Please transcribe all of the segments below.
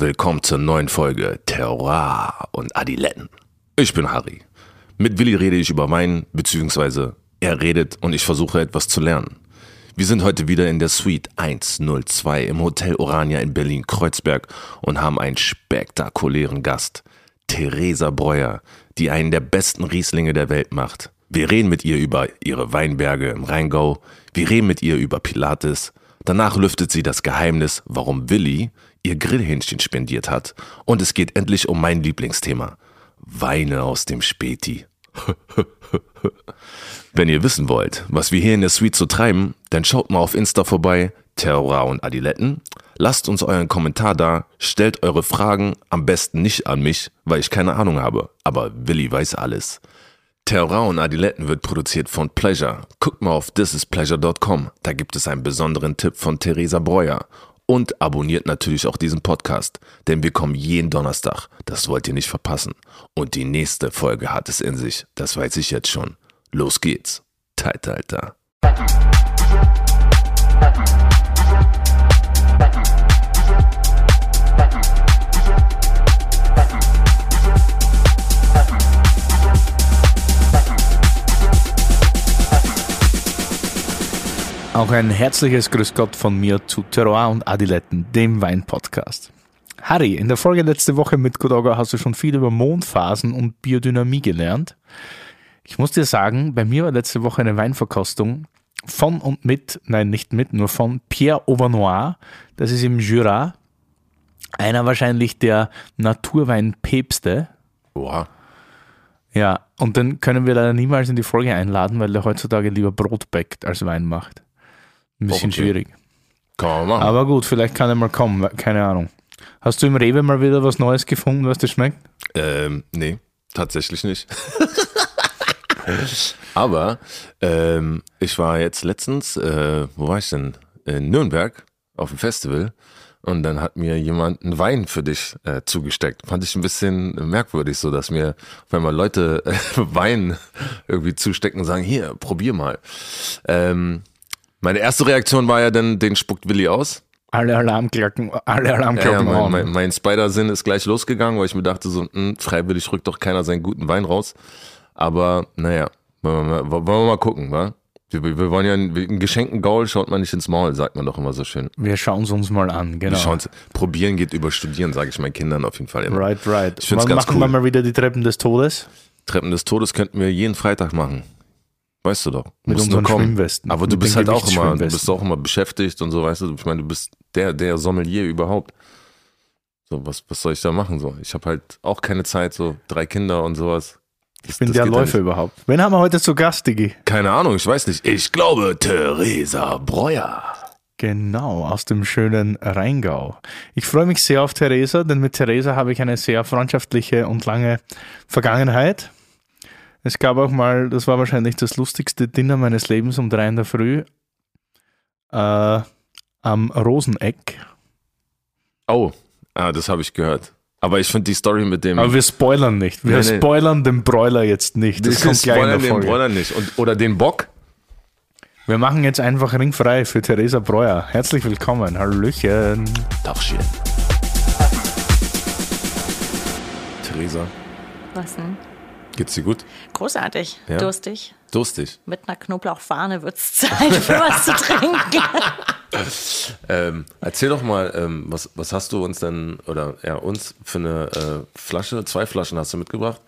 willkommen zur neuen Folge Terroir und Adiletten. Ich bin Harry. Mit Willi rede ich über Wein, beziehungsweise er redet und ich versuche etwas zu lernen. Wir sind heute wieder in der Suite 102 im Hotel Orania in Berlin-Kreuzberg und haben einen spektakulären Gast. Theresa Breuer, die einen der besten Rieslinge der Welt macht. Wir reden mit ihr über ihre Weinberge im Rheingau. Wir reden mit ihr über Pilates. Danach lüftet sie das Geheimnis, warum Willi ihr Grillhähnchen spendiert hat. Und es geht endlich um mein Lieblingsthema. Weine aus dem Späti. Wenn ihr wissen wollt, was wir hier in der Suite so treiben, dann schaut mal auf Insta vorbei, Terrora und Adiletten. Lasst uns euren Kommentar da, stellt eure Fragen am besten nicht an mich, weil ich keine Ahnung habe, aber Willi weiß alles. Terrora und Adiletten wird produziert von Pleasure. Guckt mal auf thisispleasure.com, da gibt es einen besonderen Tipp von Theresa Breuer. Und abonniert natürlich auch diesen Podcast, denn wir kommen jeden Donnerstag. Das wollt ihr nicht verpassen. Und die nächste Folge hat es in sich, das weiß ich jetzt schon. Los geht's. Zeitalter. Auch ein herzliches Grüß Gott von mir zu Terroir und Adiletten, dem Wein-Podcast. Harry, in der Folge letzte Woche mit Godoga hast du schon viel über Mondphasen und Biodynamie gelernt. Ich muss dir sagen, bei mir war letzte Woche eine Weinverkostung von und mit, nein, nicht mit, nur von Pierre Auvanois. Das ist im Jura. Einer wahrscheinlich der Naturweinpäpste. Oha. Ja, und den können wir leider niemals in die Folge einladen, weil der heutzutage lieber Brot backt als Wein macht. Ein bisschen Okay. schwierig. Kann man machen. Aber gut, vielleicht kann er mal kommen, keine Ahnung. Hast du im Rewe mal wieder was Neues gefunden, was dir schmeckt? Ähm, nee, tatsächlich nicht. Aber ähm, ich war jetzt letztens, äh, wo war ich denn? In Nürnberg auf dem Festival und dann hat mir jemand einen Wein für dich äh, zugesteckt. Fand ich ein bisschen merkwürdig, so dass mir, wenn mal Leute äh, Wein irgendwie zustecken und sagen, hier, probier mal. Ähm, meine erste Reaktion war ja dann, den spuckt Willi aus. Alle Alarmglocken, alle Ja, ja, Alarmglocken mein, mein, mein Spider-Sinn ist gleich losgegangen, weil ich mir dachte, so, mh, freiwillig rückt doch keiner seinen guten Wein raus. Aber naja, wollen wir mal, wollen wir mal gucken, wa? Wir, wir wollen ja einen, geschenkten Gaul schaut man nicht ins Maul, sagt man doch immer so schön. Wir schauen es uns mal an, genau. Wir schauen's- probieren geht über studieren, sage ich meinen Kindern auf jeden Fall immer. Right, right. Ich find's Wann ganz machen cool. wir mal wieder die Treppen des Todes? Treppen des Todes könnten wir jeden Freitag machen. Weißt du doch. Du Mit unseren kommen. Schwimmwesten. Aber du bist halt auch immer, du bist auch immer beschäftigt und so, weißt du. Ich meine, du bist der, der Sommelier überhaupt. So, was, was soll ich da machen? So, ich habe halt auch keine Zeit, so drei Kinder und sowas. Das, Ich bin der ja Läufer nicht. überhaupt. Wen haben wir heute zu Gast, Digi? Keine Ahnung, ich weiß nicht. Ich glaube, Theresa Breuer. Genau, aus dem schönen Rheingau. Ich freue mich sehr auf Theresa, denn mit Theresa habe ich eine sehr freundschaftliche und lange Vergangenheit. Es gab auch mal, das war wahrscheinlich das lustigste Dinner meines Lebens um drei in der Früh, äh, am Roseneck. Oh, ah, das habe ich gehört. Aber ich finde die Story mit dem. Aber wir spoilern nicht. Wir Nee, nee. spoilern den Broiler jetzt nicht. Das Wir kommt gleich in spoilern der den. Bräuler nicht. Und, oder den Bock. Wir machen jetzt einfach ringfrei für Theresa Breuer. Herzlich willkommen. Hallöchen. Tachchen. Theresa, Was denn? Geht's dir gut? Großartig. Ja? Durstig. Durstig. Mit einer Knoblauchfahne wird es Zeit für was zu trinken. Ähm, erzähl doch mal, ähm, was, was hast du uns denn, oder ja, uns für eine äh, Flasche, zwei Flaschen hast du mitgebracht,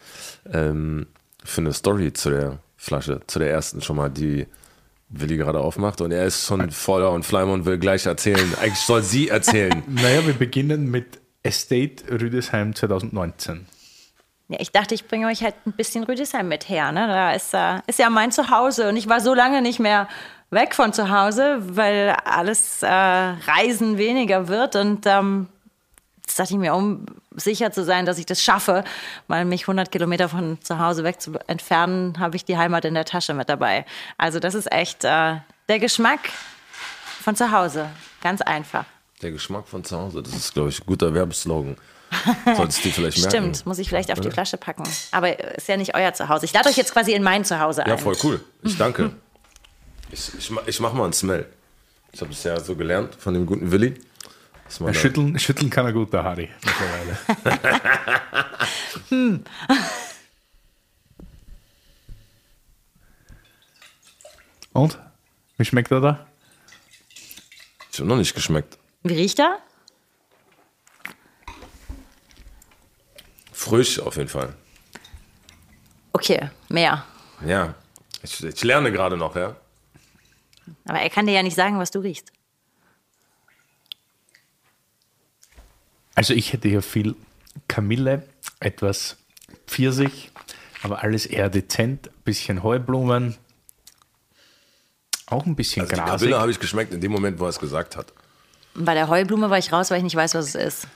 ähm, für eine Story zu der Flasche, zu der ersten schon mal, die Willi gerade aufmacht und er ist schon voller und Fleimer und will gleich erzählen. Eigentlich soll sie erzählen. Naja, wir beginnen mit Estate Rüdesheim 2019. Ja, ich dachte, ich bringe euch halt ein bisschen Rüdesheim mit her. Ne? Da ist, äh, ist ja mein Zuhause und ich war so lange nicht mehr weg von zu Hause, weil alles äh, Reisen weniger wird und ähm, das dachte ich mir, um sicher zu sein, dass ich das schaffe, mal mich 100 Kilometer von zu Hause weg zu entfernen, habe ich die Heimat in der Tasche mit dabei. Also das ist echt äh, der Geschmack von zu Hause. Ganz einfach. Der Geschmack von zu Hause, das ist, glaube ich, ein guter Werbeslogan. Solltest du vielleicht merken. Stimmt, muss ich vielleicht auf die Flasche packen. Aber ist ja nicht euer Zuhause. Ich lade euch jetzt quasi in mein Zuhause ein. Ja, voll cool. Ich danke. Ich, ich, ich mach mal einen Smell. Ich habe es ja so gelernt von dem guten Willi. Ja, schütteln, schütteln kann er gut, der Harry, mittlerweile. Und? Wie schmeckt er da? Ich habe noch nicht geschmeckt. Wie riecht er? Frisch auf jeden Fall. Okay, mehr. Ja, ich, ich lerne gerade noch, ja. Aber er kann dir ja nicht sagen, was du riechst. Also ich hätte hier viel Kamille, etwas Pfirsich, aber alles eher dezent, bisschen Heublumen, auch ein bisschen Also die grasig. Kabille habe ich geschmeckt in dem Moment, wo er es gesagt hat. Bei der Heublume war ich raus, weil ich nicht weiß, was es ist.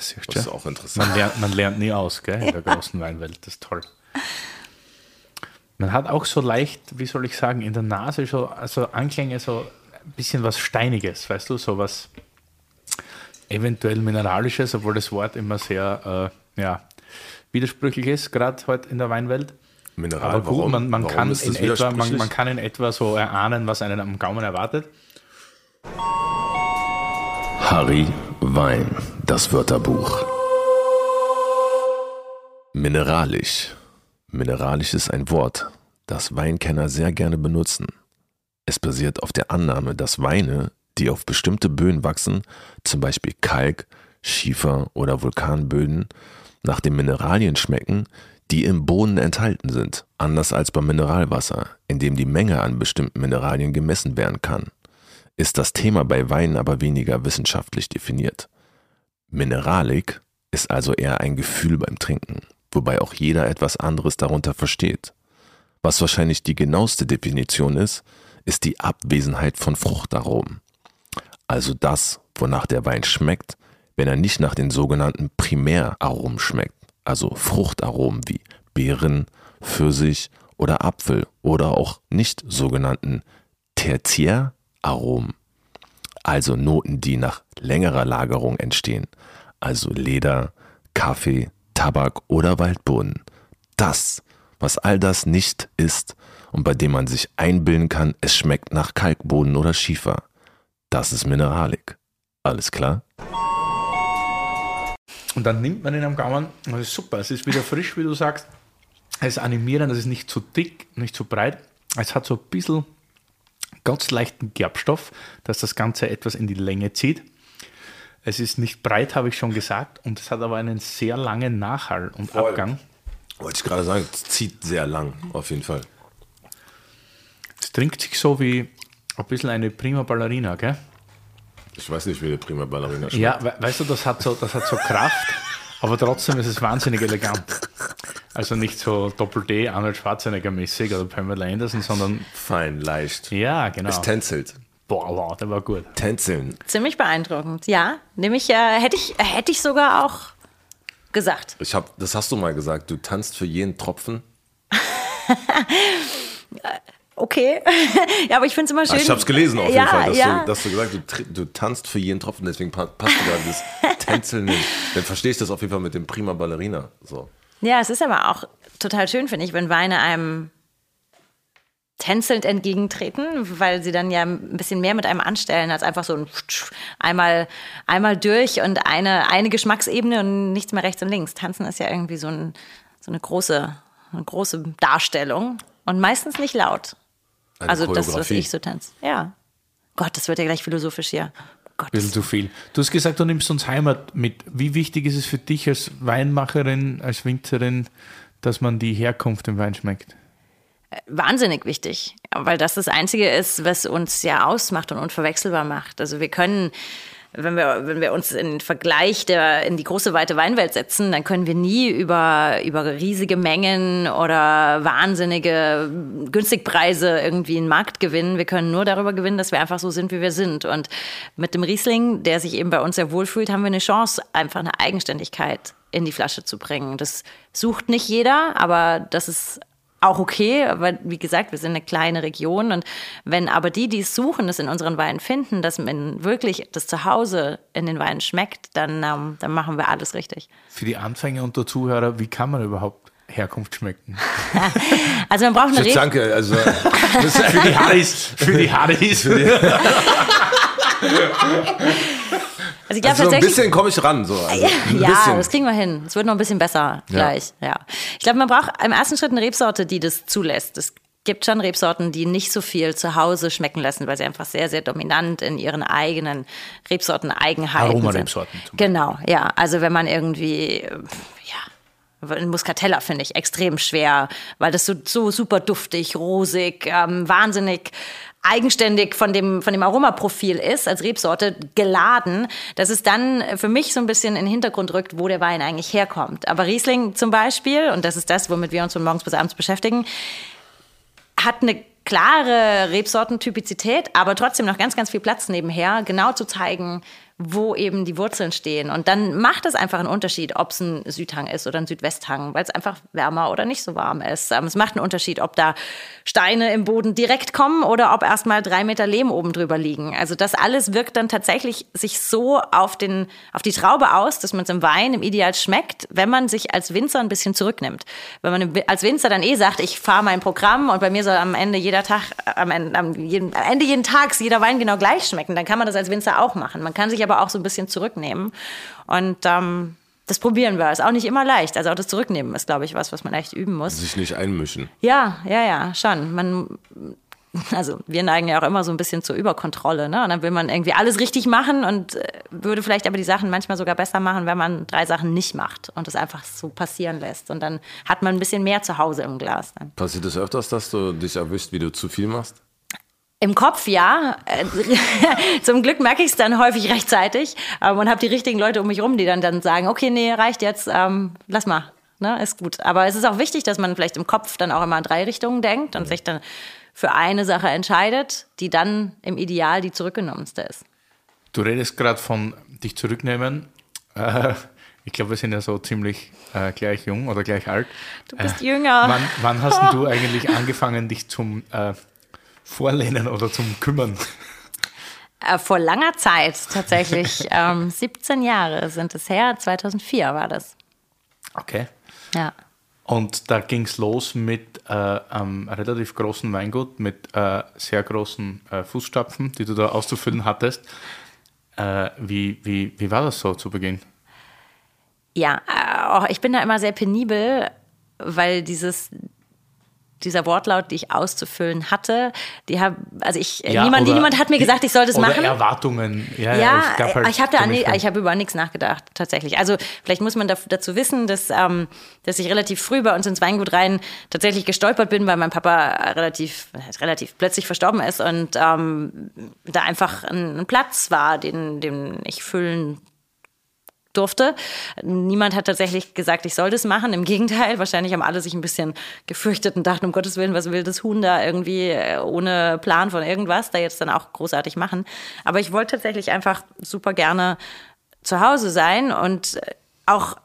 Das ist, Das ist auch interessant. Man lernt, man lernt nie aus, gell, in der großen Weinwelt. Das ist toll. Man hat auch so leicht, wie soll ich sagen, in der Nase so also Anklänge, so ein bisschen was Steiniges, weißt du, so was eventuell Mineralisches, obwohl das Wort immer sehr äh, ja, widersprüchlich ist, gerade heute in der Weinwelt. Mineral, Aber gut, warum? man, man, warum kann ist in das etwa, man, man kann in etwa so erahnen, was einen am Gaumen erwartet. Harry Wein, das Wörterbuch. Mineralisch. Mineralisch ist ein Wort, das Weinkenner sehr gerne benutzen. Es basiert auf der Annahme, dass Weine, die auf bestimmte Böden wachsen, zum Beispiel Kalk, Schiefer oder Vulkanböden, nach den Mineralien schmecken, die im Boden enthalten sind, anders als beim Mineralwasser, in dem die Menge an bestimmten Mineralien gemessen werden kann ist das Thema bei Weinen aber weniger wissenschaftlich definiert. Mineralik ist also eher ein Gefühl beim Trinken, wobei auch jeder etwas anderes darunter versteht. Was wahrscheinlich die genaueste Definition ist, ist die Abwesenheit von Fruchtaromen. Also das, wonach der Wein schmeckt, wenn er nicht nach den sogenannten Primäraromen schmeckt, also Fruchtaromen wie Beeren, Pfirsich oder Apfel oder auch nicht sogenannten Tertiäraromen, also Noten, die nach längerer Lagerung entstehen, also Leder, Kaffee, Tabak oder Waldboden. Das, was all das nicht ist und bei dem man sich einbilden kann, es schmeckt nach Kalkboden oder Schiefer. Das ist Mineralik. Alles klar? Und dann nimmt man ihn am Gaumen das ist super. Es ist wieder frisch, wie du sagst. Es ist animierend, es ist nicht zu dick, nicht zu breit. Es hat so ein bisschen ganz leichten Gerbstoff, dass das Ganze etwas in die Länge zieht. Es ist nicht breit, habe ich schon gesagt, und es hat aber einen sehr langen Nachhall und Voll. Abgang. Wollte ich gerade sagen, es zieht sehr lang, auf jeden Fall. Es trinkt sich so wie ein bisschen eine Prima Ballerina, gell? Ich weiß nicht, wie der Prima Ballerina schmeckt. Ja, we weißt du, das hat so, das hat so Kraft, aber trotzdem ist es wahnsinnig elegant. Also nicht so Doppel-D, Arnold Schwarzenegger mäßig oder Pamela Anderson, sondern Fein, leicht. ja, genau. Es tänzelt. Boah, wow, der war gut. Tänzeln. Ziemlich beeindruckend. Ja, nämlich äh, hätte ich, hätte ich sogar auch gesagt. Ich hab, das hast du mal gesagt, du tanzt für jeden Tropfen. Okay. ja, aber ich finde es immer schön. Ah, ich hab's gelesen auf jeden ja, Fall, dass, ja. du, dass du gesagt hast, du, du tanzt für jeden Tropfen, deswegen pa- passt du gerade das Tänzeln hin. Dann verstehe ich das auf jeden Fall mit dem Prima Ballerina. So. Ja, es ist aber auch total schön, finde ich, wenn Weine einem tänzelnd entgegentreten, weil sie dann ja ein bisschen mehr mit einem anstellen als einfach so ein einmal, einmal durch und eine, eine Geschmacksebene und nichts mehr rechts und links. Tanzen ist ja irgendwie so, ein, so eine, große, eine große Darstellung und meistens nicht laut. Eine also das, was ich so tanze. Ja. Gott, das wird ja gleich philosophisch hier. Gott. bisschen zu viel. Du hast gesagt, du nimmst uns Heimat mit. Wie wichtig ist es für dich als Weinmacherin, als Winzerin, dass man die Herkunft im Wein schmeckt? wahnsinnig wichtig, weil das das Einzige ist, was uns ja ausmacht und unverwechselbar macht. Also wir können, wenn wir, wenn wir uns in den Vergleich der, in die große weite Weinwelt setzen, dann können wir nie über, über riesige Mengen oder wahnsinnige Günstigpreise irgendwie einen Markt gewinnen. Wir können nur darüber gewinnen, dass wir einfach so sind, wie wir sind. Und mit dem Riesling, der sich eben bei uns sehr wohlfühlt, haben wir eine Chance, einfach eine Eigenständigkeit in die Flasche zu bringen. Das sucht nicht jeder, aber das ist auch okay, aber wie gesagt, wir sind eine kleine Region und wenn aber die, die es suchen, das in unseren Weinen finden, dass man wirklich das Zuhause in den Weinen schmeckt, dann, ähm, dann machen wir alles richtig. Für die Anfänger und der Zuhörer, wie kann man überhaupt Herkunft schmecken? Also man braucht eine Jetzt Re danke, also für die Harris. Für die Harris. Also ich glaube Also so ein bisschen komme ich ran. So. Also Ja, bisschen. das kriegen wir hin. Es wird noch ein bisschen besser gleich. Ja. Ich glaube, man braucht im ersten Schritt eine Rebsorte, die das zulässt. Es gibt schon Rebsorten, die nicht so viel zu Hause schmecken lassen, weil sie einfach sehr, sehr dominant in ihren eigenen Rebsorten-Eigenheiten sind. Aromarebsorten. Genau, ja. Also wenn man irgendwie, ja, ein Muscatella finde ich extrem schwer, weil das so, so super duftig, rosig, ähm, wahnsinnig eigenständig von dem, von dem Aromaprofil ist, als Rebsorte geladen, dass es dann für mich so ein bisschen in den Hintergrund rückt, wo der Wein eigentlich herkommt. Aber Riesling zum Beispiel, und das ist das, womit wir uns von morgens bis abends beschäftigen, hat eine klare Rebsortentypizität, aber trotzdem noch ganz, ganz viel Platz nebenher, genau zu zeigen, wo eben die Wurzeln stehen. Und dann macht es einfach einen Unterschied, ob es ein Südhang ist oder ein Südwesthang, weil es einfach wärmer oder nicht so warm ist. Ähm, Es macht einen Unterschied, ob da Steine im Boden direkt kommen oder ob erstmal drei Meter Lehm oben drüber liegen. Also das alles wirkt dann tatsächlich sich so auf, den, auf die Traube aus, dass man es im Wein im Ideal schmeckt, wenn man sich als Winzer ein bisschen zurücknimmt. Wenn man als Winzer dann eh sagt, ich fahre mein Programm und bei mir soll am Ende jeder Tag, äh, am Ende, am jeden, am Ende jeden Tags jeder Wein genau gleich schmecken, dann kann man das als Winzer auch machen. Man kann sich aber auch so ein bisschen zurücknehmen und ähm, das probieren wir. Ist auch nicht immer leicht. Also auch das Zurücknehmen ist, glaube ich, was, was man echt üben muss. Sich nicht einmischen. Ja, ja, ja, schon. Man, also wir neigen ja auch immer so ein bisschen zur Überkontrolle, ne? Und dann will man irgendwie alles richtig machen und äh, würde vielleicht aber die Sachen manchmal sogar besser machen, wenn man drei Sachen nicht macht und es einfach so passieren lässt. Und dann hat man ein bisschen mehr zu Hause im Glas. Dann. Passiert es öfters, dass du dich erwischt, wie du zu viel machst? Im Kopf ja. Äh, Zum Glück merke ich es dann häufig rechtzeitig ähm, und habe die richtigen Leute um mich rum, die dann, dann sagen, okay, nee, reicht jetzt, ähm, lass mal. Ne, ist gut. Aber es ist auch wichtig, dass man vielleicht im Kopf dann auch immer in drei Richtungen denkt und sich dann für eine Sache entscheidet, die dann im Ideal die zurückgenommenste ist. Du redest gerade von dich zurücknehmen. Äh, ich glaube, wir sind ja so ziemlich äh, gleich jung oder gleich alt. Du bist jünger. Wann, wann hast du eigentlich angefangen, dich zum äh, Vorlehnen oder zum Kümmern? Äh, vor langer Zeit tatsächlich. ähm, 17 Jahre sind es her. 2004 war das. Okay. Ja. Und da ging es los mit äh, einem relativ großen Weingut, mit äh, sehr großen äh, Fußstapfen, die du da auszufüllen hattest. Äh, wie, wie, wie war das so zu Beginn? Ja, äh, auch ich bin da immer sehr penibel, weil dieses dieser Wortlaut, die ich auszufüllen hatte, die hab, also ich, Ja, niemand, oder- niemand hat mir gesagt, ich soll das oder machen. Erwartungen. Ja, Ja, es halt ich habe ziemlich ich habe über nichts nachgedacht tatsächlich. Also vielleicht muss man da, dazu wissen, dass ähm, dass ich relativ früh bei uns ins Weingut rein tatsächlich gestolpert bin, weil mein Papa relativ relativ plötzlich verstorben ist und ähm, da einfach ein, ein Platz war, den den ich füllen durfte. Niemand hat tatsächlich gesagt, ich soll das machen. Im Gegenteil, wahrscheinlich haben alle sich ein bisschen gefürchtet und dachten, um Gottes Willen, was will das Huhn da irgendwie äh, ohne Plan von irgendwas da jetzt dann auch großartig machen. Aber ich wollte tatsächlich einfach super gerne zu Hause sein und äh, auch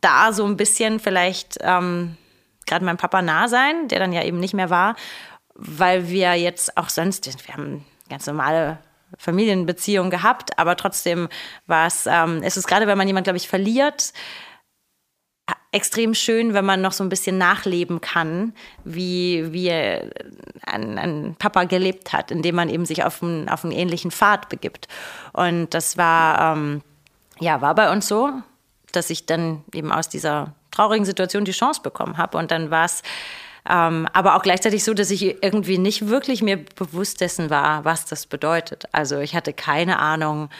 da so ein bisschen vielleicht ähm, gerade meinem Papa nah sein, der dann ja eben nicht mehr war, weil wir jetzt auch sonst, wir haben ganz normale Familienbeziehung gehabt, aber trotzdem war es, ähm, es ist gerade, wenn man jemand, glaube ich, verliert, extrem schön, wenn man noch so ein bisschen nachleben kann, wie, wie ein, ein Papa gelebt hat, indem man eben sich auf einen, auf einen ähnlichen Pfad begibt. Und das war, ähm, ja, war bei uns so, dass ich dann eben aus dieser traurigen Situation die Chance bekommen habe. Und dann war es ähm, aber auch gleichzeitig so, dass ich irgendwie nicht wirklich mir bewusst dessen war, was das bedeutet. Also ich hatte keine Ahnung,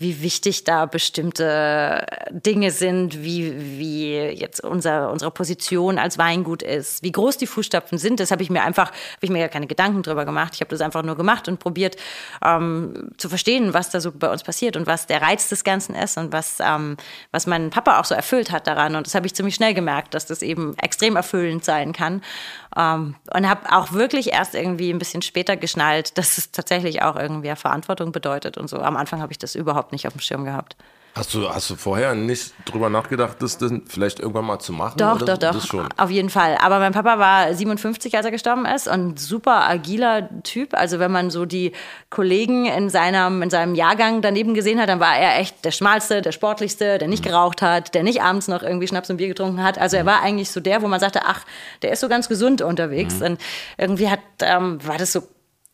wie wichtig da bestimmte Dinge sind, wie, wie jetzt unser, unsere Position als Weingut ist, wie groß die Fußstapfen sind. Das habe ich mir einfach, habe ich mir ja keine Gedanken drüber gemacht. Ich habe das einfach nur gemacht und probiert ähm, zu verstehen, was da so bei uns passiert und was der Reiz des Ganzen ist und was, ähm, was mein Papa auch so erfüllt hat daran. Und das habe ich ziemlich schnell gemerkt, dass das eben extrem erfüllend sein kann. Ähm, und habe auch wirklich erst irgendwie ein bisschen später geschnallt, dass es tatsächlich auch irgendwie Verantwortung bedeutet und so. Am Anfang habe ich das überhaupt nicht auf dem Schirm gehabt. Hast du, hast du vorher nicht drüber nachgedacht, das denn vielleicht irgendwann mal zu machen? Doch, oder? doch, doch. Auf jeden Fall. Aber mein Papa war 57, als er gestorben ist und super agiler Typ. Also wenn man so die Kollegen in seinem, in seinem Jahrgang daneben gesehen hat, dann war er echt der schmalste, der sportlichste, der nicht geraucht hat, der nicht abends noch irgendwie Schnaps und Bier getrunken hat. Also er war eigentlich so der, wo man sagte, ach, der ist so ganz gesund unterwegs. Und irgendwie hat, ähm, war das so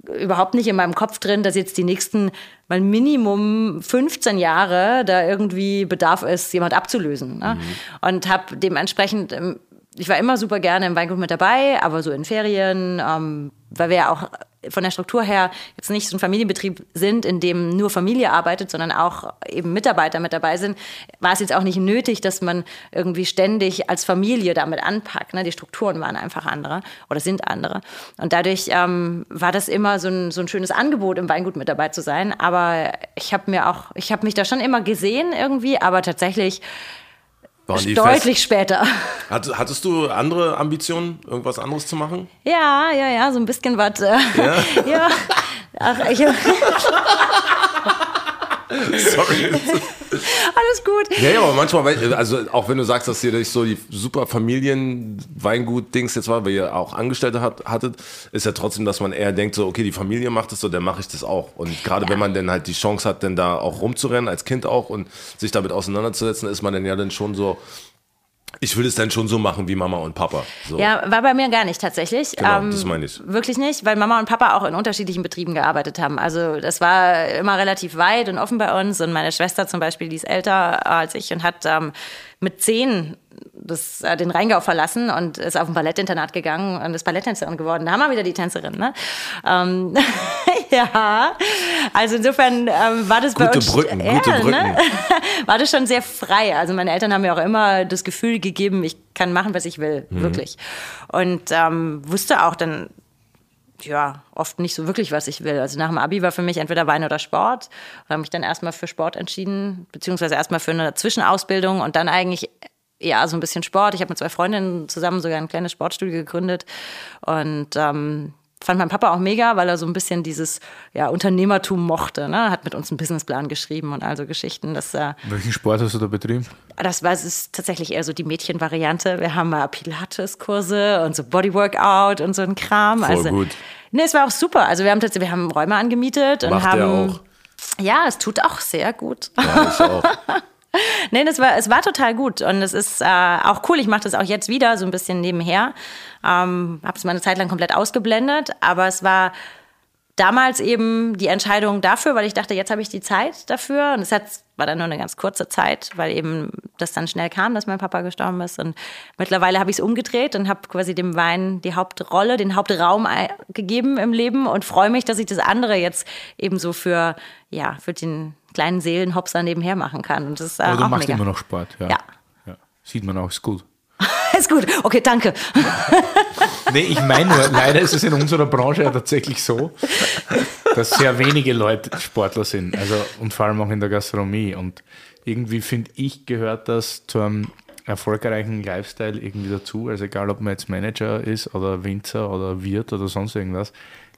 überhaupt nicht in meinem Kopf drin, dass jetzt die nächsten mal Minimum 15 Jahre da irgendwie Bedarf ist, jemand abzulösen. Ne? Mhm. Und habe dementsprechend ähm, ich war immer super gerne im Weingut mit dabei, aber so in Ferien, ähm, weil wir ja auch von der Struktur her jetzt nicht so ein Familienbetrieb sind, in dem nur Familie arbeitet, sondern auch eben Mitarbeiter mit dabei sind, war es jetzt auch nicht nötig, dass man irgendwie ständig als Familie damit anpackt. Ne? Die Strukturen waren einfach andere oder sind andere. Und dadurch ähm, war das immer so ein, so ein schönes Angebot, im Weingut mit dabei zu sein. Aber ich habe mir auch, ich habe mich da schon immer gesehen irgendwie, aber tatsächlich Deutlich fest? später. hattest du andere Ambitionen, irgendwas anderes zu machen? Ja, ja, ja, so ein bisschen was. Äh, ja? ja. Ach, ich. Sorry. Alles gut. Ja, ja, aber manchmal, also auch wenn du sagst, dass ihr nicht so die super Familien-Weingut-Dings jetzt war, weil ihr auch Angestellte hat, hattet, ist ja trotzdem, dass man eher denkt, so, okay, die Familie macht es so, dann mache ich das auch. Und gerade ja. wenn man dann halt die Chance hat, dann da auch rumzurennen, als Kind auch und sich damit auseinanderzusetzen, ist man dann ja dann schon so, ich will es dann schon so machen wie Mama und Papa. So. Ja, war bei mir gar nicht tatsächlich. Genau, ähm, das meine ich. Wirklich nicht, weil Mama und Papa auch in unterschiedlichen Betrieben gearbeitet haben. Also das war immer relativ weit und offen bei uns. Und meine Schwester zum Beispiel, die ist älter als ich und hat ähm, mit zehn das, äh, den Rheingau verlassen und ist auf ein Ballettinternat gegangen und ist Balletttänzerin geworden. Da haben wir wieder die Tänzerin. Ne? Ähm, ja, also insofern ähm, war das gute bei uns Brücken, ja, gute Brücken. Ne? war das schon sehr frei. Also meine Eltern haben mir auch immer das Gefühl gegeben, ich kann machen, was ich will, mhm. wirklich. Und ähm, wusste auch dann ja, oft nicht so wirklich, was ich will. Also nach dem Abi war für mich entweder Wein oder Sport. Und habe mich dann erstmal für Sport entschieden, beziehungsweise erstmal für eine Zwischenausbildung und dann eigentlich ja, so ein bisschen Sport. Ich habe mit zwei Freundinnen zusammen sogar ein kleines Sportstudio gegründet und ähm, fand mein Papa auch mega, weil er so ein bisschen dieses ja, Unternehmertum mochte. Ne? Hat mit uns einen Businessplan geschrieben und also Geschichten. Dass, äh, Welchen Sport hast du da betrieben? Das war es ist tatsächlich eher so die Mädchenvariante. Wir haben mal Pilates-Kurse und so Bodyworkout und so ein Kram. Voll also, gut. Nee, es war auch super. Also wir haben tatsächlich, wir haben Räume angemietet und Macht haben. auch. Ja, es tut auch sehr gut. Ja, ich auch. nee, das war, es war total gut und es ist äh, auch cool. Ich mache das auch jetzt wieder so ein bisschen nebenher. Ähm, habe es mal eine Zeit lang komplett ausgeblendet, aber es war damals eben die Entscheidung dafür, weil ich dachte, jetzt habe ich die Zeit dafür. Und es hat, war dann nur eine ganz kurze Zeit, weil eben das dann schnell kam, dass mein Papa gestorben ist. Und mittlerweile habe ich es umgedreht und habe quasi dem Wein die Hauptrolle, den Hauptraum gegeben im Leben und freue mich, dass ich das andere jetzt eben so für, ja, für den kleinen Seelenhopser nebenher machen kann. Und das ist, äh, Aber du auch machst mega. immer noch Sport, ja. Ja. ja. Sieht man auch, ist gut. Ist gut, okay, danke. nee, ich meine nur, leider ist es in unserer Branche ja tatsächlich so, dass sehr wenige Leute Sportler sind. Also, und vor allem auch in der Gastronomie. Und irgendwie finde ich, gehört das zu einem erfolgreichen Lifestyle irgendwie dazu. Also egal, ob man jetzt Manager ist oder Winzer oder Wirt oder sonst irgendwas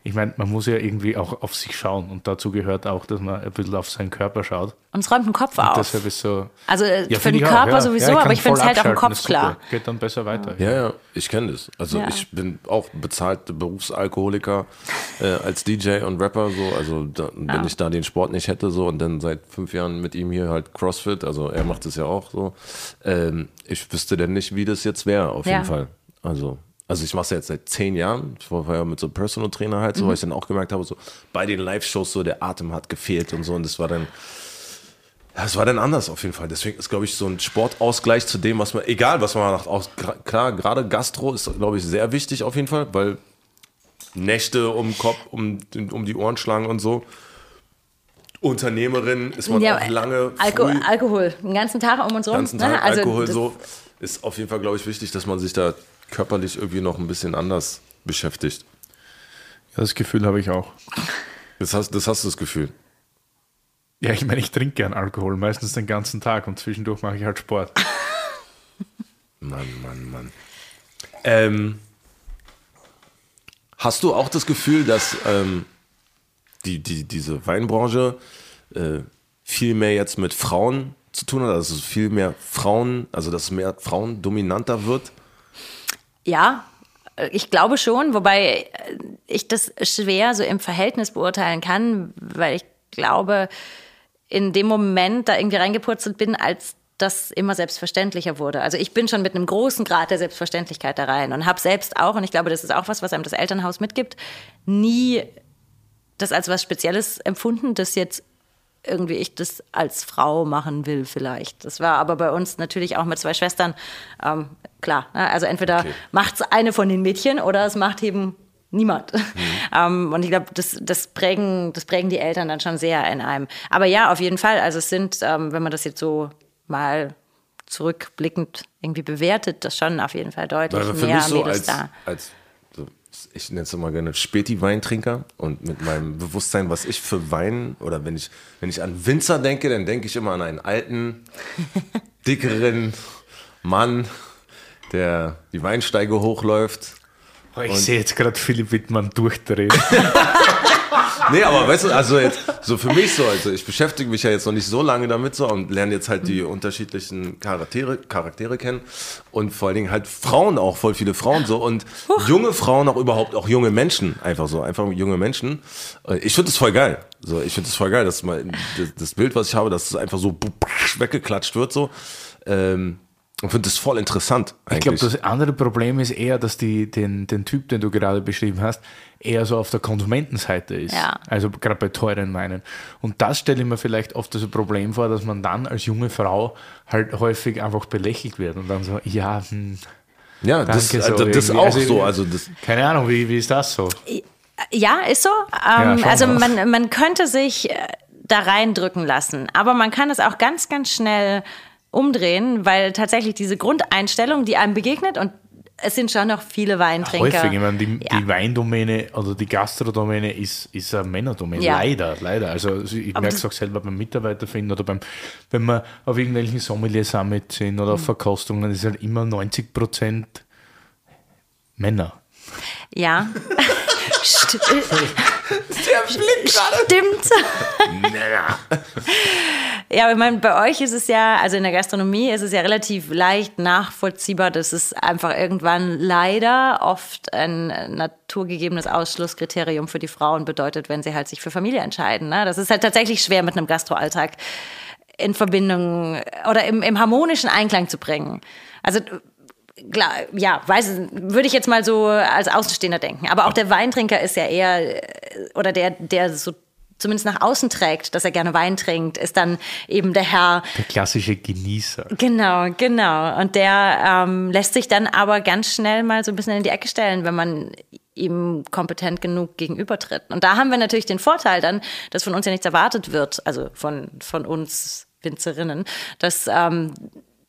ich meine, man muss ja irgendwie auch auf sich schauen und dazu gehört auch, dass man ein bisschen auf seinen Körper schaut. Und es räumt den Kopf und auf. Deshalb ist so, also äh, ja, für den Körper ja. sowieso, ja, aber ich finde es halt auf dem Kopf klar. Geht dann besser weiter. Ja, ja, ich kenne das. Also ich bin auch bezahlte Berufsalkoholiker äh, als DJ und Rapper so. Also da, wenn ich da den Sport nicht hätte so und dann seit fünf Jahren mit ihm hier halt CrossFit, also er macht es ja auch so. Ähm, ich wüsste denn nicht, wie das jetzt wäre auf jeden Fall. Also also ich mache es ja jetzt seit zehn Jahren. Ich war ja mit so einem Personal Trainer halt, so, mhm. weil ich dann auch gemerkt habe, so bei den Live-Shows so der Atem hat gefehlt und so. Und das war dann, ja, es war dann anders auf jeden Fall. Deswegen ist, glaube ich, so ein Sportausgleich zu dem, was man, egal was man macht, auch klar, gerade Gastro ist, glaube ich, sehr wichtig auf jeden Fall, weil Nächte um den Kopf, um, um die Ohren schlagen und so. Unternehmerin ist man ja, auch lange. Alko früh, Alkohol, den ganzen Tag um uns rum. Den ganzen Tag ne? also Alkohol so. Ist auf jeden Fall, glaube ich, wichtig, dass man sich da körperlich irgendwie noch ein bisschen anders beschäftigt. Ja, das Gefühl habe ich auch. Das hast, das hast du das Gefühl. Ja, ich meine, ich trinke gern Alkohol, meistens den ganzen Tag und zwischendurch mache ich halt Sport. Mann, Mann, Mann. Ähm, hast du auch das Gefühl, dass ähm, die, die, diese Weinbranche äh, viel mehr jetzt mit Frauen zu tun hat, dass es viel mehr Frauen, also dass es mehr Frauen dominanter wird? Ja, ich glaube schon, wobei ich das schwer so im Verhältnis beurteilen kann, weil ich glaube, in dem Moment da irgendwie reingepurzelt bin, als das immer selbstverständlicher wurde. Also ich bin schon mit einem großen Grad der Selbstverständlichkeit da rein und habe selbst auch, und ich glaube, das ist auch was, was einem das Elternhaus mitgibt, nie das als was Spezielles empfunden, dass jetzt irgendwie ich das als Frau machen will vielleicht. Das war aber bei uns natürlich auch mit zwei Schwestern ähm, klar. Ne? Also entweder okay. macht es eine von den Mädchen oder es macht eben niemand. Mhm. ähm, und ich glaube, das, das, prägen, das prägen die Eltern dann schon sehr in einem. Aber ja, auf jeden Fall. Also es sind, ähm, wenn man das jetzt so mal zurückblickend irgendwie bewertet, das schon auf jeden Fall deutlich mehr so Mädels als, da. Als ich nenne es immer gerne Späti-Weintrinker und mit meinem Bewusstsein, was ich für Wein oder wenn ich, wenn ich an Winzer denke, dann denke ich immer an einen alten, dickeren Mann, der die Weinsteige hochläuft. Oh, ich sehe jetzt gerade Philipp Wittmann durchdrehen. nee, aber weißt du, also jetzt, so für mich so, also ich beschäftige mich ja jetzt noch nicht so lange damit so und lerne jetzt halt die unterschiedlichen Charaktere, Charaktere kennen und vor allen Dingen halt Frauen auch, voll viele Frauen so und junge Frauen auch überhaupt, auch junge Menschen, einfach so, einfach junge Menschen. Äh, ich finde das voll geil. So, ich finde das voll geil, dass mal das, das Bild, was ich habe, dass es einfach so weggeklatscht wird so. Ähm, und finde das voll interessant. Eigentlich. Ich glaube, das andere Problem ist eher, dass die, den, den Typ, den du gerade beschrieben hast, eher so auf der Konsumentenseite ist. Ja. Also gerade bei teuren Weinen. Und das stelle ich mir vielleicht oft ein Problem vor, dass man dann als junge Frau halt häufig einfach belächelt wird und dann so, ja, hm, ja, das, so, also, das ist auch also, so. Also das keine Ahnung, wie, wie ist das so? Ja, ist so. Ähm, ja, also man, man könnte sich äh, da reindrücken lassen, aber man kann es auch ganz, ganz schnell umdrehen, weil tatsächlich diese Grundeinstellung, die einem begegnet und es sind schon noch viele Weintrinker. Häufig, ich meine, die, ja. die Weindomäne oder die Gastrodomäne ist, ist eine Männerdomäne. Ja. Leider, leider. Also ich merke es auch selber beim Mitarbeiterfinden oder beim, wenn wir auf irgendwelchen Sommelier-Summit sind oder auf mhm. Verkostungen, ist halt immer 90 Prozent Männer. Ja. Der Blick gerade. Stimmt. Naja. Ja, aber ich meine, bei euch ist es ja, also in der Gastronomie ist es ja relativ leicht nachvollziehbar, dass es einfach irgendwann leider oft ein naturgegebenes Ausschlusskriterium für die Frauen bedeutet, wenn sie halt sich für Familie entscheiden. Ne? Das ist halt tatsächlich schwer mit einem Gastroalltag in Verbindung oder im, im harmonischen Einklang zu bringen. Also klar, ja, weiß, würde ich jetzt mal so als Außenstehender denken. Aber auch der Weintrinker ist ja eher, oder der, der so zumindest nach außen trägt, dass er gerne Wein trinkt, ist dann eben der Herr. Der klassische Genießer. Genau, genau. Und der ähm, lässt sich dann aber ganz schnell mal so ein bisschen in die Ecke stellen, wenn man ihm kompetent genug gegenübertritt. Und da haben wir natürlich den Vorteil dann, dass von uns ja nichts erwartet wird, also von, von uns Winzerinnen, dass ähm,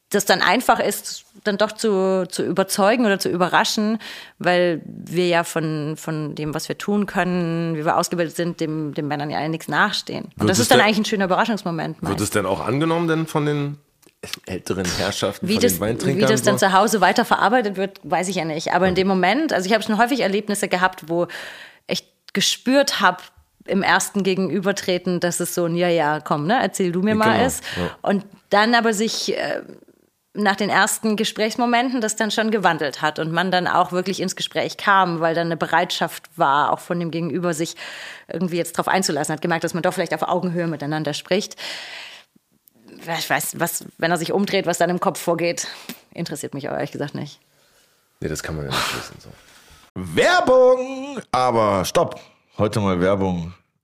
das dann einfach ist, dann doch zu, zu überzeugen oder zu überraschen, weil wir ja von, von dem, was wir tun können, wie wir ausgebildet sind, dem, dem Männern ja nichts nachstehen. Und wird das ist dann denn, eigentlich ein schöner Überraschungsmoment. Wird es denn auch angenommen denn von den älteren Herrschaften, wie von das, den Weintrinkern? Wie das dann zu Hause weiter verarbeitet wird, weiß ich ja nicht. Aber in dem Moment, also ich habe schon häufig Erlebnisse gehabt, wo ich gespürt habe, im ersten Gegenübertreten, dass es so ein Ja, ja, komm, ne, erzähl du mir mal genau, ist. Ja. Und dann aber sich äh, nach den ersten Gesprächsmomenten das dann schon gewandelt hat und man dann auch wirklich ins Gespräch kam, weil dann eine Bereitschaft war, auch von dem Gegenüber sich irgendwie jetzt drauf einzulassen, hat gemerkt, dass man doch vielleicht auf Augenhöhe miteinander spricht. Ich weiß, was, wenn er sich umdreht, was dann im Kopf vorgeht, interessiert mich aber ehrlich gesagt nicht. Nee, das kann man ja nicht wissen. So. Werbung! Aber stopp! Heute mal Werbung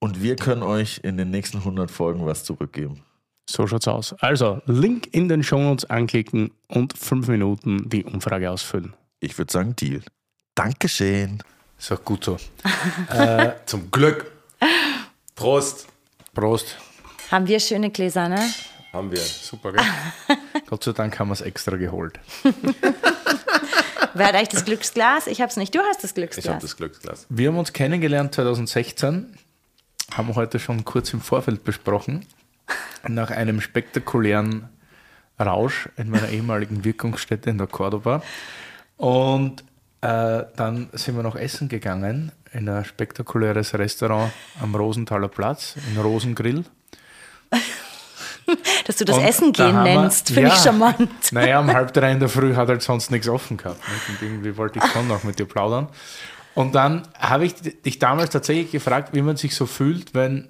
und wir können euch in den nächsten 100 Folgen was zurückgeben. So schaut's aus. Also, Link in den Shownotes anklicken und fünf Minuten die Umfrage ausfüllen. Ich würde sagen, Deal. Dankeschön. Ist auch gut so. äh, zum Glück. Prost. Prost. Haben wir schöne Gläser, ne? Haben wir. Super, gell? Gott sei Dank haben wir es extra geholt. Wer hat eigentlich das Glücksglas? Ich habe es nicht. Du hast das Glücksglas. Ich habe das Glücksglas. Wir haben uns kennengelernt 2016 haben wir heute schon kurz im Vorfeld besprochen. Nach einem spektakulären Rausch in meiner ehemaligen Wirkungsstätte in der Cordoba. Und äh, dann sind wir noch essen gegangen in ein spektakuläres Restaurant am Rosenthaler Platz, in Rosengrill. Dass du das Und Essen da gehen wir- nennst, finde ich ja. charmant. Naja, um halb drei in der Früh hat halt sonst nichts offen gehabt. Nicht? Und irgendwie wollte ich schon noch mit dir plaudern. Und dann habe ich dich damals tatsächlich gefragt, wie man sich so fühlt, wenn,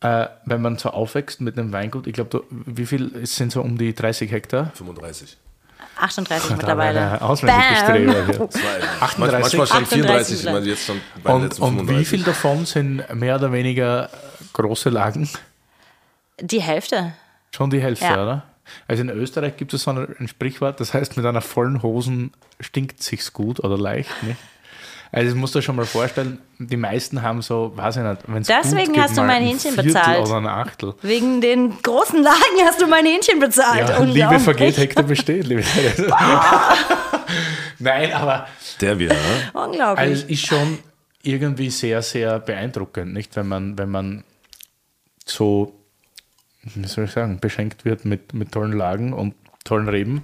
äh, wenn man so aufwächst mit einem Weingut. Ich glaube, wie viel es sind so um die 30 Hektar? 35. 38 Da mittlerweile. Auswendiggestreber hier. 38. 38. Manchmal schon 34, 38 ich meine jetzt schon bei Und, und wie 35. viel davon sind mehr oder weniger große Lagen? Die Hälfte. Schon die Hälfte, Ja. oder? Also in Österreich gibt es so ein Sprichwort, das heißt, mit einer vollen Hosen stinkt sich's gut oder leicht, nicht? Also das musst du dir schon mal vorstellen, die meisten haben so, weiß ich nicht, wenn es Deswegen gut geht, hast du mal mein ein Hähnchen Viertel bezahlt. Oder ein Achtel. Wegen den großen Lagen hast du mein Hähnchen bezahlt. Ja, Liebe vergeht, Hektar besteht. Liebe. Nein, aber Der wieder, ne? Unglaublich. also es ist schon irgendwie sehr, sehr beeindruckend, nicht? Wenn man, wenn man so, wie soll ich sagen, beschenkt wird mit, mit tollen Lagen und tollen Reben.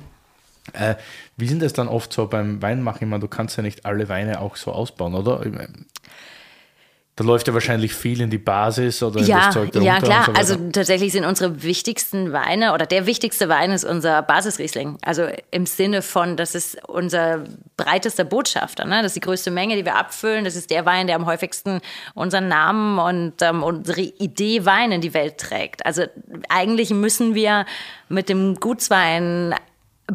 Äh, wie sind das dann oft so beim Weinmachen? Ich meine, du kannst ja nicht alle Weine auch so ausbauen, oder? Da läuft ja wahrscheinlich viel in die Basis oder in Ja, das Zeug darunter ja klar. so also tatsächlich sind unsere wichtigsten Weine oder der wichtigste Wein ist unser Basisriesling. Also im Sinne von, das ist unser breitester Botschafter. Ne? Das ist die größte Menge, die wir abfüllen. Das ist der Wein, der am häufigsten unseren Namen und ähm, unsere Idee Wein in die Welt trägt. Also eigentlich müssen wir mit dem Gutswein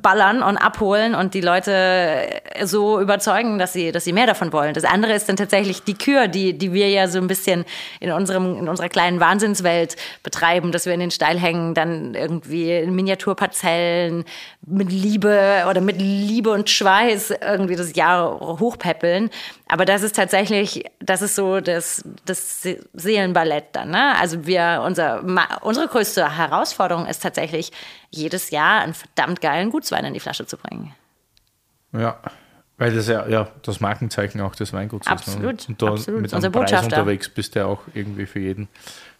ballern und abholen und die Leute so überzeugen, dass sie, dass sie mehr davon wollen. Das andere ist dann tatsächlich die Kür, die, die wir ja so ein bisschen in unserem, in unserer kleinen Wahnsinnswelt betreiben, dass wir in den Steilhängen dann irgendwie in Miniaturparzellen mit Liebe oder mit Liebe und Schweiß irgendwie das Jahr hochpäppeln. Aber das ist tatsächlich, das ist so das, das Se- Seelenballett dann. Ne? Also wir, unser, unsere größte Herausforderung ist tatsächlich, jedes Jahr einen verdammt geilen Gutswein in die Flasche zu bringen. Ja, weil das ja, ja das Markenzeichen auch des Weinguts ist. Absolut, Ne? Und da absolut. mit Unser einem Preis unterwegs bist, der auch irgendwie für jeden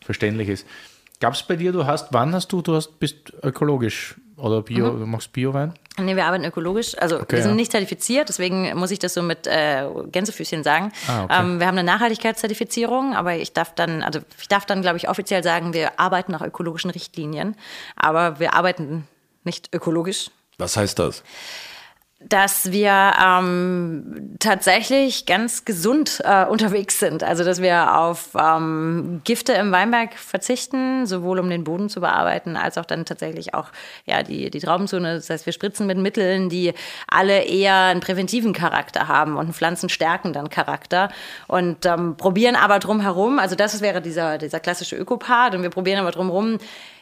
verständlich ist. Gab es bei dir, du hast, wann hast du, du hast, bist ökologisch oder Bio, Mhm. du machst Bio-Wein? Nee, wir arbeiten ökologisch. Also wir sind ja. nicht zertifiziert, deswegen muss ich das so mit äh, Gänsefüßchen sagen. Ah, okay. ähm, wir haben eine Nachhaltigkeitszertifizierung, aber ich darf dann, also ich darf dann, glaube ich, offiziell sagen, wir arbeiten nach ökologischen Richtlinien, aber wir arbeiten nicht ökologisch. Was heißt das? dass wir ähm, tatsächlich ganz gesund äh, unterwegs sind. Also dass wir auf ähm, Gifte im Weinberg verzichten, sowohl um den Boden zu bearbeiten, als auch dann tatsächlich auch ja, die, die Traubenzone. Das heißt, wir spritzen mit Mitteln, die alle eher einen präventiven Charakter haben und einen pflanzenstärkenden Charakter. Und ähm, probieren aber drumherum, also das wäre dieser, dieser klassische Ökopart, und wir probieren aber drumherum,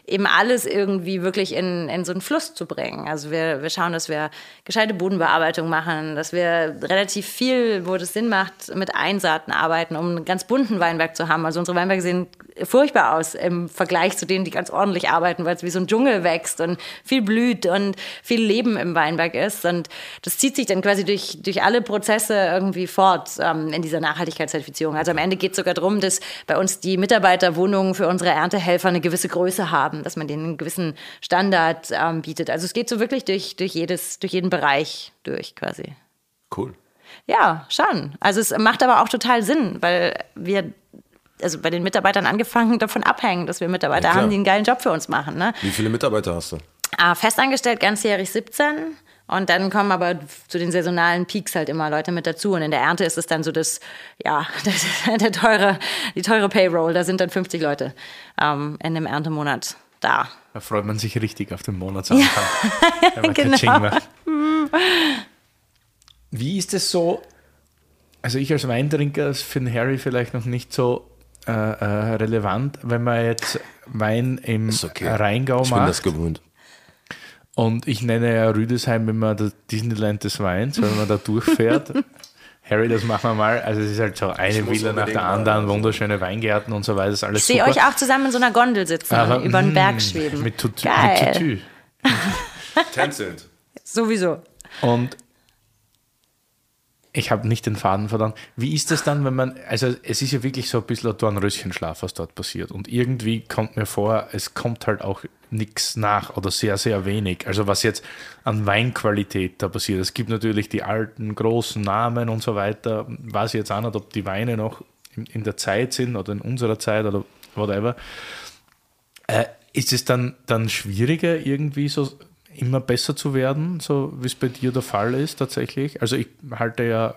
eben alles irgendwie wirklich in, in so einen Fluss zu bringen. Also wir, wir schauen, dass wir gescheite Bodenbearbeitung machen, dass wir relativ viel, wo das Sinn macht, mit Einsaaten arbeiten, um einen ganz bunten Weinberg zu haben. Also unsere Weinberge sehen furchtbar aus im Vergleich zu denen, die ganz ordentlich arbeiten, weil es wie so ein Dschungel wächst und viel blüht und viel Leben im Weinberg ist. Und das zieht sich dann quasi durch, durch alle Prozesse irgendwie fort ähm, in dieser Nachhaltigkeitszertifizierung. Also am Ende geht es sogar darum, dass bei uns die Mitarbeiterwohnungen für unsere Erntehelfer eine gewisse Größe haben, dass man denen einen gewissen Standard ähm, bietet. Also es geht so wirklich durch, durch, jedes, durch jeden Bereich durch quasi. Cool. Ja, schon. Also es macht aber auch total Sinn, weil wir also bei den Mitarbeitern angefangen davon abhängen, dass wir Mitarbeiter Ja, haben, die einen geilen Job für uns machen. Ne? Wie viele Mitarbeiter hast du? Ah, festangestellt ganzjährig 17. Und dann kommen aber zu den saisonalen Peaks halt immer Leute mit dazu. Und in der Ernte ist es dann so das, ja, das, der teure, die teure Payroll. Da sind dann 50 Leute ähm, in dem Erntemonat da. Da freut man sich richtig auf den Monatsanfang. wenn man Genau. Wie ist es so? Also ich als Weintrinker ist für den Harry vielleicht noch nicht so äh, äh, relevant, wenn man jetzt Wein im okay. Rheingau Ich bin das macht. gewöhnt. Und ich nenne ja Rüdesheim immer das Disneyland des Weins, wenn man da durchfährt. Harry, das machen wir mal. Also es ist halt so eine Villa nach der anderen, also. wunderschöne Weingärten und so weiter. Das ist alles Ich sehe euch auch zusammen in so einer Gondel sitzen, Aber, über den mm, Berg schweben. Mit Tutu. Geil. Mit Tutu. Tänzelnd. Sowieso. Und Ich habe nicht den Faden verloren. Wie ist das dann, wenn man, also es ist ja wirklich so ein bisschen ein Dornröschenschlaf, was dort passiert. Und irgendwie kommt mir vor, es kommt halt auch nichts nach oder sehr, sehr wenig. Also was jetzt an Weinqualität da passiert. Es gibt natürlich die alten, großen Namen und so weiter. Weiß ich jetzt auch nicht, ob die Weine noch in, in der Zeit sind oder in unserer Zeit oder whatever. Äh, ist es dann, dann schwieriger, irgendwie so immer besser zu werden, so wie es bei dir der Fall ist tatsächlich? Also ich halte ja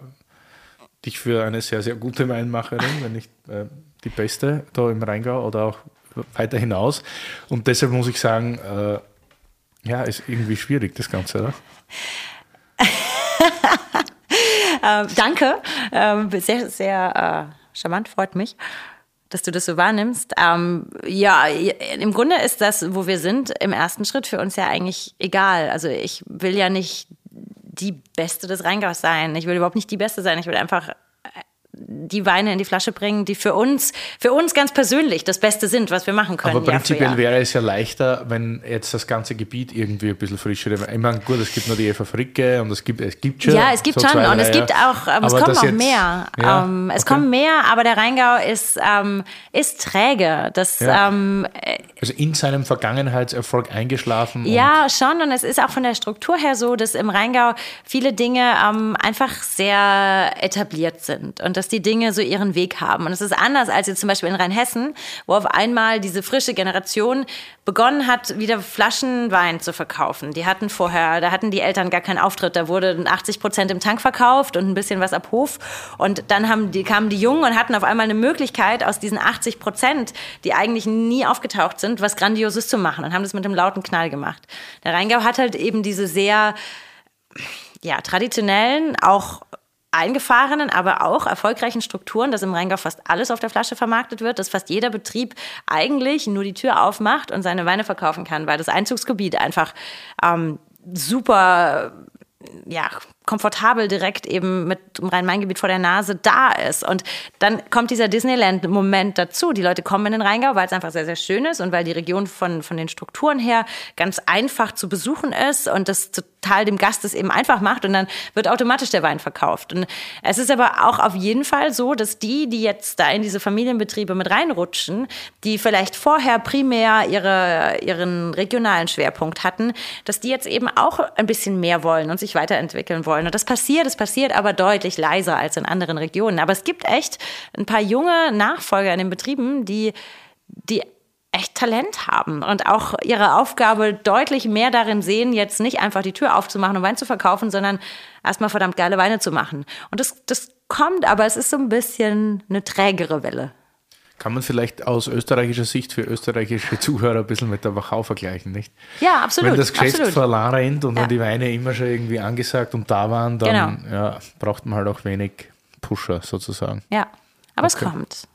dich für eine sehr, sehr gute Weinmacherin, wenn nicht äh, die beste da im Rheingau oder auch weiter hinaus. Und deshalb muss ich sagen, äh, ja, ist irgendwie schwierig, das Ganze, oder? ähm, danke. Ähm, sehr, sehr äh, charmant, freut mich dass du das so wahrnimmst. Ähm, ja, im Grunde ist das, wo wir sind, im ersten Schritt für uns ja eigentlich egal. Also ich will ja nicht die Beste des Rheingaus sein. Ich will überhaupt nicht die Beste sein. Ich will einfach die Weine in die Flasche bringen, die für uns, für uns ganz persönlich das Beste sind, was wir machen können. Aber prinzipiell wäre es ja leichter, wenn jetzt das ganze Gebiet irgendwie ein bisschen frischer wäre. Ich meine, gut, es gibt nur die Eva Fricke und es gibt, es gibt schon. Ja, es gibt so schon zwei, und es gibt auch, ähm, es kommen auch jetzt, mehr. Ja, ähm, es okay. kommen mehr, aber der Rheingau ist, ähm, ist träge. Das, ja. ähm, also in seinem Vergangenheitserfolg eingeschlafen. Ja, schon. Und es ist auch von der Struktur her so, dass im Rheingau viele Dinge ähm, einfach sehr etabliert sind. Und das dass die Dinge so ihren Weg haben. Und es ist anders als jetzt zum Beispiel in Rheinhessen, wo auf einmal diese frische Generation begonnen hat, wieder Flaschenwein zu verkaufen. Die hatten vorher, da hatten die Eltern gar keinen Auftritt. Da wurde 80 Prozent im Tank verkauft und ein bisschen was ab Hof. Und dann haben die, kamen die Jungen und hatten auf einmal eine Möglichkeit, aus diesen 80 Prozent, die eigentlich nie aufgetaucht sind, was Grandioses zu machen und haben das mit einem lauten Knall gemacht. Der Rheingau hat halt eben diese sehr ja, traditionellen, auch eingefahrenen, aber auch erfolgreichen Strukturen, dass im Rheingau fast alles auf der Flasche vermarktet wird, dass fast jeder Betrieb eigentlich nur die Tür aufmacht und seine Weine verkaufen kann, weil das Einzugsgebiet einfach ähm, super ja, komfortabel direkt eben mit dem Rhein-Main-Gebiet vor der Nase da ist. Und dann kommt dieser Disneyland-Moment dazu. Die Leute kommen in den Rheingau, weil es einfach sehr, sehr schön ist und weil die Region von, von den Strukturen her ganz einfach zu besuchen ist und das total dem Gast es eben einfach macht und dann wird automatisch der Wein verkauft. Und es ist aber auch auf jeden Fall so, dass die, die jetzt da in diese Familienbetriebe mit reinrutschen, die vielleicht vorher primär ihre, ihren regionalen Schwerpunkt hatten, dass die jetzt eben auch ein bisschen mehr wollen und sich weiterentwickeln wollen wollen. Und das passiert, es passiert aber deutlich leiser als in anderen Regionen. Aber es gibt echt ein paar junge Nachfolger in den Betrieben, die, die echt Talent haben und auch ihre Aufgabe deutlich mehr darin sehen, jetzt nicht einfach die Tür aufzumachen und Wein zu verkaufen, sondern erstmal verdammt geile Weine zu machen. Und das, das kommt, aber es ist so ein bisschen eine trägere Welle. Kann man vielleicht aus österreichischer Sicht für österreichische Zuhörer ein bisschen mit der Wachau vergleichen, nicht? Ja, absolut. Wenn das Geschäft absolut. vor rennt und ja. dann die Weine immer schon irgendwie angesagt und da waren, dann genau. ja, braucht man halt auch wenig Pusher sozusagen. Ja, aber okay. es kommt.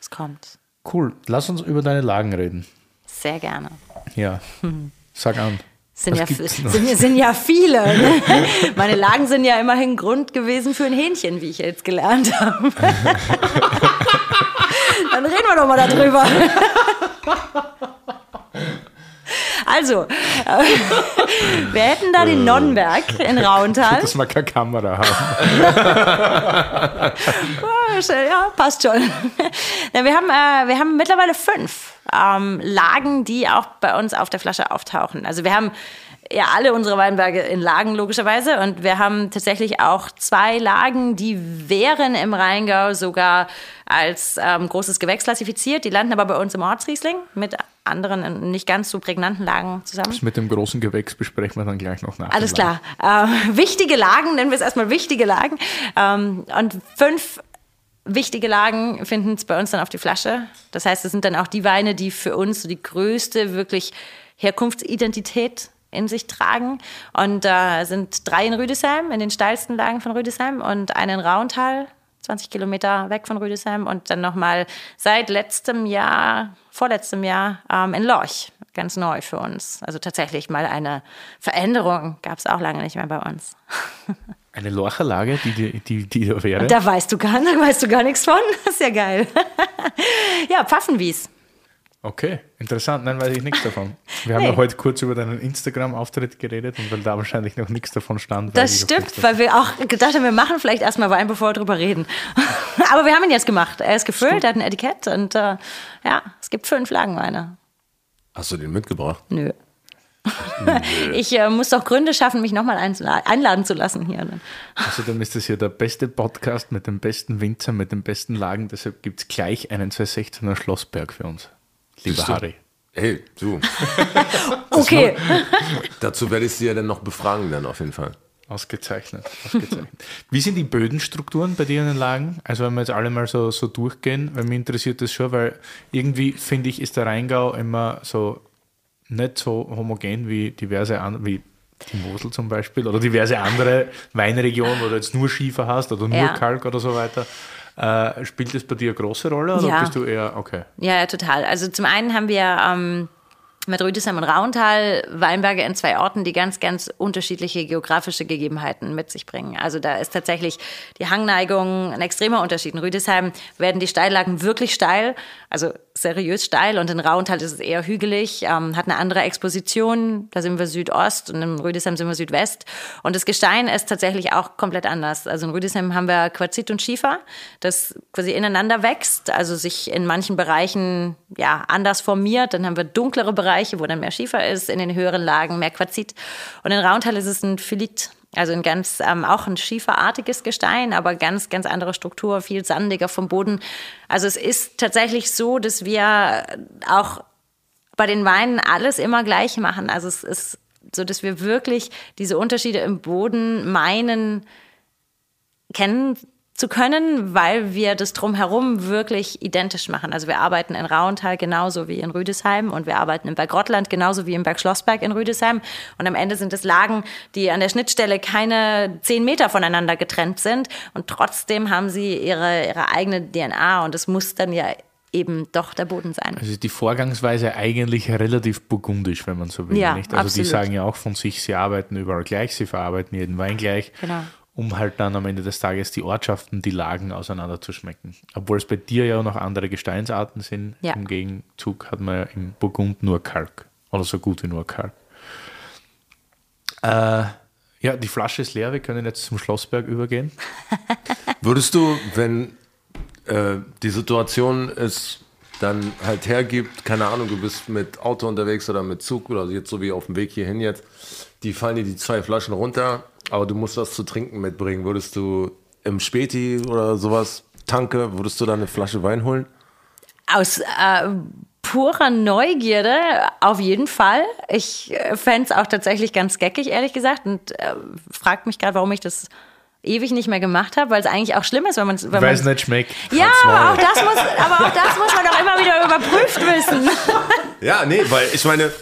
Es kommt. Cool. Lass uns über deine Lagen reden. Sehr gerne. Ja, sag an. Sind ja, sind, sind ja, viele. Ne? Meine Lagen sind ja immerhin Grund gewesen für ein Hähnchen, wie ich jetzt gelernt habe. Dann reden wir doch mal darüber. Also, äh, wir hätten da den Nonnenberg in Rauntal. Dass wir keine Kamera haben. ja, passt schon. Ja, wir, haben, äh, wir haben mittlerweile fünf ähm, Lagen, die auch bei uns auf der Flasche auftauchen. Also wir haben ja alle unsere Weinberge in Lagen logischerweise und wir haben tatsächlich auch zwei Lagen, die wären im Rheingau sogar als ähm, großes Gewächs klassifiziert. Die landen aber bei uns im Ortsriesling mit anderen nicht ganz so prägnanten Lagen zusammen. Das mit dem großen Gewächs besprechen wir dann gleich noch nach. Alles klar. Ähm, wichtige Lagen, nennen wir es erstmal wichtige Lagen. Ähm, und fünf wichtige Lagen finden es bei uns dann auf die Flasche. Das heißt, es sind dann auch die Weine, die für uns so die größte wirklich Herkunftsidentität in sich tragen. Und da äh, sind drei in Rüdesheim, in den steilsten Lagen von Rüdesheim und einen in Rauntal, 20 Kilometer weg von Rüdesheim und dann nochmal seit letztem Jahr, vorletztem Jahr ähm, in Lorch. Ganz neu für uns. Also tatsächlich mal eine Veränderung gab es auch lange nicht mehr bei uns. Eine Lorcher Lage, die, die, die, die da wäre? Da weißt du gar, da weißt du gar nichts von. Das ist ja geil. ja, Pfaffenwies. Okay, interessant. Nein, weiß ich nichts davon. Wir haben Nee. ja heute kurz über deinen Instagram-Auftritt geredet und weil da wahrscheinlich noch nichts davon stand. Das stimmt, weil wir auch gedacht haben, wir machen vielleicht erstmal Wein, bevor wir drüber reden. Aber wir haben ihn jetzt gemacht. Er ist gefüllt, er hat ein Etikett und äh, ja, es gibt fünf Lagenweine. Hast du den mitgebracht? Nö. Ich äh, muss doch Gründe schaffen, mich nochmal einladen zu lassen hier. Außerdem ist das hier der beste Podcast mit dem besten Winzer, mit den besten Lagen. Deshalb gibt es gleich einen 216er Schlossberg für uns. Lieber Harry. Hey, du. Okay. Dazu werde ich sie ja dann noch befragen, dann auf jeden Fall. Ausgezeichnet. ausgezeichnet. Wie sind die Bödenstrukturen bei dir in den Lagen? Also wenn wir jetzt alle mal so, so durchgehen, weil mich interessiert das schon, weil irgendwie finde ich, ist der Rheingau immer so nicht so homogen wie diverse andere, wie die Mosel zum Beispiel oder diverse andere Weinregionen, wo du jetzt nur Schiefer hast oder nur Ja. Kalk oder so weiter. Äh, spielt das bei dir eine große Rolle oder Ja. bist du eher, okay. Ja, total. Also zum einen haben wir ähm, mit Rüdesheim und Rauntal Weinberge in zwei Orten, die ganz, ganz unterschiedliche geografische Gegebenheiten mit sich bringen. Also da ist tatsächlich die Hangneigung ein extremer Unterschied. In Rüdesheim werden die Steillagen wirklich steil, also seriös steil und in Rauntal ist es eher hügelig, ähm, hat eine andere Exposition. Da sind wir Südost und in Rüdesheim sind wir Südwest. Und das Gestein ist tatsächlich auch komplett anders. Also in Rüdesheim haben wir Quarzit und Schiefer, das quasi ineinander wächst, also sich in manchen Bereichen ja anders formiert. Dann haben wir dunklere Bereiche, wo dann mehr Schiefer ist, in den höheren Lagen mehr Quarzit. Und in Rauntal ist es ein Phylit. Also ein ganz, ähm, auch ein schieferartiges Gestein, aber ganz, ganz andere Struktur, viel sandiger vom Boden. Also es ist tatsächlich so, dass wir auch bei den Weinen alles immer gleich machen. Also es ist so, dass wir wirklich diese Unterschiede im Boden meinen, kennen zu können, weil wir das drumherum wirklich identisch machen. Also wir arbeiten in Rauental genauso wie in Rüdesheim und wir arbeiten im Berg Rottland genauso wie im Berg Schlossberg in Rüdesheim. Und am Ende sind es Lagen, die an der Schnittstelle keine zehn Meter voneinander getrennt sind und trotzdem haben sie ihre, ihre eigene DNA und es muss dann ja eben doch der Boden sein. Also ist die Vorgangsweise eigentlich relativ burgundisch, wenn man so will. Ja, nicht? Also die absolut. sagen ja auch von sich, sie arbeiten überall gleich, sie verarbeiten jeden Wein gleich, Genau. Um halt dann am Ende des Tages die Ortschaften, die Lagen auseinander zu schmecken. Obwohl es bei dir ja auch noch andere Gesteinsarten sind. Ja. Im Gegenzug hat man ja im Burgund nur Kalk. Oder so gut wie nur Kalk. Äh, ja, die Flasche ist leer, wir können jetzt zum Schlossberg übergehen. Würdest du, wenn äh, die Situation es dann halt hergibt, keine Ahnung, du bist mit Auto unterwegs oder mit Zug oder jetzt so wie auf dem Weg hierhin jetzt, die fallen dir die zwei Flaschen runter, aber du musst was zu trinken mitbringen, würdest du im Späti oder sowas tanke, würdest du da eine Flasche Wein holen? Aus äh, purer Neugierde auf jeden Fall. Ich fände es auch tatsächlich ganz geckig, ehrlich gesagt, und äh, fragt mich gerade, warum ich das ewig nicht mehr gemacht habe, weil es eigentlich auch schlimm ist, wenn man es. Weil es nicht schmeckt. Ja, aber auch, das muss, aber auch das muss man doch immer wieder überprüft wissen. Ja, nee, weil ich meine,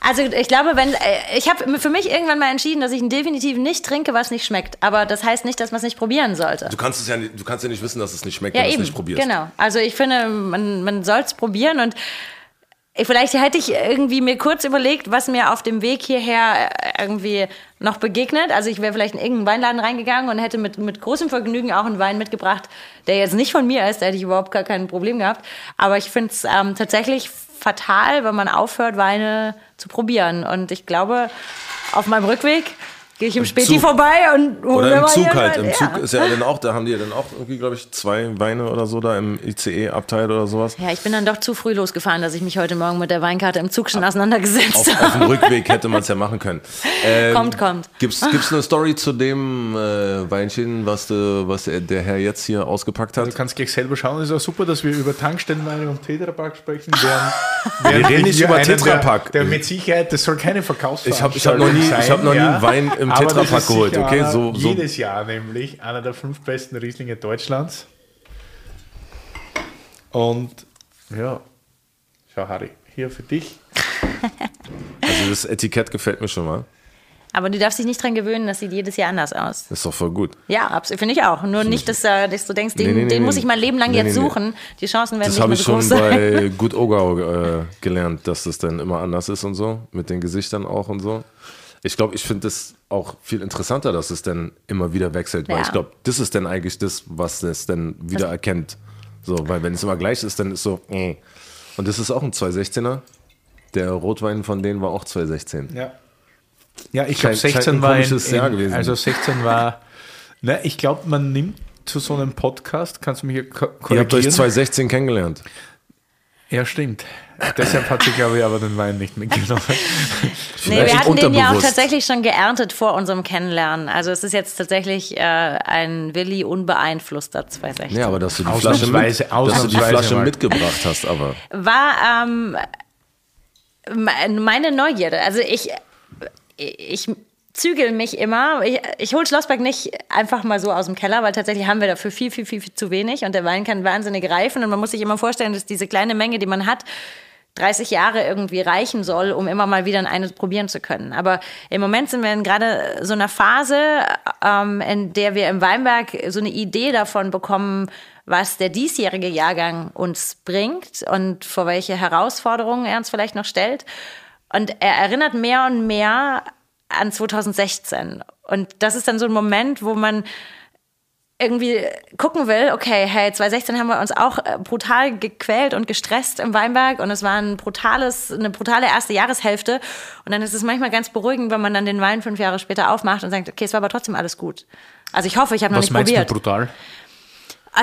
Also ich glaube, wenn äh, ich habe für mich irgendwann mal entschieden, dass ich definitiv nicht trinke, was nicht schmeckt. Aber das heißt nicht, dass man es nicht probieren sollte. du kannst es ja, nicht- du kannst ja nicht wissen, dass es nicht schmeckt, Ja, wenn du es nicht probierst. Genau. Also ich finde, man, man soll es probieren und vielleicht hätte ich irgendwie mir kurz überlegt, was mir auf dem Weg hierher äh, irgendwie noch begegnet. Also ich wäre vielleicht in irgendeinen Weinladen reingegangen und hätte mit, mit großem Vergnügen auch einen Wein mitgebracht, der jetzt nicht von mir ist, da hätte ich überhaupt gar kein Problem gehabt. Aber ich finde es ähm, tatsächlich fatal, wenn man aufhört, Weine zu probieren. Und ich glaube, auf meinem Rückweg gehe ich im Späti Zug. vorbei und hole Oder mir im mal Zug halt. Im Wein. Zug ja. ist ja dann auch, da haben die ja dann auch irgendwie, glaube ich, zwei Weine oder so da im ICE-Abteil oder sowas. Ja, ich bin dann doch zu früh losgefahren, dass ich mich heute Morgen mit der Weinkarte im Zug schon auseinandergesetzt Auf, habe. auf dem Rückweg hätte man es ja machen können. Ähm, Kommt, kommt. Gibt's, gibt's eine Story zu dem äh, Weinchen, was, de, was der, der Herr jetzt hier ausgepackt hat? Du kannst gleich selber schauen. Es ist auch super, dass wir über Tankstellenweine und Tetrapack sprechen. Während, während reden nicht über Tetrapack. Der, der mit Sicherheit, das soll keine Ich habe Verkaufsveranstaltung ich hab noch nie, sein. ich hab noch nie ja. einen Wein im Aber das Tetrapack ist geholt. Okay, einer, so, so Jedes Jahr nämlich einer der fünf besten Rieslinge Deutschlands. Und ja, schau Harry, hier für dich. also das Etikett gefällt mir schon mal. Aber du darfst dich nicht dran gewöhnen, das sieht jedes Jahr anders aus. Ist doch voll gut. Ja, finde ich auch. Nur nicht, dass, äh, dass du denkst, den, Nee, nee, nee, den muss nee. ich mein Leben lang Nee, jetzt nee, nee. suchen. Die Chancen werden Das nicht habe mehr ich so schon groß sein. bei Gut Ogau äh, gelernt, dass das dann immer anders ist und so, mit den Gesichtern auch und so. Ich glaube, ich finde das auch viel interessanter, dass es dann immer wieder wechselt, weil Ja. ich glaube, das ist dann eigentlich das, was es dann wieder erkennt. So, weil wenn es immer gleich ist, dann ist so, äh. Und das ist auch ein 216er. Der Rotwein von denen war auch 216. Ja. Ja, ich glaube, Scheint- 16 scheint ein war. In, komisches Jahr gewesen. Also 16 war. Ne, ich glaube, man nimmt zu so einem Podcast, kannst du mich hier ko- Ihr habt euch korrigieren? 216 kennengelernt. ja, stimmt. Deshalb hat sie, glaube ich, aber den Wein nicht mitgenommen. Nee, wir hatten den ja auch tatsächlich schon geerntet vor unserem Kennenlernen. Also es ist jetzt tatsächlich äh, ein Willi unbeeinflusster 260. Ja, aber dass du die Flasche, mit, dass du die Flasche mitgebracht hast, aber War ähm, me- meine Neugierde. Also ich, ich zügel mich immer. Ich, ich hole Schlossberg nicht einfach mal so aus dem Keller, weil tatsächlich haben wir dafür viel, viel, viel, viel zu wenig und der Wein kann wahnsinnig reifen und man muss sich immer vorstellen, dass diese kleine Menge, die man hat, 30 Jahre irgendwie reichen soll, um immer mal wieder eines probieren zu können. Aber im Moment sind wir in gerade so einer Phase, ähm, in der wir im Weinberg so eine Idee davon bekommen, was der diesjährige Jahrgang uns bringt und vor welche Herausforderungen er uns vielleicht noch stellt. Und er erinnert mehr und mehr an 2016. Und das ist dann so ein Moment, wo man irgendwie gucken will, okay, hey, 2016 haben wir uns auch äh, brutal gequält und gestresst im Weinberg und es war ein brutales, eine brutale erste Jahreshälfte. Und dann ist es manchmal ganz beruhigend, wenn man dann den Wein fünf Jahre später aufmacht und sagt, okay, es war aber trotzdem alles gut. Also ich hoffe, ich habe noch Was nicht meinst du probiert. mit brutal?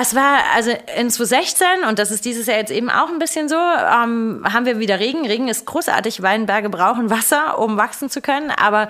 Es war also in 2016 und das ist dieses Jahr jetzt eben auch ein bisschen so, ähm, haben wir wieder Regen. Regen ist großartig, Weinberge brauchen Wasser, um wachsen zu können, aber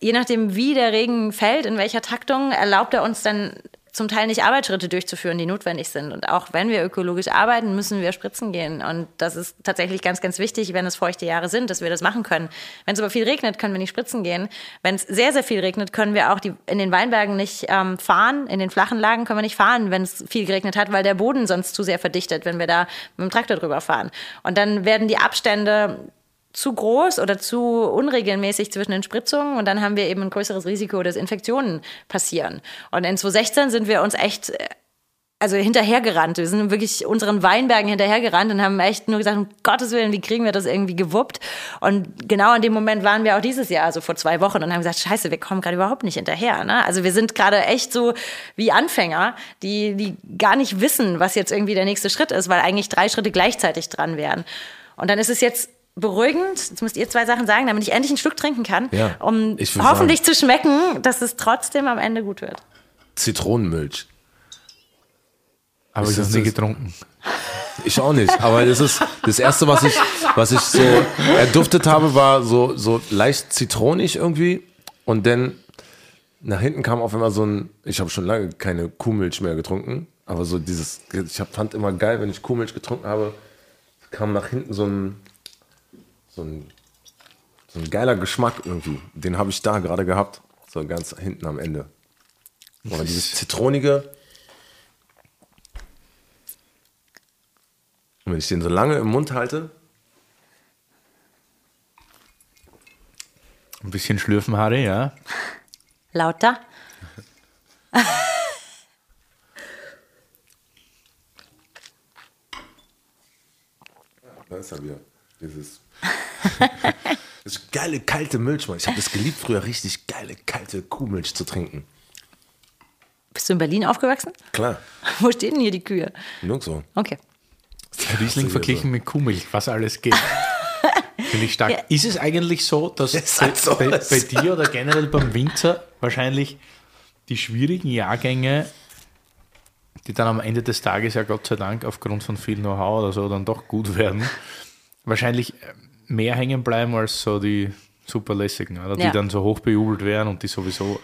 je nachdem, wie der Regen fällt, in welcher Taktung, erlaubt er uns dann zum Teil nicht Arbeitsschritte durchzuführen, die notwendig sind. Und auch wenn wir ökologisch arbeiten, müssen wir spritzen gehen. Und das ist tatsächlich ganz, ganz wichtig, wenn es feuchte Jahre sind, dass wir das machen können. Wenn es aber viel regnet, können wir nicht spritzen gehen. Wenn es sehr, sehr viel regnet, können wir auch die, in den Weinbergen nicht ähm, fahren. In den flachen Lagen können wir nicht fahren, wenn es viel geregnet hat, weil der Boden sonst zu sehr verdichtet, wenn wir da mit dem Traktor drüber fahren. Und dann werden die Abstände zu groß oder zu unregelmäßig zwischen den Spritzungen und dann haben wir eben ein größeres Risiko, dass Infektionen passieren. Und in 2016 sind wir uns echt äh, also hinterhergerannt. Wir sind wirklich unseren Weinbergen hinterhergerannt und haben echt nur gesagt, um Gottes Willen, wie kriegen wir das irgendwie gewuppt? Und genau in dem Moment waren wir auch dieses Jahr, also vor zwei Wochen, und haben gesagt, scheiße, wir kommen gerade überhaupt nicht hinterher. Ne? Also wir sind gerade echt so wie Anfänger, die, die gar nicht wissen, was jetzt irgendwie der nächste Schritt ist, weil eigentlich drei Schritte gleichzeitig dran wären. Und dann ist es jetzt beruhigend, jetzt müsst ihr zwei Sachen sagen, damit ich endlich einen Schluck trinken kann, Ja, um hoffentlich zu schmecken, dass es trotzdem am Ende gut wird. Zitronenmilch. Aber ich Ist habe das nie getrunken. Ich auch nicht, aber das ist das erste, was ich, was ich so erduftet habe, war so, so leicht zitronig irgendwie. Und dann nach hinten kam auf einmal so ein, ich habe schon lange keine Kuhmilch mehr getrunken, aber so dieses, ich hab, fand immer geil, wenn ich Kuhmilch getrunken habe, kam nach hinten so ein, so ein, so ein geiler Geschmack irgendwie. Den habe ich da gerade gehabt, so ganz hinten am Ende. Aber dieses zitronige, Und wenn ich den so lange im Mund halte, Ein bisschen schlürfen, Harry, ja. Lauter? da ist er wieder. Dieses. Das ist geile kalte Milch, Mann. Ich habe das geliebt, früher richtig geile kalte Kuhmilch zu trinken. Bist du in Berlin aufgewachsen? Klar, Wo stehen denn hier die Kühe? nirgendwo. Okay. Riesling verglichen mit Kuhmilch, was alles geht. Finde ich stark. Ja. Ist es eigentlich so, dass bei, so. bei, bei dir oder generell beim Winzer wahrscheinlich die schwierigen Jahrgänge, die dann am Ende des Tages ja Gott sei Dank aufgrund von viel Know-how oder so dann doch gut werden, wahrscheinlich äh, mehr hängen bleiben als so die super lässigen, oder? Die Ja. dann so hoch bejubelt werden und die sowieso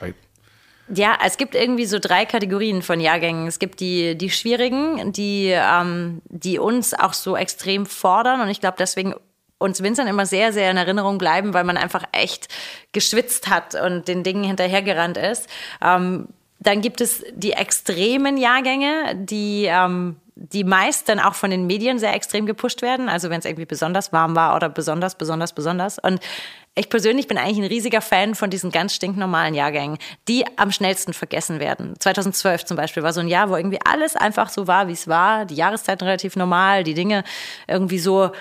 Ja, es gibt irgendwie so drei Kategorien von Jahrgängen. Es gibt die, die schwierigen, die, ähm, die uns auch so extrem fordern. Und ich glaube, deswegen uns Winzern immer sehr, sehr in Erinnerung bleiben, weil man einfach echt geschwitzt hat und den Dingen hinterhergerannt ist. Ähm, dann gibt es die extremen Jahrgänge, die, ähm, die meist dann auch von den Medien sehr extrem gepusht werden. Also wenn es irgendwie besonders warm war oder besonders, besonders, besonders. Und ich persönlich bin eigentlich ein riesiger Fan von diesen ganz stinknormalen Jahrgängen, die am schnellsten vergessen werden. 2012 zum Beispiel war so ein Jahr, wo irgendwie alles einfach so war, wie es war. Die Jahreszeiten relativ normal, die Dinge irgendwie so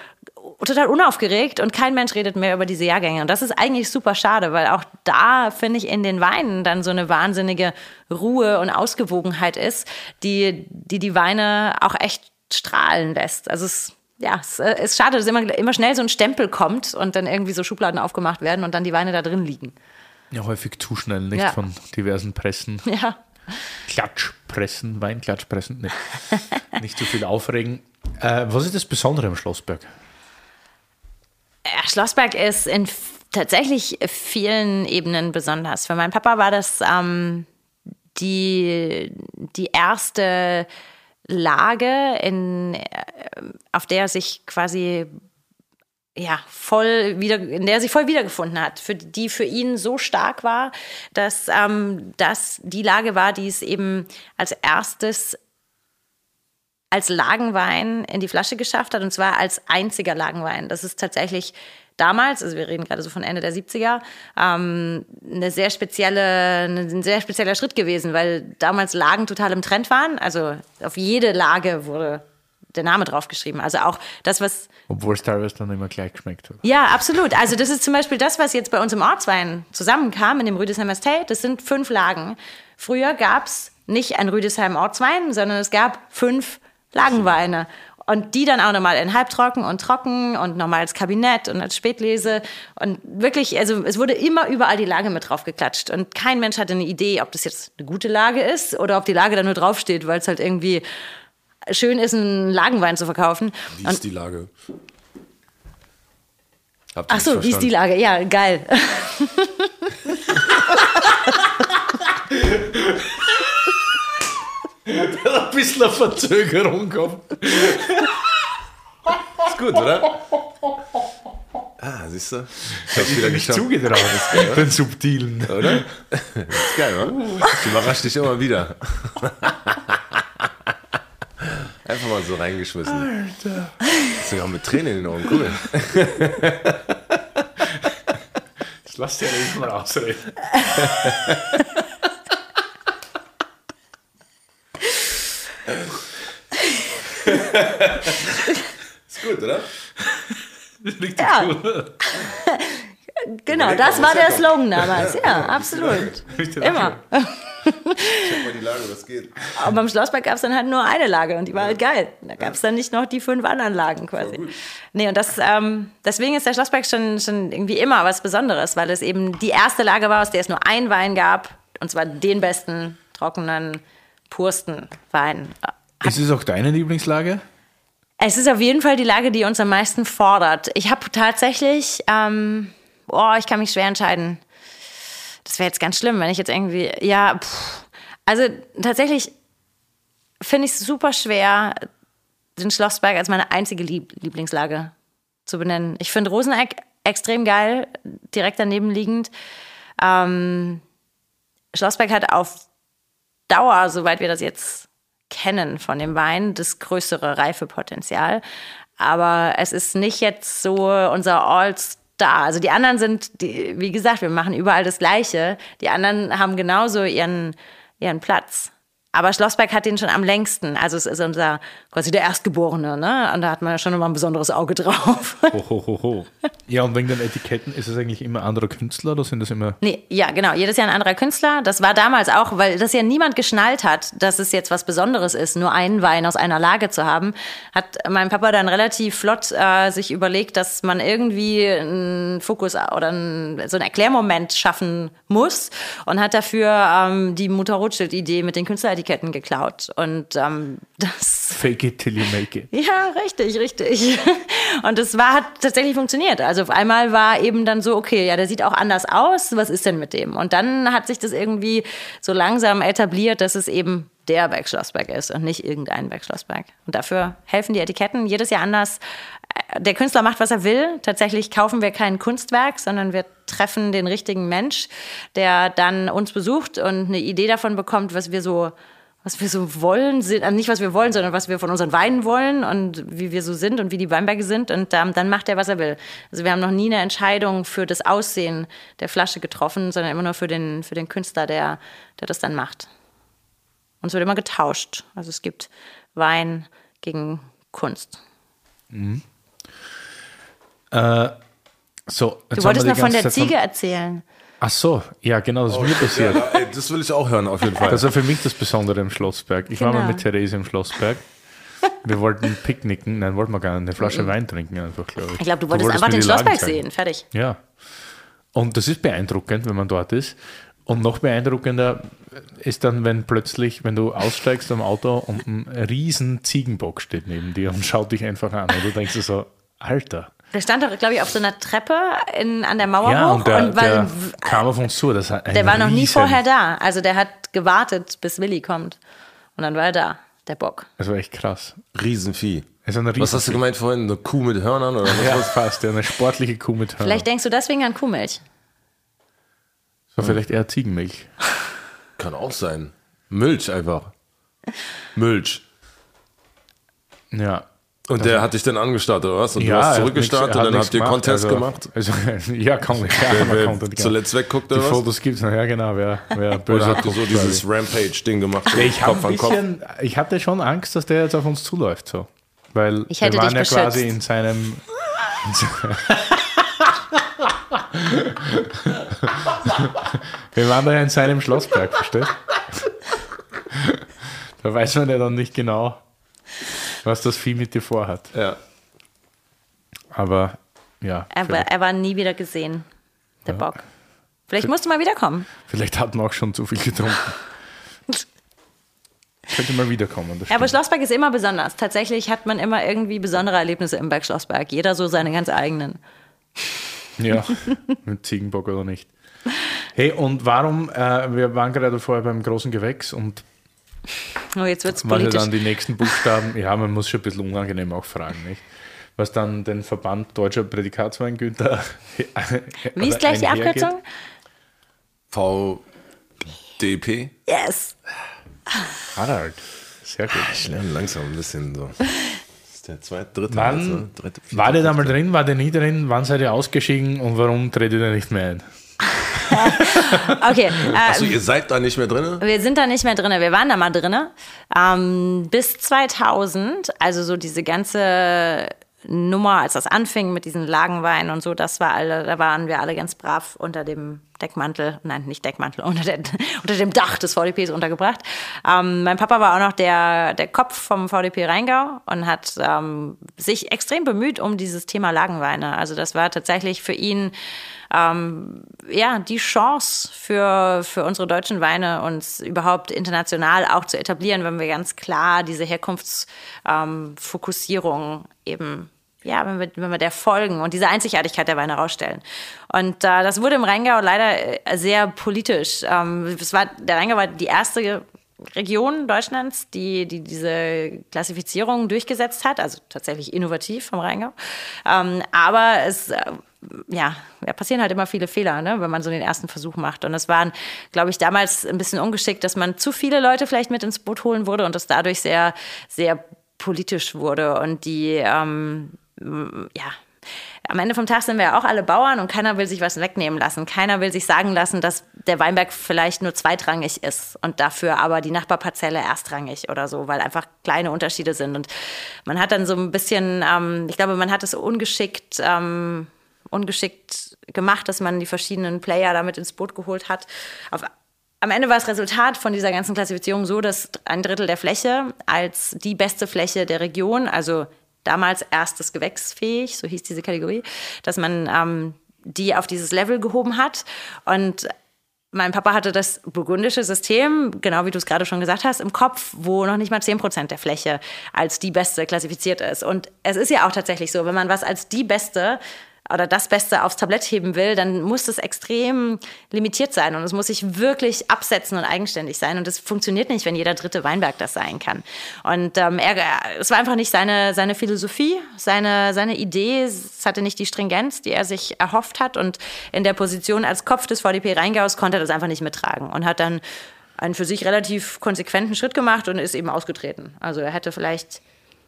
total unaufgeregt und kein Mensch redet mehr über diese Jahrgänge. Und das ist eigentlich super schade, weil auch da finde ich in den Weinen dann so eine wahnsinnige Ruhe und Ausgewogenheit ist, die die, die Weine auch echt strahlen lässt. Also es ja, es äh, ist schade, dass immer, immer schnell so ein Stempel kommt und dann irgendwie so Schubladen aufgemacht werden und dann die Weine da drin liegen. Ja, häufig zu schnell, nicht Ja. von diversen Pressen. Ja. Klatschpressen, Weinklatschpressen, nicht, nicht zu viel aufregen. Äh, was ist das Besondere am Schlossberg? Schlossberg ist in tatsächlich vielen Ebenen besonders. Für meinen Papa war das ähm, die, die erste Lage, in, äh, auf der er sich quasi ja, voll wieder, in der er sich voll wiedergefunden hat, für, die für ihn so stark war, dass ähm, das die Lage war, die es eben als erstes als Lagenwein in die Flasche geschafft hat, und zwar als einziger Lagenwein. Das ist tatsächlich damals, also wir reden gerade so von Ende der 70er, ähm, eine sehr spezielle, ein sehr spezieller Schritt gewesen, weil damals Lagen total im Trend waren. Also auf jede Lage wurde der Name draufgeschrieben. Also auch das, was Obwohl es teilweise dann immer gleich geschmeckt hat. ja, absolut. Also das ist zum Beispiel das, was jetzt bei uns im Ortswein zusammenkam, in dem Rüdesheim Estate. Das sind fünf Lagen. Früher gab es nicht ein Rüdesheim Ortswein, sondern es gab fünf Lagenweine. Und die dann auch nochmal in Halbtrocken und Trocken und nochmal als Kabinett und als Spätlese. Und wirklich, also es wurde immer überall die Lage mit draufgeklatscht. Und kein Mensch hatte eine Idee, ob das jetzt eine gute Lage ist oder ob die Lage da nur draufsteht, weil es halt irgendwie schön ist, einen Lagenwein zu verkaufen. Wie ist die Lage? Habt ihr Ach so, wie ist die? Lage? Ja, geil. ein bisschen eine Verzögerung gehabt. Ist gut, oder? Ah, siehst du? Ich hab's wieder Nicht zugetraut, den subtilen. Oder? ist geil, oder? Ich überrasch dich immer wieder. Einfach mal so reingeschmissen. Alter. Auch mit Tränen in den Augen. Cool. Ich lass dir nicht mal ausreden. Ist gut, oder? Richtig Ja. cool. Genau, das war der. Slogan damals. Ja, absolut. Richtig Immer. Check mal die Lage, was geht. Aber beim Schlossberg gab es dann halt nur eine Lage und die war halt geil. Da gab es dann nicht noch die fünf anderen Lagen quasi. Nee, und das, ähm, deswegen ist der Schlossberg schon, schon irgendwie immer was Besonderes, weil es eben die erste Lage war, aus der es nur ein Wein gab. Und zwar den besten, trockenen, pursten Wein. Ist es auch deine Lieblingslage? Es ist auf jeden Fall die Lage, die uns am meisten fordert. Ich habe tatsächlich, ähm, boah, ich kann mich schwer entscheiden. Das wäre jetzt ganz schlimm, wenn ich jetzt irgendwie, ja, pff. also tatsächlich finde ich es super schwer, den Schlossberg als meine einzige Lieb Lieblingslage zu benennen. Ich finde Roseneck extrem geil, direkt daneben liegend. Ähm, Schlossberg hat auf Dauer, soweit wir das jetzt kennen von dem Wein, das größere Reifepotenzial. Aber es ist nicht jetzt so unser All-Star. Also die anderen sind, die, wie gesagt, wir machen überall das Gleiche. Die anderen haben genauso ihren, ihren Platz. Aber Schlossberg hat den schon am längsten. Also es ist unser, quasi der Erstgeborene, ne? Und da hat man ja schon immer ein besonderes Auge drauf. Ho, ho, ho, ho. Ja, und wegen den Etiketten ist es eigentlich immer anderer Künstler oder sind das immer. Nee, ja, genau. Jedes Jahr ein anderer Künstler. Das war damals auch, weil das ja niemand geschnallt hat, dass es jetzt was Besonderes ist, nur einen Wein aus einer Lage zu haben, hat mein Papa dann relativ flott äh, sich überlegt, dass man irgendwie einen Fokus oder einen, so einen Erklärmoment schaffen muss und hat dafür ähm, die Mutter Rothschild-Idee mit den Künstleretiketten geklaut. Und ähm, das Fake it till you make it. ja, richtig, richtig. Und das war, hat tatsächlich funktioniert. Also auf einmal war eben dann so, okay, ja, der sieht auch anders aus, was ist denn mit dem? Und dann hat sich das irgendwie so langsam etabliert, dass es eben der Berg Schlossberg ist und nicht irgendein Berg Schlossberg. Und dafür helfen die Etiketten jedes Jahr anders. Der Künstler macht, was er will. Tatsächlich kaufen wir kein Kunstwerk, sondern wir treffen den richtigen Mensch, der dann uns besucht und eine Idee davon bekommt, was wir so was wir so wollen, sind, also nicht was wir wollen, sondern was wir von unseren Weinen wollen und wie wir so sind und wie die Weinberge sind. Und ähm, dann macht er, was er will. Also wir haben noch nie eine Entscheidung für das Aussehen der Flasche getroffen, sondern immer nur für den, für den Künstler, der, der das dann macht. Und es wird immer getauscht. Also es gibt Wein gegen Kunst. So, jetzt Du haben wolltest noch von der Ziege erzählen. Ach so, ja, genau, das ist mir passiert. Ja, ey, das will ich auch hören, auf jeden Fall. Das war für mich das Besondere im Schlossberg. Ich war mal Genau. mit Therese im Schlossberg. wir wollten picknicken, nein, wollten wir gar nicht, eine Flasche Wein trinken einfach, glaube ich. Ich glaube, du wolltest wolltest einfach den Schlossberg sehen. Fertig. Ja. Und das ist beeindruckend, wenn man dort ist. Und noch beeindruckender ist dann, wenn plötzlich, wenn du aussteigst am Auto und ein riesen Ziegenbock steht neben dir und schaut dich einfach an. Und du denkst dir so, Alter. Der stand doch, glaube ich, auf so einer Treppe in, an der Mauer Ja, hoch und der, weil der kam auf uns zu. Das hat der war noch nie riesen- vorher da. Also der hat gewartet, bis Willi kommt. Und dann war er da, der Bock. Das war echt krass. Riesenvieh. Ein Was hast du gemeint vorhin? Eine Kuh mit Hörnern oder was? Ja, fast. Ja, eine sportliche Kuh mit Hörnern. Vielleicht denkst du deswegen an Kuhmilch. Das war vielleicht eher Ziegenmilch. Kann auch sein. Milch einfach. Milch. Ja. Und der hat dich dann angestartet, oder was? Und du ja, hast er hat zurückgestartet und dann habt ihr gemacht, Contest also- gemacht? Also, ja, kann man. Ja, Wer, wer und zuletzt wegguckt Die oder was? Fotos gibt es noch, ja genau, wer, wer böse Oder habt ihr so dieses Rampage-Ding gemacht? so Ich, hab Kopf ein an Kopf? bisschen, ich hatte schon Angst, dass der jetzt auf uns zuläuft. So. Weil Ich hätte wir waren dich ja quasi in seinem. wir waren da ja in seinem Schlossberg, verstehst Da weiß man ja dann nicht genau, was das Vieh mit dir vorhat. Ja. Aber ja, Er, war- er war nie wieder gesehen, der Bock. Vielleicht musst du mal wiederkommen. vielleicht hat man auch schon zu viel getrunken. Könnte mal wiederkommen. Das Ja, aber. Schlossberg ist immer besonders. Tatsächlich hat man immer irgendwie besondere Erlebnisse im Berg Schlossberg. Jeder so seine ganz eigenen. Ja, mit Ziegenbock oder nicht. Hey, und warum, äh, wir waren gerade vorher beim großen Gewächs und Oh, jetzt wird's was ja politisch. dann die nächsten Buchstaben, ja, man muss schon ein bisschen unangenehm auch fragen, nicht? Was dann den Verband Deutscher Prädikatswein Günther. Wie ist gleich die Abkürzung? VDP? Yes. Harald. Sehr gut. Ich lerne langsam ein bisschen so. Das ist der zweite, dritte. Wann ne? dritte, vierte, War der da mal drin, war der nie drin? Wann seid ihr ausgeschieden und warum tretet ihr nicht mehr ein? Okay, äh, Achso, ihr seid da nicht mehr drin? wir sind da nicht mehr drin. Wir waren da mal drin. Ähm, bis 2000, also so diese ganze Nummer, als das anfing mit diesen Lagenweinen und so, das war alle, da waren wir alle ganz brav unter dem Deckmantel, nein, nicht Deckmantel, unter, der, unter dem Dach des VDPs untergebracht. Ähm, mein Papa war auch noch der, der Kopf vom VDP Rheingau und hat ähm, sich extrem bemüht um dieses Thema Lagenweine. Also das war tatsächlich für ihn ähm, ja, die Chance für, für unsere deutschen Weine, uns überhaupt international auch zu etablieren, wenn wir ganz klar diese Herkunftsfokussierung eben ja, wenn wir, wenn wir der folgen und diese Einzigartigkeit der Weine rausstellen. Und äh, das wurde im Rheingau leider äh, sehr politisch. Ähm, es war, der Rheingau war die erste Region Deutschlands, die, die diese Klassifizierung durchgesetzt hat, also tatsächlich innovativ vom Rheingau. Ähm, aber es, äh, ja, ja, passieren halt immer viele Fehler, ne, wenn man so den ersten Versuch macht. Und es waren, glaube ich, damals ein bisschen ungeschickt, dass man zu viele Leute vielleicht mit ins Boot holen wurde und das dadurch sehr, sehr politisch wurde und die, ähm, ja, am Ende vom Tag sind wir ja auch alle Bauern und keiner will sich was wegnehmen lassen. Keiner will sich sagen lassen, dass der Weinberg vielleicht nur zweitrangig ist und dafür aber die Nachbarparzelle erstrangig oder so, weil einfach kleine Unterschiede sind. Und man hat dann so ein bisschen, ähm, ich glaube, man hat es ungeschickt, ähm, ungeschickt gemacht, dass man die verschiedenen Player damit ins Boot geholt hat. Auf am Ende war das Resultat von dieser ganzen Klassifizierung so, dass ein Drittel der Fläche als die beste Fläche der Region, also damals erstes gewächsfähig, so hieß diese Kategorie, dass man ähm, die auf dieses Level gehoben hat. Und mein Papa hatte das burgundische System, genau wie du es gerade schon gesagt hast, im Kopf, wo noch nicht mal 10% der Fläche als die beste klassifiziert ist. Und es ist ja auch tatsächlich so, wenn man was als die beste oder das Beste aufs Tablett heben will, dann muss das extrem limitiert sein und es muss sich wirklich absetzen und eigenständig sein. Und das funktioniert nicht, wenn jeder dritte Weinberg das sein kann. Und ähm, er, es war einfach nicht seine, seine Philosophie, seine, seine Idee. Es hatte nicht die Stringenz, die er sich erhofft hat. Und in der Position als Kopf des VDP Rheingaus konnte er das einfach nicht mittragen und hat dann einen für sich relativ konsequenten Schritt gemacht und ist eben ausgetreten. Also er hätte vielleicht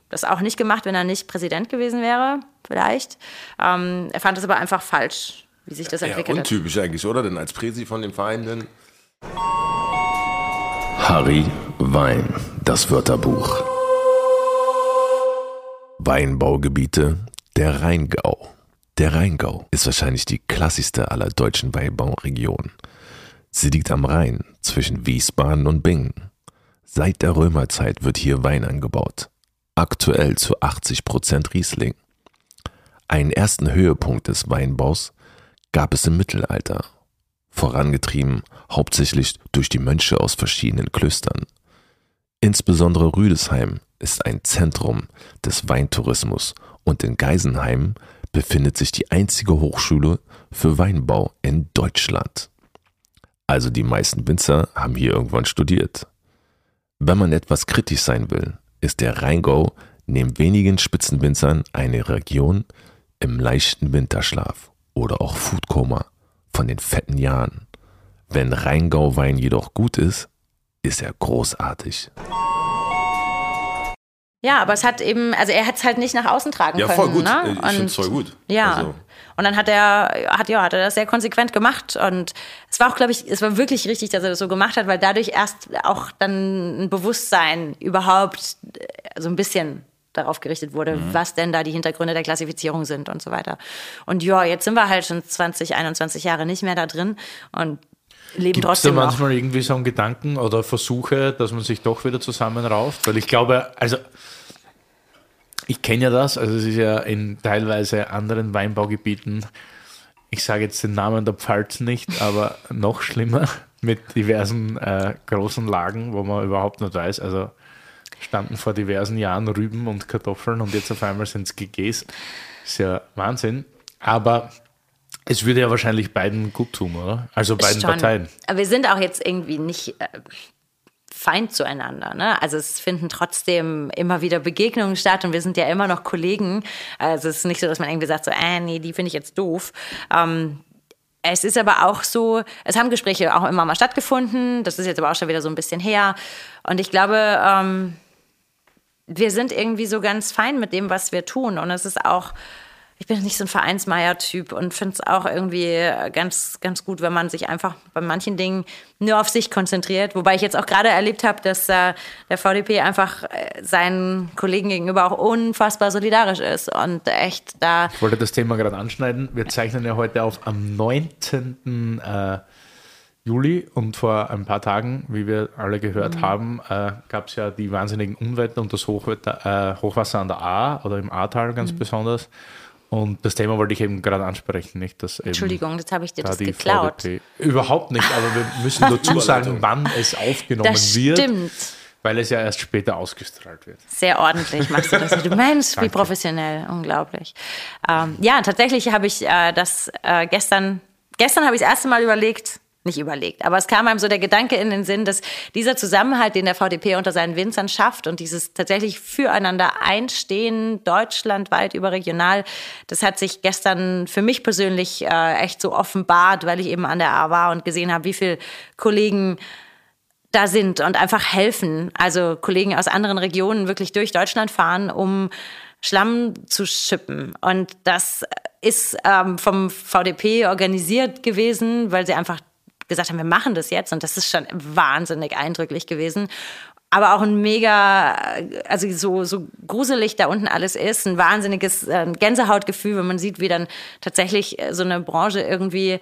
das auch nicht gemacht, wenn er nicht Präsident gewesen wäre, vielleicht. Ähm, er fand es aber einfach falsch, wie sich das Ja, entwickelt hat. untypisch eigentlich, oder? Denn als Präsi von dem Verein dann. Harry Wein, das Wörterbuch. Weinbaugebiete der Rheingau. Der Rheingau ist wahrscheinlich die klassischste aller deutschen Weinbauregionen. Sie liegt am Rhein zwischen Wiesbaden und Bingen. Seit der Römerzeit wird hier Wein angebaut. Aktuell zu 80% Riesling. Einen ersten Höhepunkt des Weinbaus gab es im Mittelalter, vorangetrieben hauptsächlich durch die Mönche aus verschiedenen Klöstern. Insbesondere Rüdesheim ist ein Zentrum des Weintourismus und in Geisenheim befindet sich die einzige Hochschule für Weinbau in Deutschland. Also die meisten Winzer haben hier irgendwann studiert. Wenn man etwas kritisch sein will, ist der Rheingau neben wenigen Spitzenwinzern eine Region im leichten Winterschlaf oder auch Foodkoma von den fetten Jahren. Wenn Rheingau-Wein jedoch gut ist, ist er großartig. Ja, aber es hat eben, also er hat es halt nicht nach außen tragen Ja, können. voll gut. Ne? Ich finde es voll gut. Ja. Also, Und dann hat er, hat, ja, hat er das sehr konsequent gemacht. Und es war auch, glaube ich, es war wirklich richtig, dass er das so gemacht hat, weil dadurch erst auch dann ein Bewusstsein überhaupt äh, so ein bisschen darauf gerichtet wurde, Mhm. was denn da die Hintergründe der Klassifizierung sind und so weiter. Und ja, jetzt sind wir halt schon 20, 21 Jahre nicht mehr da drin und leben Gibt es da trotzdem noch. manchmal irgendwie so einen Gedanken oder Versuche, dass man sich doch wieder zusammenrauft? Weil ich glaube, also ich kenne ja das, also es ist ja in teilweise anderen Weinbaugebieten, ich sage jetzt den Namen der Pfalz nicht, aber noch schlimmer mit diversen äh, großen Lagen, wo man überhaupt nicht weiß, also standen vor diversen Jahren Rüben und Kartoffeln und jetzt auf einmal sind es GGs. Ist ja Wahnsinn. Aber es würde ja wahrscheinlich beiden gut tun, oder? Also beiden Schon. Parteien. Aber wir sind auch jetzt irgendwie nicht äh, Feind zueinander. Ne? Also es finden trotzdem immer wieder Begegnungen statt und wir sind ja immer noch Kollegen. Also es ist nicht so, dass man irgendwie sagt, so, äh, nee, die finde ich jetzt doof. Ähm, es ist aber auch so, es haben Gespräche auch immer mal stattgefunden. Das ist jetzt aber auch schon wieder so ein bisschen her. Und ich glaube, ähm, wir sind irgendwie so ganz fein mit dem, was wir tun. Und es ist auch, ich bin nicht so ein Vereinsmeier-Typ und finde es auch irgendwie ganz, ganz gut, wenn man sich einfach bei manchen Dingen nur auf sich konzentriert. Wobei ich jetzt auch gerade erlebt habe, dass äh, der VDP einfach äh, seinen Kollegen gegenüber auch unfassbar solidarisch ist und echt da. Ich wollte das Thema gerade anschneiden. Wir zeichnen ja heute auf am 9. Äh, Juli und vor ein paar Tagen, wie wir alle gehört haben, äh, gab es ja die wahnsinnigen Unwetter und das Hochwetter, äh, Hochwasser an der A oder im Ahrtal ganz besonders. Und das Thema wollte ich eben gerade ansprechen, nicht? Dass Entschuldigung, jetzt habe ich dir da das geklaut. VDP Überhaupt nicht, aber wir müssen dazu sagen, wann es aufgenommen Das wird, stimmt. weil es ja erst später ausgestrahlt wird. Sehr ordentlich machst du das. Du Mensch, wie professionell, unglaublich. Ähm, ja, tatsächlich habe ich äh, das äh, gestern, gestern habe ich das erste Mal überlegt, nicht überlegt, aber es kam einem so der Gedanke in den Sinn, dass dieser Zusammenhalt, den der VDP unter seinen Winzern schafft und dieses tatsächlich füreinander einstehen, deutschlandweit, überregional, das hat sich gestern für mich persönlich äh, echt so offenbart, weil ich eben an der A war und gesehen habe, wie viele Kollegen da sind und einfach helfen. Also Kollegen aus anderen Regionen wirklich durch Deutschland fahren, um Schlamm zu schippen. Und das ist ähm, vom VDP organisiert gewesen, weil sie einfach gesagt haben, wir machen das jetzt. Und das ist schon wahnsinnig eindrücklich gewesen. Aber auch ein mega, also so, so gruselig da unten alles ist, ein wahnsinniges äh, Gänsehautgefühl, wenn man sieht, wie dann tatsächlich äh, so eine Branche irgendwie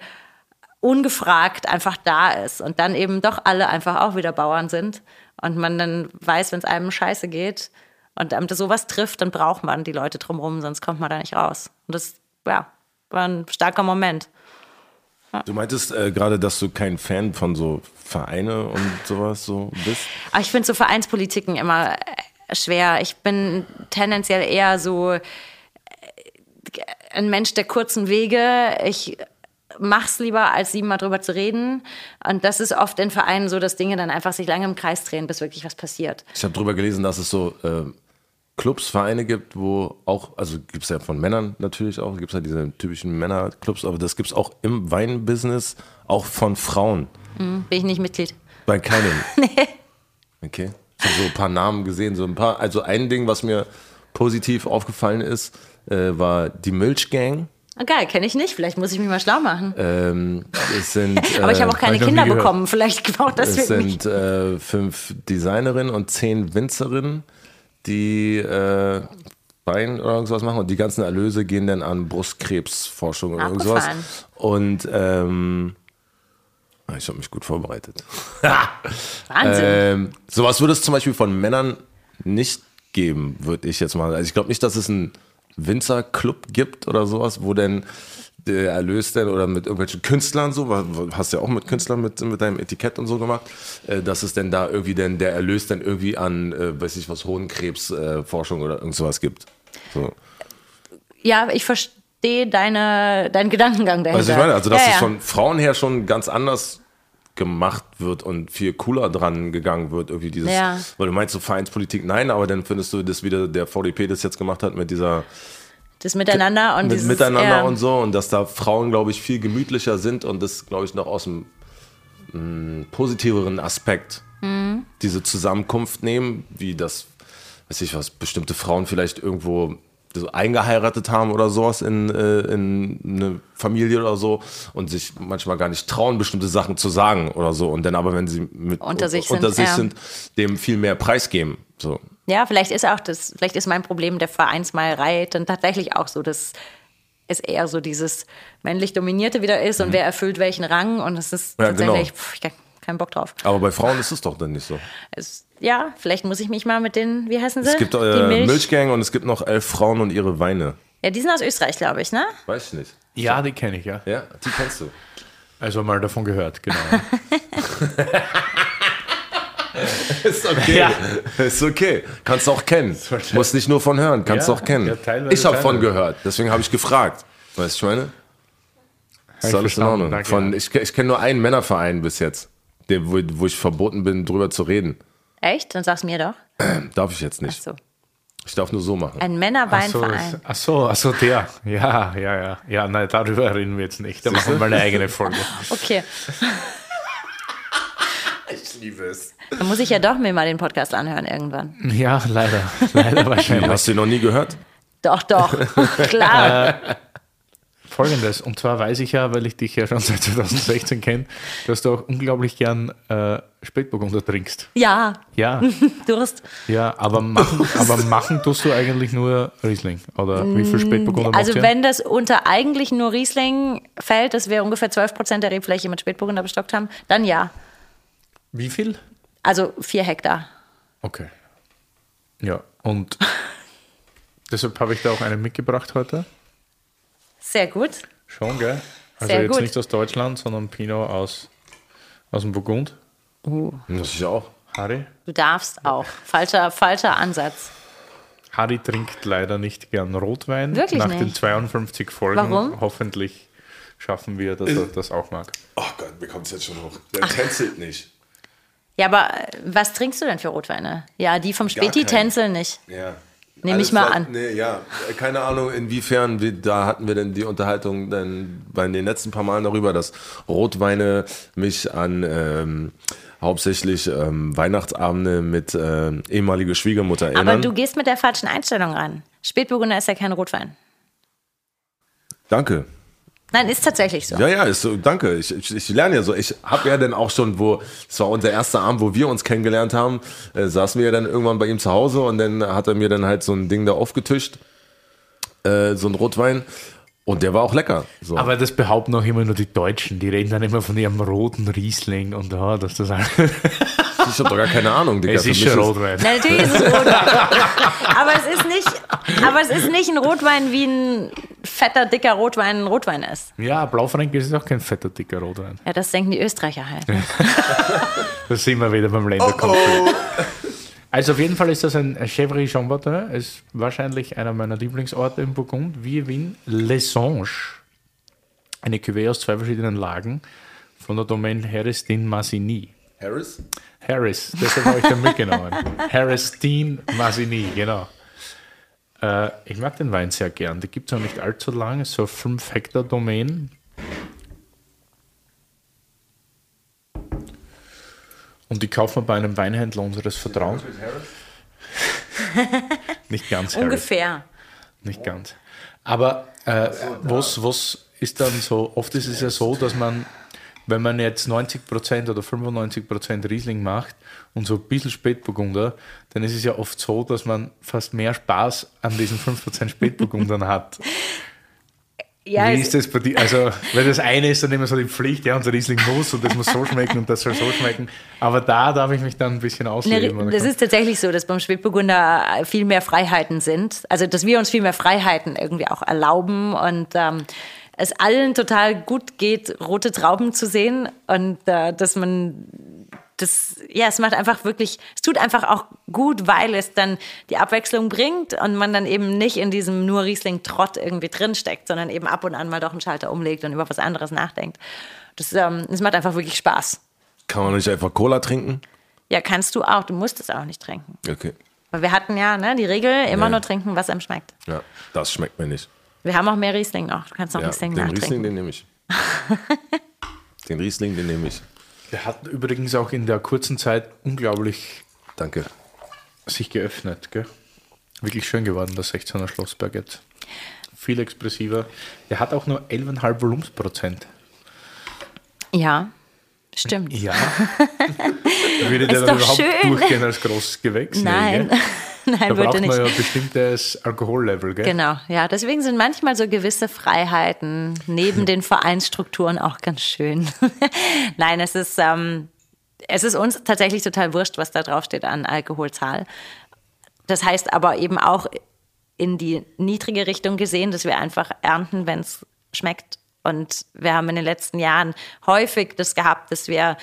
ungefragt einfach da ist und dann eben doch alle einfach auch wieder Bauern sind und man dann weiß, wenn es einem scheiße geht und einem sowas trifft, dann braucht man die Leute drumherum, sonst kommt man da nicht raus. Und das, ja, war ein starker Moment. Du meintest äh, gerade, dass du kein Fan von so Vereine und sowas so bist. Aber ich finde so Vereinspolitiken immer äh, schwer. Ich bin tendenziell eher so äh, ein Mensch der kurzen Wege. Ich mach's lieber, als siebenmal drüber zu reden. Und das ist oft in Vereinen so, dass Dinge dann einfach sich lange im Kreis drehen, bis wirklich was passiert. Ich habe drüber gelesen, dass es so äh, Clubs, Vereine gibt, wo auch, also gibt es ja von Männern natürlich auch, gibt es ja diese typischen Männerclubs, aber das gibt es auch im Weinbusiness, auch von Frauen. Bin ich nicht Mitglied. Bei keinem. nee. Okay. Ich habe so ein paar Namen gesehen, so ein paar. Also ein Ding, was mir positiv aufgefallen ist, äh, war die Milchgang. Ah, geil, kenne ich nicht. Vielleicht muss ich mich mal schlau machen. Ähm, es sind, Aber ich habe auch äh, keine hab Kinder bekommen. Vielleicht braucht das es sind äh, fünf Designerinnen und zehn Winzerinnen, die äh, Wein oder irgendwas machen und die ganzen Erlöse gehen dann an Brustkrebsforschung oder irgendwas. Und ähm, ah, ich habe mich gut vorbereitet. Wahnsinn. Ähm, sowas würde es zum Beispiel von Männern nicht geben, würde ich jetzt mal. Also ich glaube nicht, dass es einen Winzerclub gibt oder sowas, wo denn der Erlös denn oder mit irgendwelchen Künstlern so, hast ja auch mit Künstlern mit, mit deinem Etikett und so gemacht, äh, dass es denn da irgendwie denn der Erlös dann irgendwie an, äh, weiß ich was, Hohenkrebsforschung äh, oder irgend sowas gibt. So. Ja, ich verstehe deine, deinen Gedankengang dahinter. Also ich meine, also dass ja, es ja. von Frauen her schon ganz anders gemacht wird und viel cooler dran gegangen wird, irgendwie dieses, Ja. weil du meinst so Vereinspolitik, nein, aber dann findest du das wieder, der VDP das jetzt gemacht hat mit dieser das Miteinander und mit dieses, Miteinander ja. und so und dass da Frauen, glaube ich, viel gemütlicher sind und das, glaube ich, noch aus dem mh, positiveren Aspekt Mhm. diese Zusammenkunft nehmen, wie das, weiß ich was, bestimmte Frauen vielleicht irgendwo so eingeheiratet haben oder sowas in, äh, in eine Familie oder so und sich manchmal gar nicht trauen, bestimmte Sachen zu sagen oder so und dann aber, wenn sie mit Unter sich unter sind, sich ja. sind dem viel mehr Preis geben. So. Ja, vielleicht ist auch das, vielleicht ist mein Problem der Vereinsmeierei dann tatsächlich auch so, dass es eher so dieses männlich Dominierte wieder ist und wer erfüllt welchen Rang und es ist Mhm. Ja, tatsächlich, genau. pff, ich hab keinen Bock drauf. Aber bei Frauen ist es doch dann nicht so. Es, ja, vielleicht muss ich mich mal mit den, wie heißen sie? Es gibt Die äh, Milch. Milchgang und es gibt noch elf Frauen und ihre Weine. Ja, die sind aus Österreich, glaube ich, ne? Weiß ich nicht. Ja, die kenne ich, ja. Ja, die kennst du. Also mal davon gehört, genau. Ist okay. Ja. Ist okay. Kannst du auch kennen. Musst nicht nur von hören, kannst du Ja, auch kennen. ja, ich habe von teilweise. gehört, deswegen habe ich gefragt. Weißt du, ich meine? Ist ich alles in Ordnung. danke, Von, ja. ich ich kenne nur einen Männerverein bis jetzt, der, wo, wo ich verboten bin, drüber zu reden. Echt? Dann sag's mir doch. Darf ich jetzt Ach nicht. so. Ich darf nur so machen. Ein Ach Männerweinverein. ach so, ach so, der. Ja, ja, ja. Ja, nein, darüber reden wir jetzt nicht. Da machen wir mal eine eigene Folge. Okay, Ich liebe es. dann muss ich ja doch mir mal den Podcast anhören irgendwann. Ja, leider. Leider wahrscheinlich. Hast du ihn noch nie gehört? Doch, doch. Klar. Folgendes, und zwar weiß ich ja, weil ich dich ja schon seit 2016 kenne, dass du auch unglaublich gern äh, Spätburgunder trinkst. Ja, Ja, Durst. ja, aber machen, aber machen tust du eigentlich nur Riesling. Oder wie viel Spätburgunder Also macht ihr? wenn das unter eigentlich nur Riesling fällt, dass wir ungefähr 12 Prozent der Rebfläche mit Spätburgunder bestockt haben, dann ja. Wie viel? Also vier Hektar. Okay. Ja, und deshalb habe ich da auch einen mitgebracht heute. Sehr gut. Schon, gell? Also Sehr jetzt gut. nicht aus Deutschland, sondern Pinot aus, aus dem Burgund. Muss ich auch. Harry? Du darfst auch. Falscher, falscher Ansatz. Harry trinkt leider nicht gern Rotwein. Wirklich Nach nicht? den 52 Folgen. Warum? Hoffentlich schaffen wir, dass er das auch mag. Oh Gott, mir kommt es jetzt schon hoch. Der tänzelt nicht. Ja, aber äh, was trinkst du denn für Rotweine? Ja, die vom Späti tänzeln nicht. Ja. Nehm Alles ich mal an. Nee, ja, keine Ahnung, inwiefern, wir, da hatten wir denn die Unterhaltung dann bei den letzten paar Malen darüber, dass Rotweine mich an ähm, hauptsächlich ähm, Weihnachtsabende mit ähm, ehemaliger Schwiegermutter erinnern. Aber du gehst mit der falschen Einstellung ran. Spätburgunder ist ja kein Rotwein. Danke. Nein, ist tatsächlich so. Ja, ja, ist so, danke. Ich, ich, ich lerne ja so. Ich habe ja dann auch schon, wo, es war unser erster Abend, wo wir uns kennengelernt haben, äh, saßen wir ja dann irgendwann bei ihm zu Hause und dann hat er mir dann halt so ein Ding da aufgetischt, äh, so ein Rotwein. Und der war auch lecker. So. Aber das behaupten auch immer nur die Deutschen. Die reden dann immer von ihrem roten Riesling und oh, dass das alles. ich habe doch gar keine Ahnung, Digga. Es ist schon Rotwein. Na, natürlich ist es Rotwein. aber, es ist nicht, aber es ist nicht ein Rotwein, wie ein fetter, dicker Rotwein ein Rotwein ist. Ja, Blaufränkisch ist auch kein fetter, dicker Rotwein. Ja, das denken die Österreicher halt. Da sind wir wieder beim Länderkonflikt. Also auf jeden Fall ist das ein Chèvre Jean Martin, ist wahrscheinlich einer meiner Lieblingsorte im Burgund, wie Wien. Lessange, eine Cuvée aus zwei verschiedenen Lagen von der Domaine Harris din Massigny. Harris? Harris, deshalb habe ich den mitgenommen. Harris din Massigny, genau. Äh, ich mag den Wein sehr gern. Die gibt es noch nicht allzu lange, ist so 5 Hektar Domain. Und die kaufen wir bei einem Weinhändler unseres Vertrauens. Nicht ganz, Harris. Ungefähr. Nicht ganz. Aber äh, was, was ist dann so? Oft ist es ja so, dass man, wenn man jetzt 90% oder 95% Riesling macht und so ein bisschen Spätburgunder, dann ist es ja oft so, dass man fast mehr Spaß an diesen 5% Spätburgundern hat. Ja, Wie ist das bei dir? Also, weil das eine ist dann immer so die Pflicht, ja, unser Riesling muss und das muss so schmecken und das soll so schmecken. Aber da darf ich mich dann ein bisschen ausleben. Ne, das ist tatsächlich so, dass beim Spätburgunder viel mehr Freiheiten sind. Also, dass wir uns viel mehr Freiheiten irgendwie auch erlauben und ähm, es allen total gut geht, rote Trauben zu sehen und äh, dass man das, ja, es macht einfach wirklich, es tut einfach auch gut, weil es dann die Abwechslung bringt und man dann eben nicht in diesem nur Riesling-Trott irgendwie drinsteckt, sondern eben ab und an mal doch einen Schalter umlegt und über was anderes nachdenkt. Das, ähm, das macht einfach wirklich Spaß. Kann man nicht einfach Cola trinken? Ja, kannst du auch, du musst es auch nicht trinken. Okay. Weil wir hatten ja ne, die Regel, immer Ja. nur trinken, was einem schmeckt. Ja, das schmeckt mir nicht. Wir haben auch mehr Riesling noch. Du kannst noch Ja, Riesling den nachtrinken. Riesling, den nehme ich. den Riesling, den nehme ich. Der hat übrigens auch in der kurzen Zeit unglaublich Danke. sich geöffnet. Gell? Wirklich schön geworden, der 16er Schlossberg jetzt. Viel expressiver. Der hat auch nur 11,5 Volumensprozent. Ja, stimmt. Ja. Würde der Ist dann doch überhaupt schön. durchgehen als großes Gewächs? Nein, gell? nein, Da würde nicht. man ja ein bestimmtes Alkohollevel, gell? Genau, ja, deswegen sind manchmal so gewisse Freiheiten neben den Vereinsstrukturen auch ganz schön. Nein, es ist, ähm, es ist uns tatsächlich total wurscht, was da draufsteht an Alkoholzahl. Das heißt aber eben auch in die niedrige Richtung gesehen, dass wir einfach ernten, wenn es schmeckt. Und wir haben in den letzten Jahren häufig das gehabt, dass wir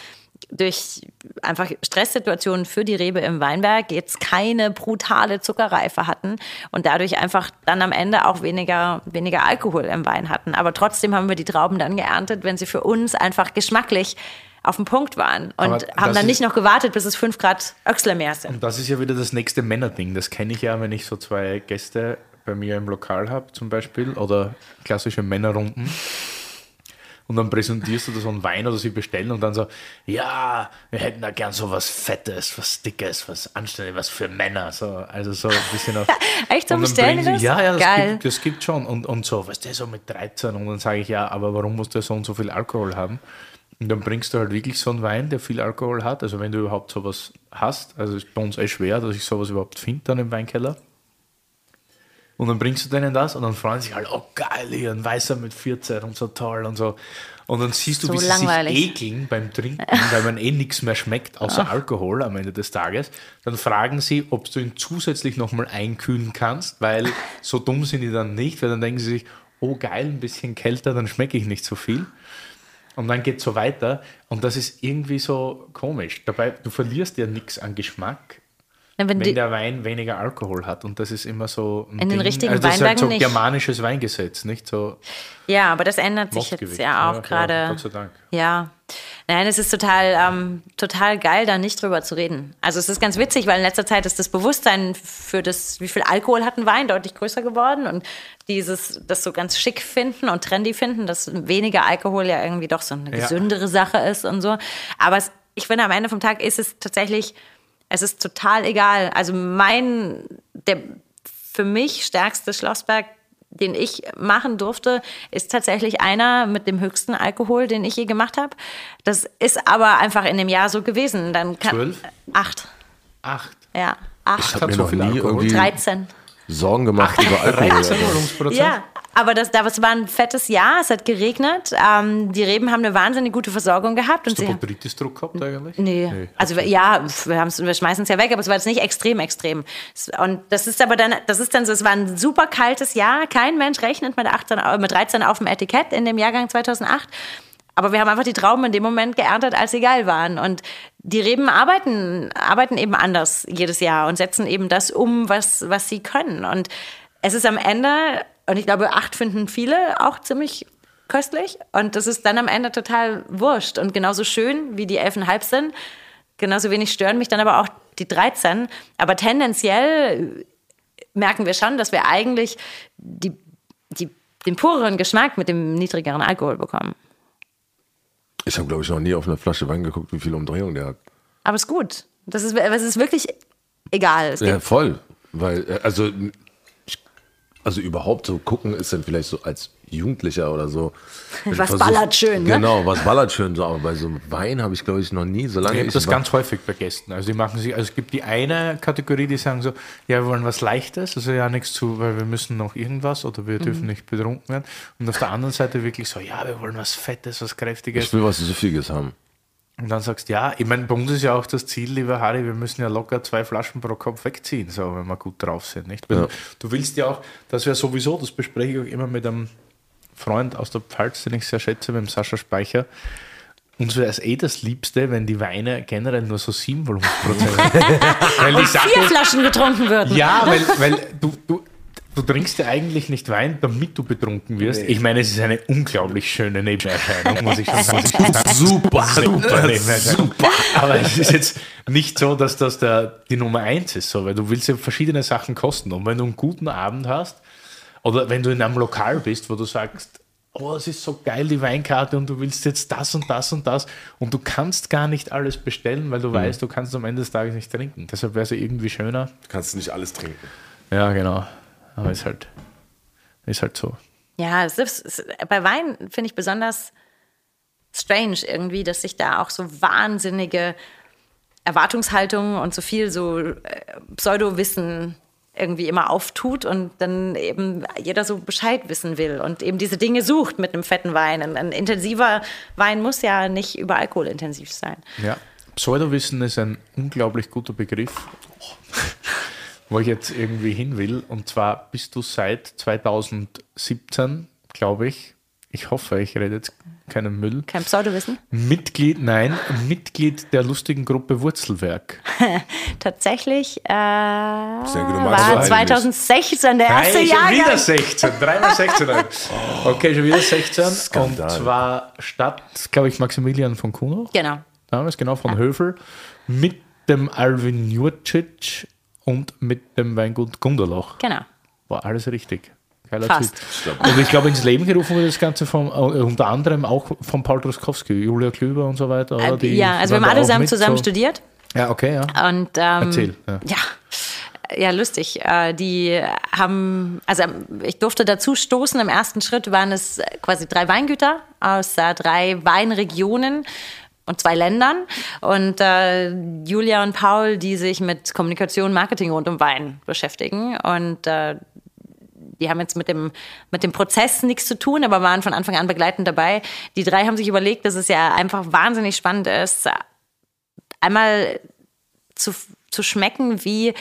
durch einfach Stresssituationen für die Rebe im Weinberg jetzt keine brutale Zuckerreife hatten und dadurch einfach dann am Ende auch weniger, weniger Alkohol im Wein hatten. Aber trotzdem haben wir die Trauben dann geerntet, wenn sie für uns einfach geschmacklich auf dem Punkt waren und Aber haben dann nicht noch gewartet, bis es fünf Grad Öxler mehr sind. Und das ist ja wieder das nächste Männerding. Das kenne ich ja, wenn ich so zwei Gäste bei mir im Lokal habe, zum Beispiel, oder klassische Männerrunden. Und dann präsentierst du da so einen Wein oder sie bestellen und dann so, ja, wir hätten da gern so was Fettes, was Dickes, was Anständiges, was für Männer. So, also so ein bisschen auf. Echt, so dann bestellen das? Ja, ja, das Geil. gibt, das gibt schon. Und, und so, weißt du, so mit 13. Und dann sage ich, ja, aber warum muss der so und so viel Alkohol haben? Und dann bringst du halt wirklich so einen Wein, der viel Alkohol hat. Also wenn du überhaupt sowas hast, also ist bei uns eh schwer, dass ich sowas überhaupt finde dann im Weinkeller. Und dann bringst du denen das und dann freuen sich halt, oh geil, hier ein Weißer mit 14 und so toll und so. Und dann siehst du, So wie sie langweilig. sich ekeln beim Trinken, weil man eh nichts mehr schmeckt, außer Alkohol am Ende des Tages. Dann fragen sie, ob du ihn zusätzlich nochmal einkühlen kannst, weil so dumm sind die dann nicht, weil dann denken sie sich, oh geil, ein bisschen kälter, dann schmecke ich nicht so viel. Und dann geht es so weiter. Und das ist irgendwie so komisch. Dabei, du verlierst ja nichts an Geschmack, Wenn wenn die, der Wein weniger Alkohol hat. Und das ist immer so ein In den richtigen also das ist halt so Weinbergen nicht. germanisches Weingesetz, nicht so ja, aber das ändert sich jetzt ja auch gerade. Gott sei Dank. Ja. Nein, es ist total, ähm, total geil, da nicht drüber zu reden. Also es ist ganz witzig, weil in letzter Zeit ist das Bewusstsein für das, wie viel Alkohol hat ein Wein, deutlich größer geworden und dieses, das so ganz schick finden und trendy finden, dass weniger Alkohol ja irgendwie doch so eine Ja. gesündere Sache ist und so. Aber es, ich finde, am Ende vom Tag ist es tatsächlich, es ist total egal. Also mein, der für mich stärkste Schlossberg, den ich machen durfte, ist tatsächlich einer mit dem höchsten Alkohol, den ich je gemacht habe. Das ist aber einfach in dem Jahr so gewesen. Dann kann, Zwölf? Acht. Acht. Ja, Ich acht. habe mir so noch viel nie Alkohol? irgendwie 13. Sorgen gemacht über Alkohol. 13 aber- Volumensprozent? Ja, aber das, das war ein fettes Jahr. Es hat geregnet. Ähm, die Reben haben eine wahnsinnig gute Versorgung gehabt. Und Hast du sie, Botrytis-Druck gehabt eigentlich? Nee. Also wir- ja, wir, wir schmeißen es ja weg, aber es war jetzt nicht extrem extrem. Und das ist aber dann, das ist dann so, es war ein super kaltes Jahr. Kein Mensch rechnet mit, 18, au- mit 13 auf dem Etikett in dem Jahrgang 2008. Aber wir haben einfach die Trauben in dem Moment geerntet, als sie geil waren. Und die Reben arbeiten, arbeiten eben anders jedes Jahr und setzen eben das um, was, was sie können. Und es ist am Ende, und ich glaube, acht finden viele auch ziemlich köstlich. Und das ist dann am Ende total wurscht und genauso schön, wie die 11,5 sind. Genauso wenig stören mich dann aber auch die 13. Aber tendenziell merken wir schon, dass wir eigentlich die, die, den pureren Geschmack mit dem niedrigeren Alkohol bekommen. Ich habe, glaube ich, noch nie auf eine Flasche Wein geguckt, wie viel Umdrehung der hat. Aber es ist gut. Das ist, es ist wirklich egal. Ja, voll. Weil, äh, also, Also überhaupt so gucken ist dann vielleicht so als Jugendlicher oder so. Was Versuch- ballert schön, ne? Genau, was ballert schön so. Aber bei so einem Wein habe ich, glaube ich, noch nie, solange Ich ich, habe das ganz häufig bei Gästen. Also die machen sich, also es gibt die eine Kategorie, die sagen so, ja, wir wollen was Leichtes, also ja nichts zu, weil wir müssen noch irgendwas oder wir Mhm. dürfen nicht betrunken werden. Und auf der anderen Seite wirklich so, ja, wir wollen was Fettes, was Kräftiges. ich will was Süffiges haben. Und dann sagst du, ja, ich meine, bei uns ist ja auch das Ziel, lieber Harry, wir müssen ja locker zwei Flaschen pro Kopf wegziehen, so, wenn wir gut drauf sind. Nicht? Ja. Du willst ja auch, das wäre sowieso, das bespreche ich auch immer mit einem Freund aus der Pfalz, den ich sehr schätze, mit dem Sascha Speicher. Uns wäre es eh das Liebste, wenn die Weine generell nur so 7 Volumenprozent Weil die Sache Vier Flaschen getrunken würden. ja, weil, weil du, du, du trinkst ja eigentlich nicht Wein, damit du betrunken wirst. Ich meine, es ist eine unglaublich schöne Nebenerscheinung, muss ich schon sagen. Super, super Nebenerscheinung. Aber es ist jetzt nicht so, dass das der, die Nummer eins ist, so, weil du willst ja verschiedene Sachen kosten. Und wenn du einen guten Abend hast, oder wenn du in einem Lokal bist, wo du sagst, oh, es ist so geil, die Weinkarte und du willst jetzt das und das und das und du kannst gar nicht alles bestellen, weil du weißt, du kannst am Ende des Tages nicht trinken. Deshalb wäre es ja irgendwie schöner, Du kannst nicht alles trinken. ja, genau. Aber ist halt, ist halt so. Ja, es ist, es, bei Wein finde ich besonders strange irgendwie, dass sich da auch so wahnsinnige Erwartungshaltungen und so viel so äh, Pseudowissen irgendwie immer auftut und dann eben jeder so Bescheid wissen will und eben diese Dinge sucht mit einem fetten Wein. Ein, ein intensiver Wein muss ja nicht über Alkohol intensiv sein. Ja. Pseudowissen ist ein unglaublich guter Begriff, wo ich jetzt irgendwie hin will. Und zwar bist du seit 2017, glaube ich, ich hoffe, ich rede jetzt keinen Müll, Kein Pseudowissen? Mitglied, nein, Mitglied der lustigen Gruppe Wurzelwerk. Tatsächlich äh, war beide 2016 der erste Nein, schon wieder 16, dreimal 16. Okay, schon wieder 16. Skandal. Und zwar statt, glaube ich, Maximilian von Kuno. Genau. damals, genau, von Höfel, mit dem Alvin Jurcic und mit dem Weingut Gunderloch. Genau. War alles richtig. Geiler Fast. Typ. Und ich glaube, ins Leben gerufen wurde das Ganze von, äh, unter anderem auch von Paul Truskowski, Julia Klüber und so weiter. Oder? Die Äh, ja, also wir haben alle zusammen, mit, zusammen so. studiert. Ja, okay, ja. Und ähm, Erzähl, ja. Ja. ja. lustig. Äh, die haben, also ich durfte dazu stoßen. Im ersten Schritt waren es quasi drei Weingüter aus drei Weinregionen und zwei Ländern. Und äh, Julia und Paul, die sich mit Kommunikation, Marketing rund um Wein beschäftigen. Und äh, die haben jetzt mit dem, mit dem Prozess nichts zu tun, aber waren von Anfang an begleitend dabei. Die drei haben sich überlegt, dass es ja einfach wahnsinnig spannend ist, einmal zu, zu schmecken, wie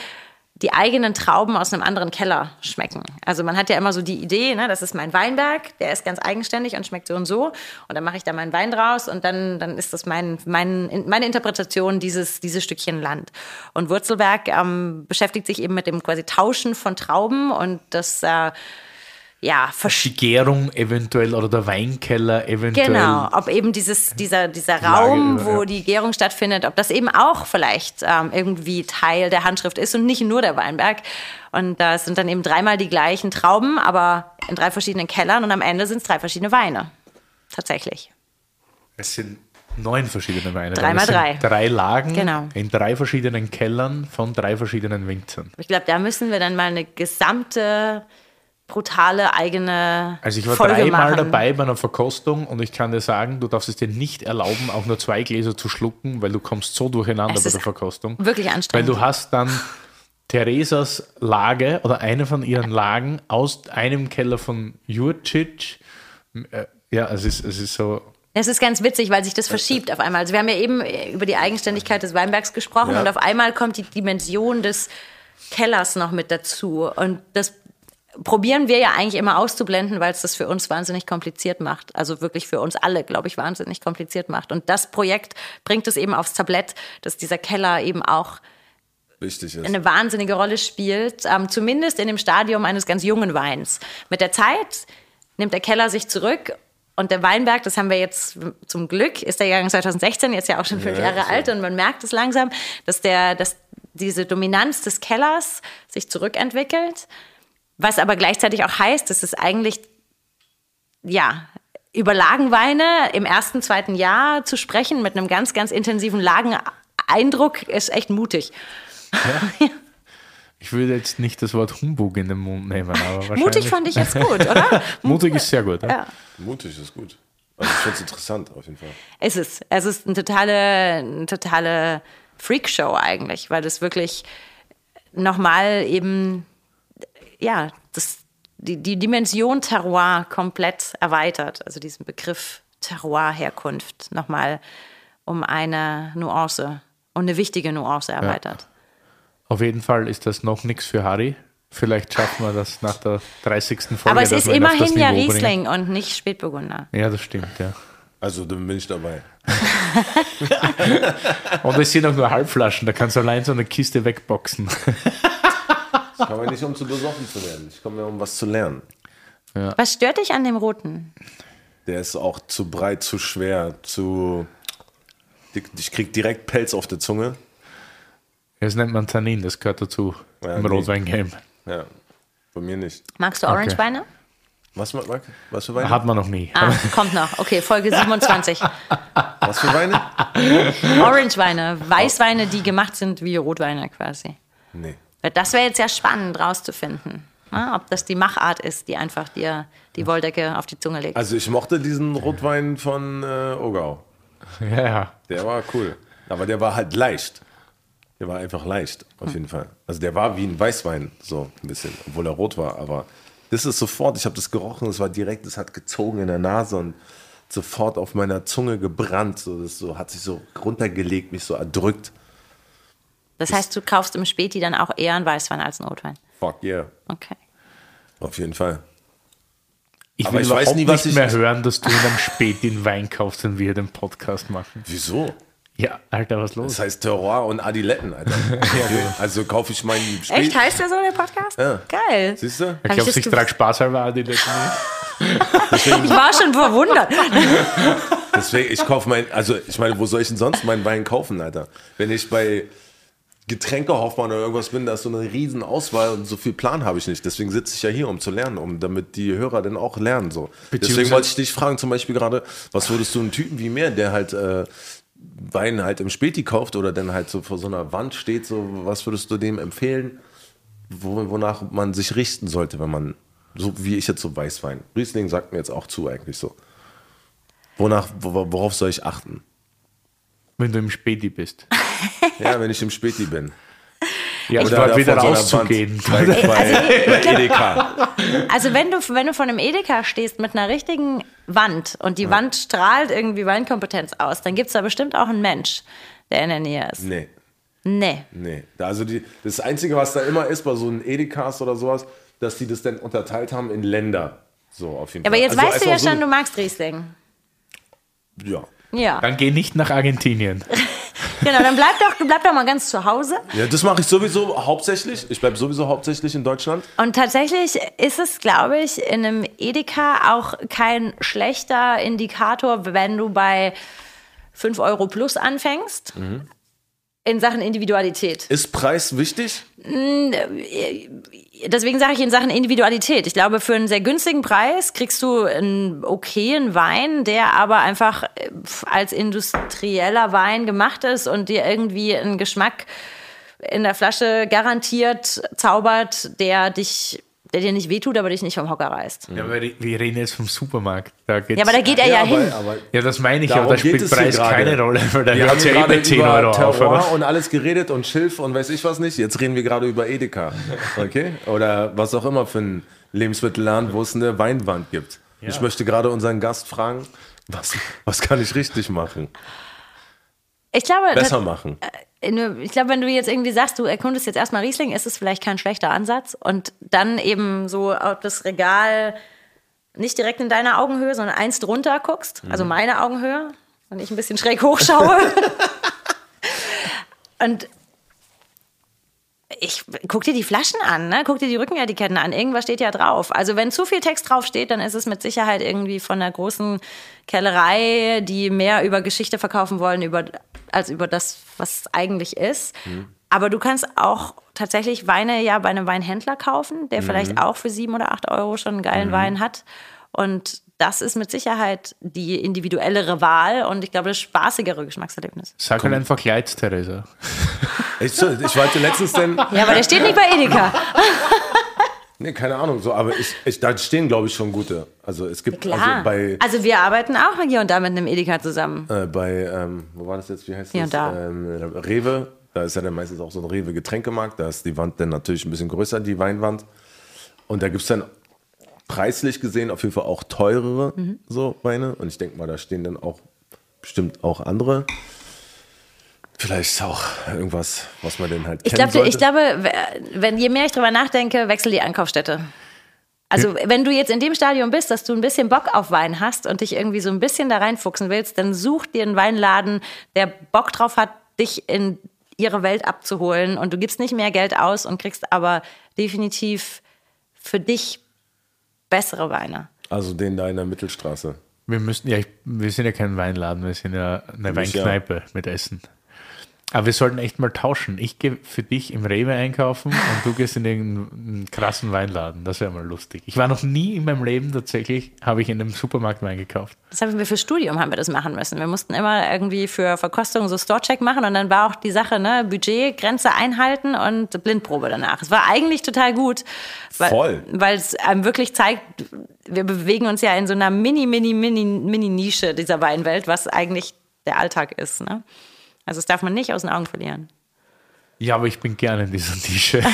die eigenen Trauben aus einem anderen Keller schmecken. Also man hat ja immer so die Idee, ne, das ist mein Weinberg, der ist ganz eigenständig und schmeckt so und so. Und dann mache ich da meinen Wein draus und dann, dann ist das mein, mein, meine Interpretation dieses, dieses Stückchen Land. Und Wurzelberg ähm, beschäftigt sich eben mit dem quasi Tauschen von Trauben und das äh, ja, Die Gärung eventuell oder der Weinkeller eventuell. Genau, ob eben dieses, dieser, dieser Lage Raum, über- wo ja. die Gärung stattfindet, ob das eben auch vielleicht ähm, irgendwie Teil der Handschrift ist und nicht nur der Weinberg. Und da sind dann eben dreimal die gleichen Trauben, aber in drei verschiedenen Kellern und am Ende sind es drei verschiedene Weine. Tatsächlich. Es sind neun verschiedene Weine. Drei mal Es sind drei. Drei Lagen Genau. in drei verschiedenen Kellern von drei verschiedenen Winzern. Ich glaube, da müssen wir dann mal eine gesamte brutale eigene Also ich war Folge dreimal machen. dabei bei einer Verkostung und ich kann dir sagen, du darfst es dir nicht erlauben, auch nur zwei Gläser zu schlucken, weil du kommst so durcheinander Es bei der Verkostung. wirklich Weil anstrengend. du hast dann Theresas Lage oder eine von ihren Lagen aus einem Keller von Jurcic. Äh, Ja, es ist, es ist so. Es ist ganz witzig, weil sich das verschiebt auf einmal. Also wir haben ja eben über die Eigenständigkeit des Weinbergs gesprochen Ja. und auf einmal kommt die Dimension des Kellers noch mit dazu. Und das probieren wir ja eigentlich immer auszublenden, weil es das für uns wahnsinnig kompliziert macht. Also wirklich für uns alle, glaube ich, wahnsinnig kompliziert macht. Und das Projekt bringt es eben aufs Tablett, dass dieser Keller eben auch eine wahnsinnige Rolle spielt, ähm, zumindest in dem Stadium eines ganz jungen Weins. Mit der Zeit nimmt der Keller sich zurück und der Weinberg, das haben wir jetzt zum Glück, ist der Jahrgang 2016, jetzt ja auch schon fünf Ja, Jahre so. alt und man merkt es langsam, dass, der, dass diese Dominanz des Kellers sich zurückentwickelt, was aber gleichzeitig auch heißt, dass es eigentlich, ja, über Lagenweine im ersten, zweiten Jahr zu sprechen mit einem ganz, ganz intensiven Lageneindruck ist echt mutig. Ich würde jetzt nicht das Wort Humbug in den Mund nehmen, aber wahrscheinlich. Mutig fand ich jetzt gut, oder? Mutig ist sehr gut. Ja. Ja. Mutig ist gut. Also ich finde es interessant auf jeden Fall. Es ist. Es ist eine totale, eine totale Freakshow eigentlich, weil das wirklich nochmal eben, ja, das, die, die Dimension Terroir komplett erweitert. Also diesen Begriff Terroir-Herkunft nochmal um eine Nuance und eine wichtige Nuance erweitert. Auf jeden Fall ist das noch nichts für Harry. Vielleicht schaffen wir das nach der 30. Folge. Aber es ist immerhin ja Niveau bringen. Riesling und nicht Spätburgunder. Ja, das stimmt, ja. Also dann bin ich dabei. Und es sind auch nur Halbflaschen, da kannst du allein so eine Kiste wegboxen. Ich komme ja nicht, um zu besoffen zu werden. Ich komme ja, um was zu lernen. Was stört dich an dem Roten? Der ist auch zu breit, zu schwer, zu. Ich krieg direkt Pelz auf der Zunge. Das nennt man Tannin, das gehört dazu Ja, im nee. Rotweingame. Ja, bei mir nicht. Magst du Orangeweine? Was, Marc? Was für Weine? Hat man noch nie. Ah, kommt noch. Okay, Folge 27. Was für Weine? Orangeweine, Weißweine, die gemacht sind wie Rotweine quasi. Nee. Das wäre jetzt ja spannend rauszufinden, ne? ob das die Machart ist, die einfach dir die Wolldecke auf die Zunge legt. Also ich mochte diesen Rotwein von äh, Ogau. Ja, ja. Der war cool. Aber der war halt leicht. Der war einfach leicht, auf jeden Fall. Also der war wie ein Weißwein, so ein bisschen, obwohl er rot war. Aber das ist sofort, ich habe das gerochen, es war direkt, es hat gezogen in der Nase und sofort auf meiner Zunge gebrannt. So, das so, hat sich so runtergelegt, mich so erdrückt. Das heißt, du kaufst im Späti dann auch eher einen Weißwein als einen Rotwein. Fuck yeah, Okay. auf jeden Fall. Ich Aber will ich weiß nie, was nicht ich- mehr hören, dass du in einem Spät den Wein kaufst, wenn wir den Podcast machen. Wieso? Ja, Alter, was los? Das heißt Terroir und Adiletten, Alter. also kaufe ich meinen Echt? Spät. Heißt der so, der Podcast? Ja. Geil. Siehst du? Ich glaube, ich ge- trage spaßhalber die letzten Ich war schon verwundert. Deswegen, ich kaufe mein, also ich meine, wo soll ich denn sonst meinen Wein kaufen, Alter? Wenn ich bei Getränkehoffmann oder irgendwas bin, da ist so eine riesen Auswahl und so viel Plan habe ich nicht. Deswegen sitze ich ja hier, um zu lernen, um damit die Hörer dann auch lernen. So. Deswegen wollte ich dich fragen, zum Beispiel gerade, was würdest du einen Typen wie mir, der halt äh, Wein halt im Späti kauft oder dann halt so vor so einer Wand steht, so was würdest du dem empfehlen, wo, wonach man sich richten sollte, wenn man, so wie ich jetzt so Weißwein. Riesling sagt mir jetzt auch zu eigentlich so. Wonach, wo- worauf soll ich achten? Wenn du im Späti bist. Ja, wenn ich im Späti bin. Ja, Oder wieder so rauszugehen. Wand Bei, bei, bei Edeka. Also wenn du, wenn du vor einem Edeka stehst mit einer richtigen Wand und die Wand strahlt irgendwie Weinkompetenz aus, dann gibt es da bestimmt auch einen Mensch, der in der Nähe ist. Nee, Nee. nee. Also die, das Einzige, was da immer ist bei so einem Edekas oder sowas, dass die das dann unterteilt haben in Länder. So auf jeden Aber Fall. jetzt Also weißt du ja schon, du magst Riesling. So, ja. Ja. Dann geh nicht nach Argentinien. Genau, dann bleib doch, du bleib doch mal ganz zu Hause. ja, das mache ich sowieso hauptsächlich. Ich bleibe sowieso hauptsächlich in Deutschland. Und tatsächlich ist es, glaube ich, in einem Edeka auch kein schlechter Indikator, wenn du bei 5 Euro plus anfängst. In Sachen Individualität. Ist Preis wichtig? Deswegen sage ich in Sachen Individualität. Ich glaube, für einen sehr günstigen Preis kriegst du einen okayen Wein, der aber einfach äh, als industrieller Wein gemacht ist und dir irgendwie einen Geschmack in der Flasche garantiert zaubert, der dich, der dir nicht wehtut, aber dich nicht vom Hocker reißt. Ja, aber wir reden jetzt vom Supermarkt. Da geht's Ja, aber da geht er ja, aber, hin. aber ja, das meine ich, Darum aber da spielt Preis gerade. keine Rolle, weil da wir hört haben ja eh gerade bei 10 über Euro auf. Oder? und alles geredet und Schilf und weiß ich was nicht. Jetzt reden wir gerade über Edeka. Okay? Oder was auch immer für ein Lebensmittelladen, wo es eine Weinwand gibt. Ich möchte gerade unseren Gast fragen, was, was kann ich richtig machen? Ich glaube, Besser das- machen. Ich glaube, wenn du jetzt irgendwie sagst, du erkundest jetzt erstmal Riesling, ist es vielleicht kein schlechter Ansatz. Und dann eben so auf das Regal nicht direkt in deiner Augenhöhe, sondern eins drunter guckst, also meine Augenhöhe, und ich ein bisschen schräg hochschaue. und ich guck dir die Flaschen an, ne? guck dir die Rückenetiketten an. Irgendwas steht ja drauf. Also wenn zu viel Text drauf steht, dann ist es mit Sicherheit irgendwie von einer großen Kellerei, die mehr über Geschichte verkaufen wollen, über, als über das, was es eigentlich ist. Aber du kannst auch tatsächlich Weine ja bei einem Weinhändler kaufen, der vielleicht auch für sieben oder acht Euro schon einen geilen Wein hat. Und das ist mit Sicherheit die individuellere Wahl und ich glaube das spaßigere Geschmackserlebnis. Sag halt einfach Kleid, Theresa. Ich, ich wollte letztens denn. Ja, aber der steht nicht bei Edeka. Nee, keine Ahnung, so, aber ich, ich, da stehen, glaube ich, schon gute. Also es gibt Klar. also bei, Also wir arbeiten auch hier und da mit einem Edeka zusammen. äh, bei ähm, wo war das jetzt, wie heißt Hier das? und da. Ähm, Rewe, da ist ja dann meistens auch so ein Rewe-Getränkemarkt, da ist die Wand dann natürlich ein bisschen größer, die Weinwand. Und da gibt es dann preislich gesehen auf jeden Fall auch teurere Mhm. so Weine. Und ich denke mal, da stehen dann auch bestimmt auch andere. Vielleicht auch irgendwas, was man denn halt Ich kennen glaube, ich glaube, wenn je mehr ich drüber nachdenke, wechsel die Einkaufsstätte. Also, wenn du jetzt in dem Stadium bist, dass du ein bisschen Bock auf Wein hast und dich irgendwie so ein bisschen da reinfuchsen willst, dann such dir einen Weinladen, der Bock drauf hat, dich in ihre Welt abzuholen und du gibst nicht mehr Geld aus und kriegst aber definitiv für dich bessere Weine. Also den da in der Mittelstraße. Wir müssen ja, ich- wir sind ja kein Weinladen, wir sind ja eine Weinkneipe mit Essen. Aber wir sollten echt mal tauschen. Ich gehe für dich im Rewe einkaufen und du gehst in irgendeinen krassen Weinladen. Das wäre mal lustig. Ich war noch nie in meinem Leben tatsächlich, habe ich in einem Supermarkt Wein gekauft. Das haben wir für Studium haben wir das machen müssen. Wir mussten immer irgendwie für Verkostung so Storecheck machen und dann war auch die Sache, ne, Budgetgrenze einhalten und Blindprobe danach. Es war eigentlich total gut, weil, Voll. weil es einem wirklich zeigt, wir bewegen uns ja in so einer mini, mini, mini, mini Nische dieser Weinwelt, was eigentlich der Alltag ist. Ne? Also das darf man nicht aus den Augen verlieren. Ja, aber ich bin gerne in dieser Nische.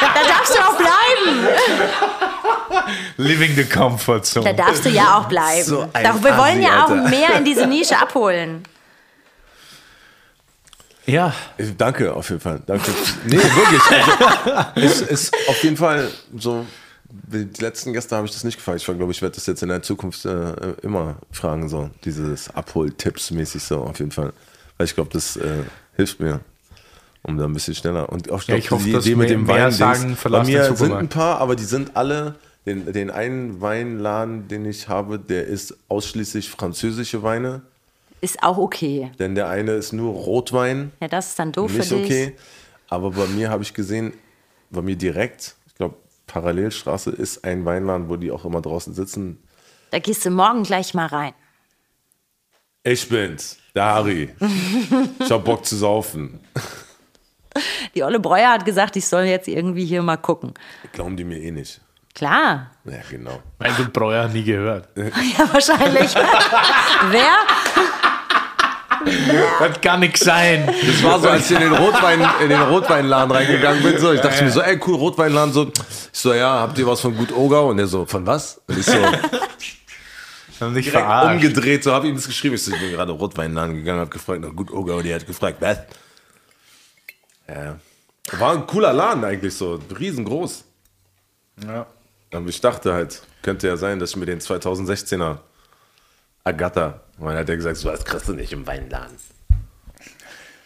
Da darfst du auch bleiben. Living the comfort Da zone. darfst du ja auch bleiben. So Doch, wir wollen Assi, ja auch Alter. mehr in diese Nische abholen. Ja, Ich- Danke, auf jeden Fall. Danke. Nee, wirklich. Also, es ist auf jeden Fall so. Die letzten Gäste habe ich das nicht gefragt. Ich glaube, ich werde das jetzt in der Zukunft äh, immer fragen, so dieses Abhol-Tipps-mäßig so auf jeden Fall. Weil ich glaube, das äh, hilft mir, um da ein bisschen schneller. Und auch, Ja, ich hoffe, die dass Idee mit dem Wein sagen, bei mir sind ein paar, aber die sind alle. Den, den einen Weinladen, den ich habe, der ist ausschließlich französische Weine. Ist auch okay. Denn der eine ist nur Rotwein Ja, das ist dann doof nicht für dich. okay. Aber bei mir habe ich gesehen, bei mir direkt, ich glaube, Parallelstraße ist ein Weinladen, wo die auch immer draußen sitzen. Da gehst du morgen gleich mal rein. Ich bin's, der Harry. Ich hab Bock zu saufen. Die Olle Breuer hat gesagt, ich soll jetzt irgendwie hier mal gucken. Glauben die mir eh nicht. Klar. Ja, genau. weil du Breuer nie gehört. Ja, wahrscheinlich. Wer? Das kann nicht sein. Das war so, als ich in den, Rotwein, in den Rotweinladen reingegangen bin. So, ich dachte mir so, ey, cool, Rotweinladen. So. Ich so, ja, habt ihr was von Gut Ogau? Und er so, von was? Und ich so, Und nicht direkt verarscht. umgedreht, so habe ihm das geschrieben. Ich, so, ich bin gerade in den Rotweinladen gegangen, habe gefragt nach Gut Ogau. Und die hat gefragt, was? Ja. War ein cooler Laden eigentlich so, riesengroß. Ja. Aber ich dachte halt, könnte ja sein, dass ich mir den 2016er Agatha, man hat ja gesagt, so was kriegst du nicht im Weinladen.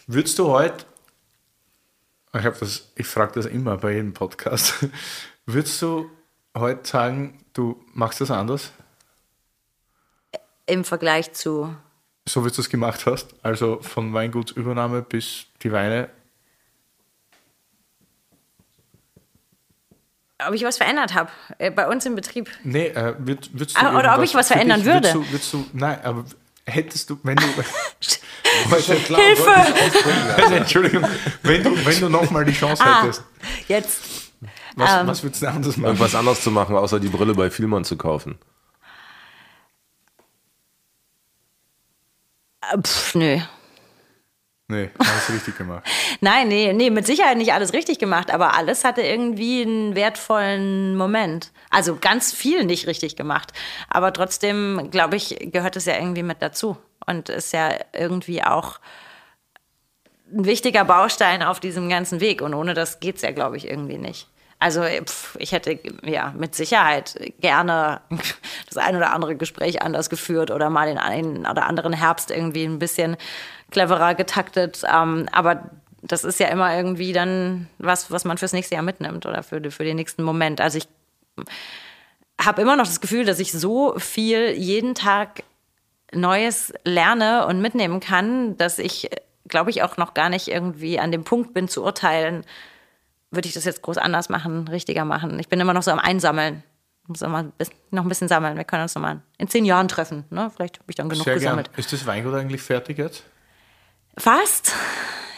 Würdest du heute, ich, das, ich frage das immer bei jedem Podcast, würdest du heute sagen, du machst das anders, Im Vergleich zu. so wie du es gemacht hast? Also von Weingutsübernahme bis die Weine. Ob ich was verändert habe. Äh, bei uns im Betrieb. Nee, äh, würd, würdest du Ah, oder ob ich was verändern dich, würde? Würdest du, würdest du, nein, aber hättest du, wenn du, Hilfe! Entschuldigung, wenn du, wenn du nochmal die Chance Ah, hättest, jetzt. was, ähm, was würdest du anders machen? Irgendwas anderes zu machen, außer die Brille bei Vielmann zu kaufen. Pff, nö. Nee, alles richtig gemacht. Nein, nee, nee, mit Sicherheit nicht alles richtig gemacht, aber alles hatte irgendwie einen wertvollen Moment. Also ganz viel nicht richtig gemacht. Aber trotzdem, glaube ich, gehört es ja irgendwie mit dazu. Und ist ja irgendwie auch ein wichtiger Baustein auf diesem ganzen Weg. Und ohne das geht es ja, glaube ich, irgendwie nicht. Also pf, ich hätte ja mit Sicherheit gerne das ein oder andere Gespräch anders geführt oder mal den einen oder anderen Herbst irgendwie ein bisschen cleverer getaktet. Ähm, aber das ist ja immer irgendwie dann was, was man fürs nächste Jahr mitnimmt oder für, für den nächsten Moment. Also ich habe immer noch das Gefühl, dass ich so viel jeden Tag Neues lerne und mitnehmen kann, dass ich, glaube ich, auch noch gar nicht irgendwie an dem Punkt bin zu urteilen, würde ich das jetzt groß anders machen, richtiger machen. Ich bin immer noch so am Einsammeln. Muss immer noch ein bisschen sammeln. Wir können uns noch mal in zehn Jahren treffen. Ne? Vielleicht habe ich dann genug Sehr gern. gesammelt. Ist das Weingut eigentlich fertig jetzt? Fast.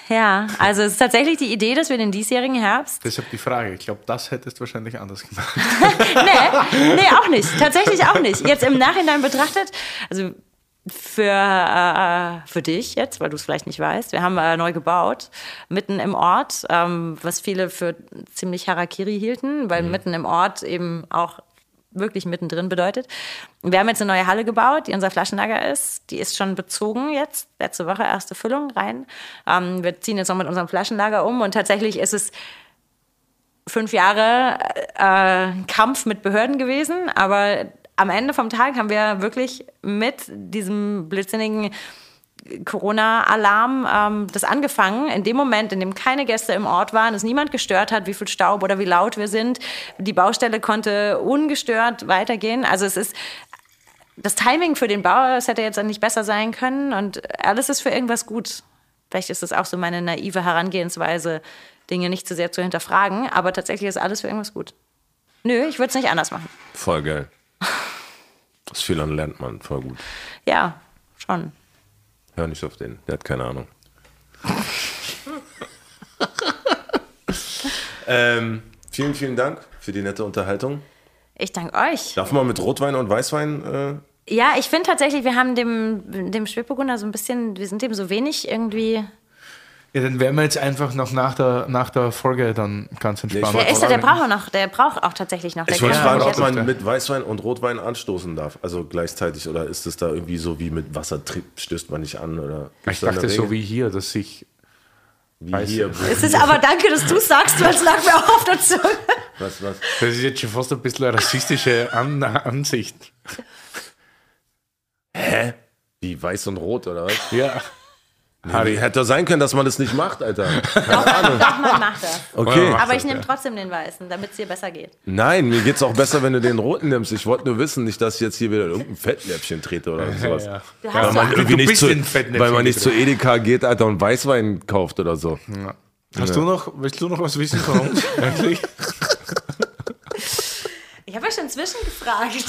Ja, also es ist tatsächlich die Idee, dass wir den diesjährigen Herbst. Deshalb die Frage. Ich glaube, das hättest du wahrscheinlich anders gemacht. nee, nee, auch nicht. Tatsächlich auch nicht. Jetzt im Nachhinein betrachtet, also für, äh, für dich jetzt, weil du es vielleicht nicht weißt. Wir haben äh, neu gebaut, mitten im Ort, ähm, was viele für ziemlich Harakiri hielten, weil mhm. mitten im Ort eben auch wirklich mittendrin bedeutet. Wir haben jetzt eine neue Halle gebaut, die unser Flaschenlager ist. Die ist schon bezogen jetzt, letzte Woche erste Füllung rein. Ähm, wir ziehen jetzt noch mit unserem Flaschenlager um und tatsächlich ist es fünf Jahre äh, Kampf mit Behörden gewesen, aber am Ende vom Tag haben wir wirklich mit diesem blödsinnigen Corona-Alarm ähm, das angefangen. In dem Moment, in dem keine Gäste im Ort waren, es niemand gestört hat, wie viel Staub oder wie laut wir sind. Die Baustelle konnte ungestört weitergehen. Also es ist das Timing für den Bau, es hätte jetzt nicht besser sein können und alles ist für irgendwas gut. Vielleicht ist das auch so meine naive Herangehensweise, Dinge nicht zu sehr zu hinterfragen, aber tatsächlich ist alles für irgendwas gut. Nö, ich würde es nicht anders machen. Voll geil. Aus Fehlern lernt man, voll gut. Ja, schon. Hör nicht auf den, der hat keine Ahnung. ähm, vielen, vielen Dank für die nette Unterhaltung. Ich danke euch. Darf man mit Rotwein und Weißwein? Äh ja, ich finde tatsächlich, wir haben dem, dem Spätburgunder so ein bisschen, wir sind dem so wenig irgendwie ja, dann wären wir jetzt einfach noch nach der, nach der Folge dann ganz entspannt. Der, ist, der braucht auch noch, der braucht auch tatsächlich noch. ich wollte fragen, ob man mit Weißwein und Rotwein anstoßen darf. Also gleichzeitig oder ist es da irgendwie so wie mit Wasser stößt man nicht an? Oder ich dachte so wie hier, dass ich. Wie hier. Es ist aber danke, dass du sagst, weil es lag mir auch auf der Zunge. Was, was? Das ist jetzt schon fast ein bisschen eine rassistische An Ansicht. Hä? Wie weiß und rot oder was? Ja. Harry, hätte sein können, dass man das nicht macht, Alter. Keine Ahnung. Doch, man macht das. Okay. Aber ich nehme trotzdem den weißen, damit es dir besser geht. Nein, mir geht es auch besser, wenn du den roten nimmst. Ich wollte nur wissen, nicht, dass ich jetzt hier wieder irgendein Fettnäpfchen trete oder sowas. Ja, ja. Weil man, irgendwie nicht zu, weil man nicht zu Edeka geht, Alter, und Weißwein kauft oder so. Ja. Hast ja. du noch, willst du noch was wissen von uns? Ich habe ja schon zwischengefragt.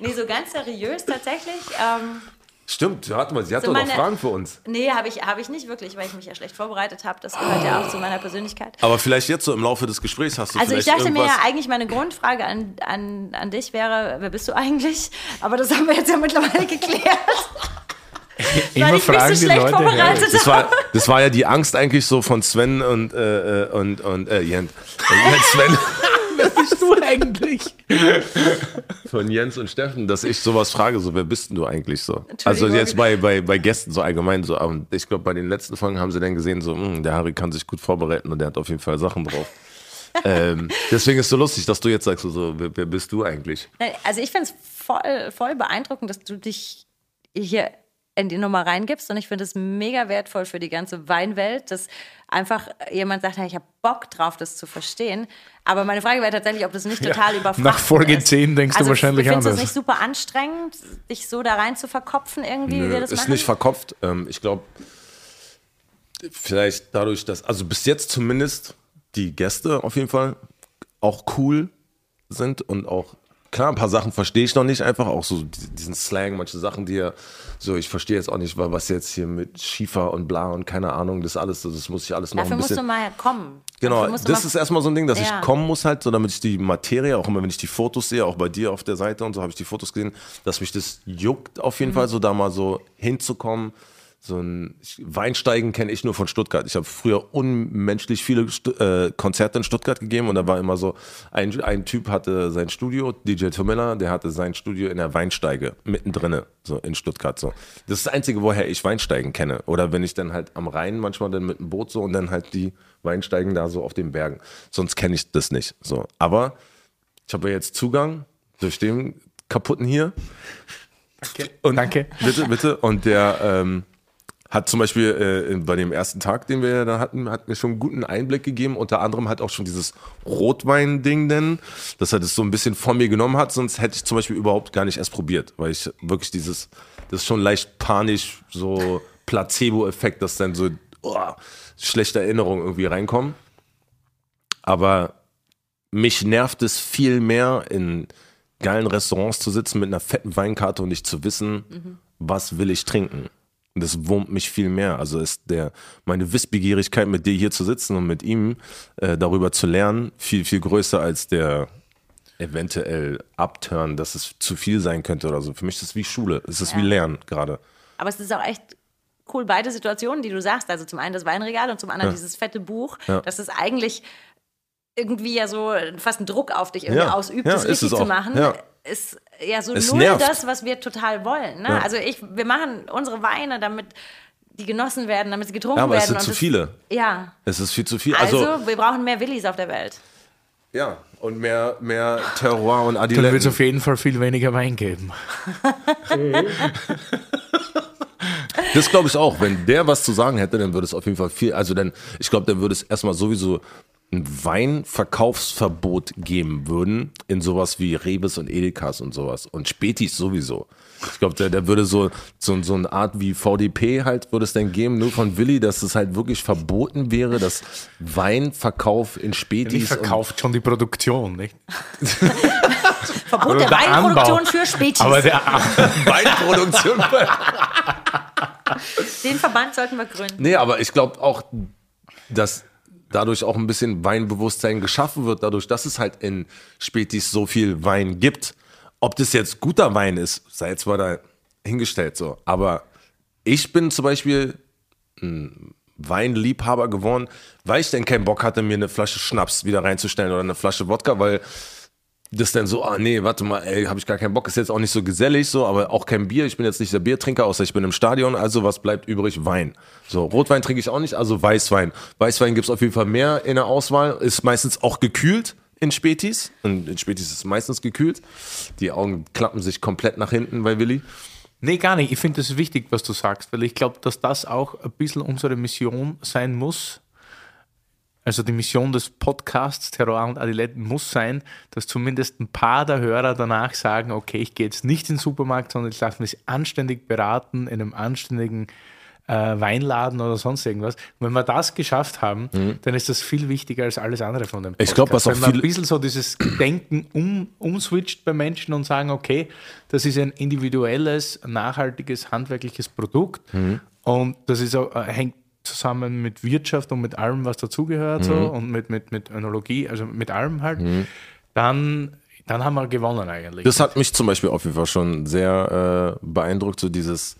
nee, so ganz seriös tatsächlich. Ähm, Stimmt, warte mal, sie hat so doch meine, noch Fragen für uns. Nee, habe ich, hab ich nicht wirklich, weil ich mich ja schlecht vorbereitet habe. Das gehört ja auch zu meiner Persönlichkeit. Aber vielleicht jetzt so im Laufe des Gesprächs hast du Also ich dachte mir ja eigentlich, meine Grundfrage an, an, an dich wäre, wer bist du eigentlich? Aber das haben wir jetzt ja mittlerweile geklärt. Immer weil ich fragen mich so schlecht Leute, vorbereitet das war, das war ja die Angst eigentlich so von Sven und, äh, äh und, und äh, Jens. Äh, Sven. Bist du eigentlich? Von Jens und Steffen, dass ich sowas frage, so, wer bist denn du eigentlich so? Also jetzt bei, bei, bei Gästen so allgemein so, und ich glaube, bei den letzten Folgen haben sie dann gesehen, so, mh, hm, der Harry kann sich gut vorbereiten und der hat auf jeden Fall Sachen drauf. ähm, deswegen ist es so lustig, dass du jetzt sagst, so, wer, wer bist du eigentlich? Also ich finde es voll, voll beeindruckend, dass du dich hier in die Nummer reingibst. Und ich finde es mega wertvoll für die ganze Weinwelt, dass einfach jemand sagt, hey, ich habe Bock drauf, das zu verstehen. Aber meine Frage wäre tatsächlich, ob das nicht total ja, überfrachtet Nach Folge 10 denkst also, du wahrscheinlich anders. Findest du es nicht super anstrengend, dich so da rein zu verkopfen irgendwie, Nö, wie wir das ist machen? nicht verkopft. Ähm, ich glaube, vielleicht dadurch, dass, also bis jetzt zumindest die Gäste auf jeden Fall auch cool sind und auch klar, ein paar Sachen verstehe ich noch nicht einfach, auch so diesen Slang, manche Sachen, die ja so, ich verstehe jetzt auch nicht, was jetzt hier mit Schiefer und bla und keine Ahnung, das alles, das muss ich alles noch Dafür ein bisschen. musst du mal kommen. Genau, das ist erstmal so ein Ding, dass ja. ich kommen muss halt, so damit ich die Materie, auch immer wenn ich die Fotos sehe, auch bei dir auf der Seite und so habe ich die Fotos gesehen, dass mich das juckt auf jeden mhm. Fall, so da mal so hinzukommen so ein Weinsteigen kenne ich nur von Stuttgart. Ich habe früher unmenschlich viele Stu äh, Konzerte in Stuttgart gegeben und da war immer so, ein, ein Typ hatte sein Studio, DJ Tomilla, der hatte sein Studio in der Weinsteige, mittendrin, so in Stuttgart. So. Das ist das Einzige, woher ich Weinsteigen kenne. Oder wenn ich dann halt am Rhein manchmal dann mit dem Boot so und dann halt die Weinsteigen da so auf den Bergen. Sonst kenne ich das nicht. So. Aber ich habe ja jetzt Zugang durch den kaputten hier. Danke. Und Danke. Bitte, bitte. Und der, ähm, hat zum Beispiel äh, bei dem ersten Tag, den wir da hatten, hat mir schon einen guten Einblick gegeben. Unter anderem hat auch schon dieses Rotwein-Ding denn, dass er das so ein bisschen von mir genommen hat. Sonst hätte ich zum Beispiel überhaupt gar nicht erst probiert, weil ich wirklich dieses, das ist schon leicht panisch, so Placebo-Effekt, dass dann so oh, schlechte Erinnerungen irgendwie reinkommen. Aber mich nervt es viel mehr, in geilen Restaurants zu sitzen mit einer fetten Weinkarte und nicht zu wissen, mhm. was will ich trinken. Und das wurmt mich viel mehr. Also ist der, meine Wissbegierigkeit, mit dir hier zu sitzen und mit ihm äh, darüber zu lernen, viel, viel größer als der eventuell Upturn, dass es zu viel sein könnte oder so. Für mich ist es wie Schule. Es ist Ja. wie Lernen gerade. Aber es ist auch echt cool, beide Situationen, die du sagst. Also zum einen das Weinregal und zum anderen Ja. dieses fette Buch. Ja. Das ist eigentlich irgendwie ja so fast ein Druck auf dich irgendwie Ja. ausübt, das ist richtig zu machen. Ist ja so Es null nervt. das, was wir total wollen. Ne? Ja. Also ich, wir machen unsere Weine, damit die genossen werden, damit sie getrunken Ja, aber es werden. sind und zu das- viele. Ja. Es ist viel zu viel. Also, Also, wir brauchen mehr Willis auf der Welt. ja, und mehr, mehr Terroir und Dann wird es Adiletten. auf jeden Fall viel weniger Wein geben. Das glaube ich auch. Wenn der was zu sagen hätte, dann würde es auf jeden Fall viel, also dann, ich glaube, dann würde es erstmal sowieso ein Weinverkaufsverbot geben würden in sowas wie Rebes und Edekas und sowas und Spätis sowieso. Ich glaube, der, der würde so, so, so eine Art wie VDP halt, würde es dann geben, nur von Willi, dass es halt wirklich verboten wäre, dass Weinverkauf in Spätis und verkauft schon die Produktion, nicht? Verbot der, der Weinproduktion Anbau. für Spätis. Aber der Weinproduktion. Den Verband sollten wir gründen. Nee, aber ich glaube auch, dass dadurch auch ein bisschen Weinbewusstsein geschaffen wird, dadurch, dass es halt in Spätis so viel Wein gibt. Ob das jetzt guter Wein ist, sei jetzt mal da hingestellt so. Aber ich bin zum Beispiel ein Weinliebhaber geworden, weil ich dann keinen Bock hatte, mir eine Flasche Schnaps wieder reinzustellen oder eine Flasche Wodka, weil das dann so, ah nee, warte mal, ey, habe ich gar keinen Bock, ist jetzt auch nicht so gesellig, so, aber auch kein Bier. Ich bin jetzt nicht der Biertrinker, außer ich bin im Stadion, also was bleibt übrig? Wein. So, Rotwein trinke ich auch nicht, also Weißwein. Weißwein gibt's auf jeden Fall mehr in der Auswahl, ist meistens auch gekühlt in Spätis. Und in Spätis ist es meistens gekühlt. Die Augen klappen sich komplett nach hinten bei Willi. Nee, gar nicht. Ich finde es wichtig, was du sagst, weil ich glaube, dass das auch ein bisschen unsere Mission sein muss. Also die Mission des Podcasts Terror und Adiletten muss sein, dass zumindest ein paar der Hörer danach sagen, okay, ich gehe jetzt nicht in den Supermarkt, sondern ich lasse mich anständig beraten in einem anständigen äh, Weinladen oder sonst irgendwas. Und wenn wir das geschafft haben, dann ist das viel wichtiger als alles andere von dem Podcast. Mhm. Ich glaub, was auch Wenn man ein viele- bisschen so dieses Denken um, umswitcht bei Menschen und sagen, okay, das ist ein individuelles, nachhaltiges, handwerkliches Produkt Mhm. und das ist auch, äh, hängt zusammen mit Wirtschaft und mit allem, was dazugehört Mhm. so und mit, mit, mit Önologie, also mit allem halt, dann, dann haben wir gewonnen eigentlich. Das hat mich zum Beispiel auf jeden Fall schon sehr äh, beeindruckt, so dieses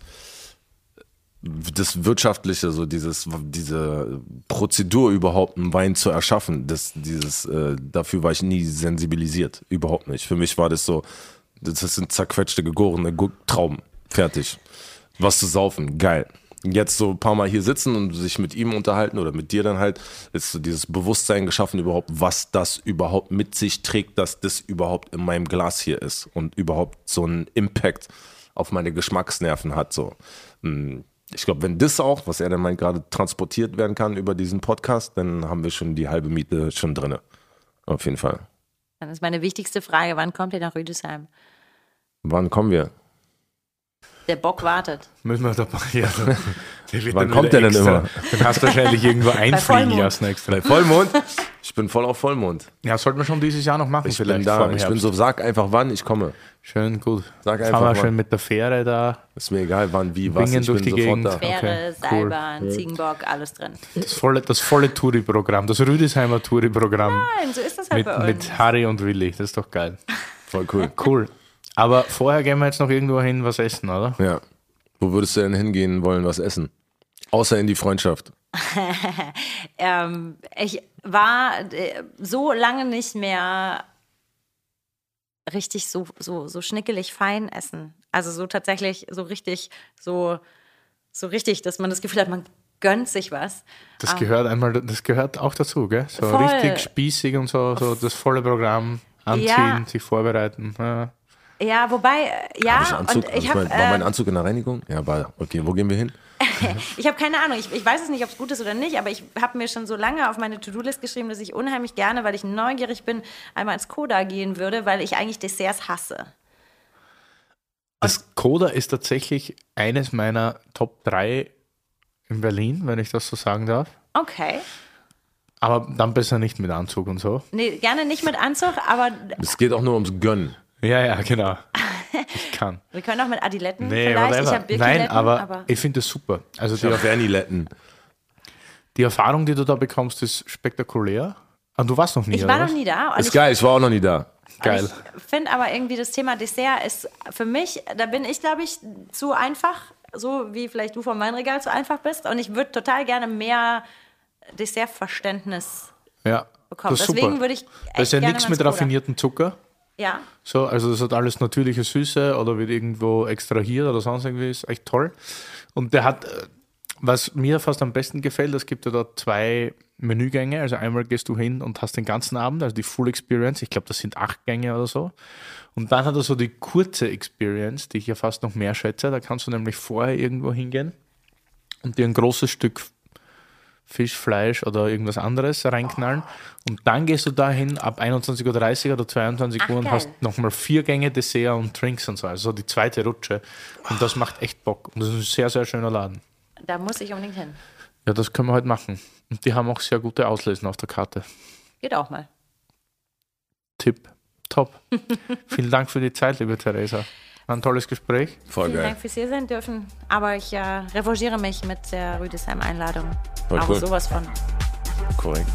das Wirtschaftliche, so dieses, diese Prozedur überhaupt, einen Wein zu erschaffen, das, dieses, äh, dafür war ich nie sensibilisiert. Überhaupt nicht. Für mich war das so, das sind zerquetschte, gegorene Trauben. Fertig. Was zu saufen, geil. Jetzt so ein paar Mal hier sitzen und sich mit ihm unterhalten oder mit dir dann halt, ist so dieses Bewusstsein geschaffen überhaupt, was das überhaupt mit sich trägt, dass das überhaupt in meinem Glas hier ist und überhaupt so einen Impact auf meine Geschmacksnerven hat. So. Hm, Ich glaube, wenn das auch, was er dann meint, gerade transportiert werden kann über diesen Podcast, dann haben wir schon die halbe Miete schon drinne. Auf jeden Fall. Dann ist meine wichtigste Frage, wann kommt ihr nach Rüdesheim? Wann kommen wir? Der Bock wartet. Müssen wir dabei. Ja, der wird Wann dann kommt der denn immer? Den hast du wahrscheinlich irgendwo einfliegen lassen extra. Bei Vollmond? Ich bin voll auf Vollmond. Ja, sollten wir schon dieses Jahr noch machen Ich vielleicht bin da. Ich bin so, sag einfach wann, ich komme. Schön, gut. Sag Fahren einfach wir schön mit der Fähre da. Ist mir egal, wann, wie, was. Bringen Ich durch bin die sofort Gegend. da. Fähre, Okay, cool. Seilbahn, Ziegenbock, alles drin. Das volle, das volle Touri-Programm, das Rüdesheimer Touri-Programm Nein, so ist das halt mit, bei uns. mit Harry und Willi. Das ist doch geil. Voll cool. Cool. Aber vorher gehen wir jetzt noch irgendwo hin, was essen, oder? Ja. Wo würdest du denn hingehen wollen, was essen? Außer in die Freundschaft. Ähm, ich war äh, so lange nicht mehr richtig so, so, so schnickelig fein essen. Also so tatsächlich so richtig, so, so richtig, dass man das Gefühl hat, man gönnt sich was. Das gehört einmal, das gehört auch dazu, gell? So Voll. richtig spießig und so, so das volle Programm anziehen, Ja. sich vorbereiten. Ja. Ja, wobei, äh, ja, Hab ich Anzug? und ich Hab habe mein, war mein äh, Anzug in der Reinigung? Ja, war. Okay, wo gehen wir hin? ich hab keine Ahnung. Ich, ich weiß es nicht, ob es gut ist oder nicht, aber ich habe mir schon so lange auf meine To-Do-List geschrieben, dass ich unheimlich gerne, weil ich neugierig bin, einmal ins Koda gehen würde, weil ich eigentlich Desserts hasse. Das Coda ist tatsächlich eines meiner Top 3 in Berlin, wenn ich das so sagen darf. Okay. Aber dann besser nicht mit Anzug und so. Nee, gerne nicht mit Anzug, aber Es geht auch nur ums Gönnen. Ja, ja, genau. Ich kann. Wir können auch mit Adiletten Nee, vielleicht. Ich whatever. habe Nein, aber, aber ich finde das super. Also die, Verniletten. die Erfahrung, die du da bekommst, ist spektakulär. Und du warst noch nie, ich oder war was? noch nie da. Ist ich geil, ich war auch noch nie da. Geil. Ich finde aber irgendwie das Thema Dessert ist für mich, da bin ich, glaube ich, zu einfach, so wie vielleicht du vom Weinregal zu einfach bist. Und ich würde total gerne mehr Dessertverständnis Ja, bekommen. das ist Deswegen würde ich Da ist ja nichts mit raffiniertem Zucker. Ja, So, also das hat alles natürliche Süße oder wird irgendwo extrahiert oder sonst irgendwie, ist echt toll. Und der hat, äh, was mir fast am besten gefällt, es gibt ja da zwei Menügänge. Also einmal gehst du hin und hast den ganzen Abend, also die Full Experience. Ich glaube, das sind acht Gänge oder so. Und dann hat er so die kurze Experience, die ich ja fast noch mehr schätze. Da kannst du nämlich vorher irgendwo hingehen und dir ein großes Stück Fisch, Fleisch oder irgendwas anderes reinknallen. Und dann gehst du dahin ab 21.30 Uhr oder 22 Ach, Uhr und geil. hast nochmal vier Gänge Dessert und Drinks und so. Also die zweite Rutsche. Und das macht echt Bock. Und das ist ein sehr, sehr schöner Laden. da muss ich unbedingt hin. Ja, das können wir heute machen. Und die haben auch sehr gute Auslesen auf der Karte. Geht auch mal. Tipp. Top. Vielen Dank für die Zeit, liebe Theresa. War ein tolles Gespräch. Voll Vielen geil. Dank fürs hier sein dürfen. Aber ich äh, revanchiere mich mit der Rüdesheim-Einladung. Auch cool. sowas von. Korrekt.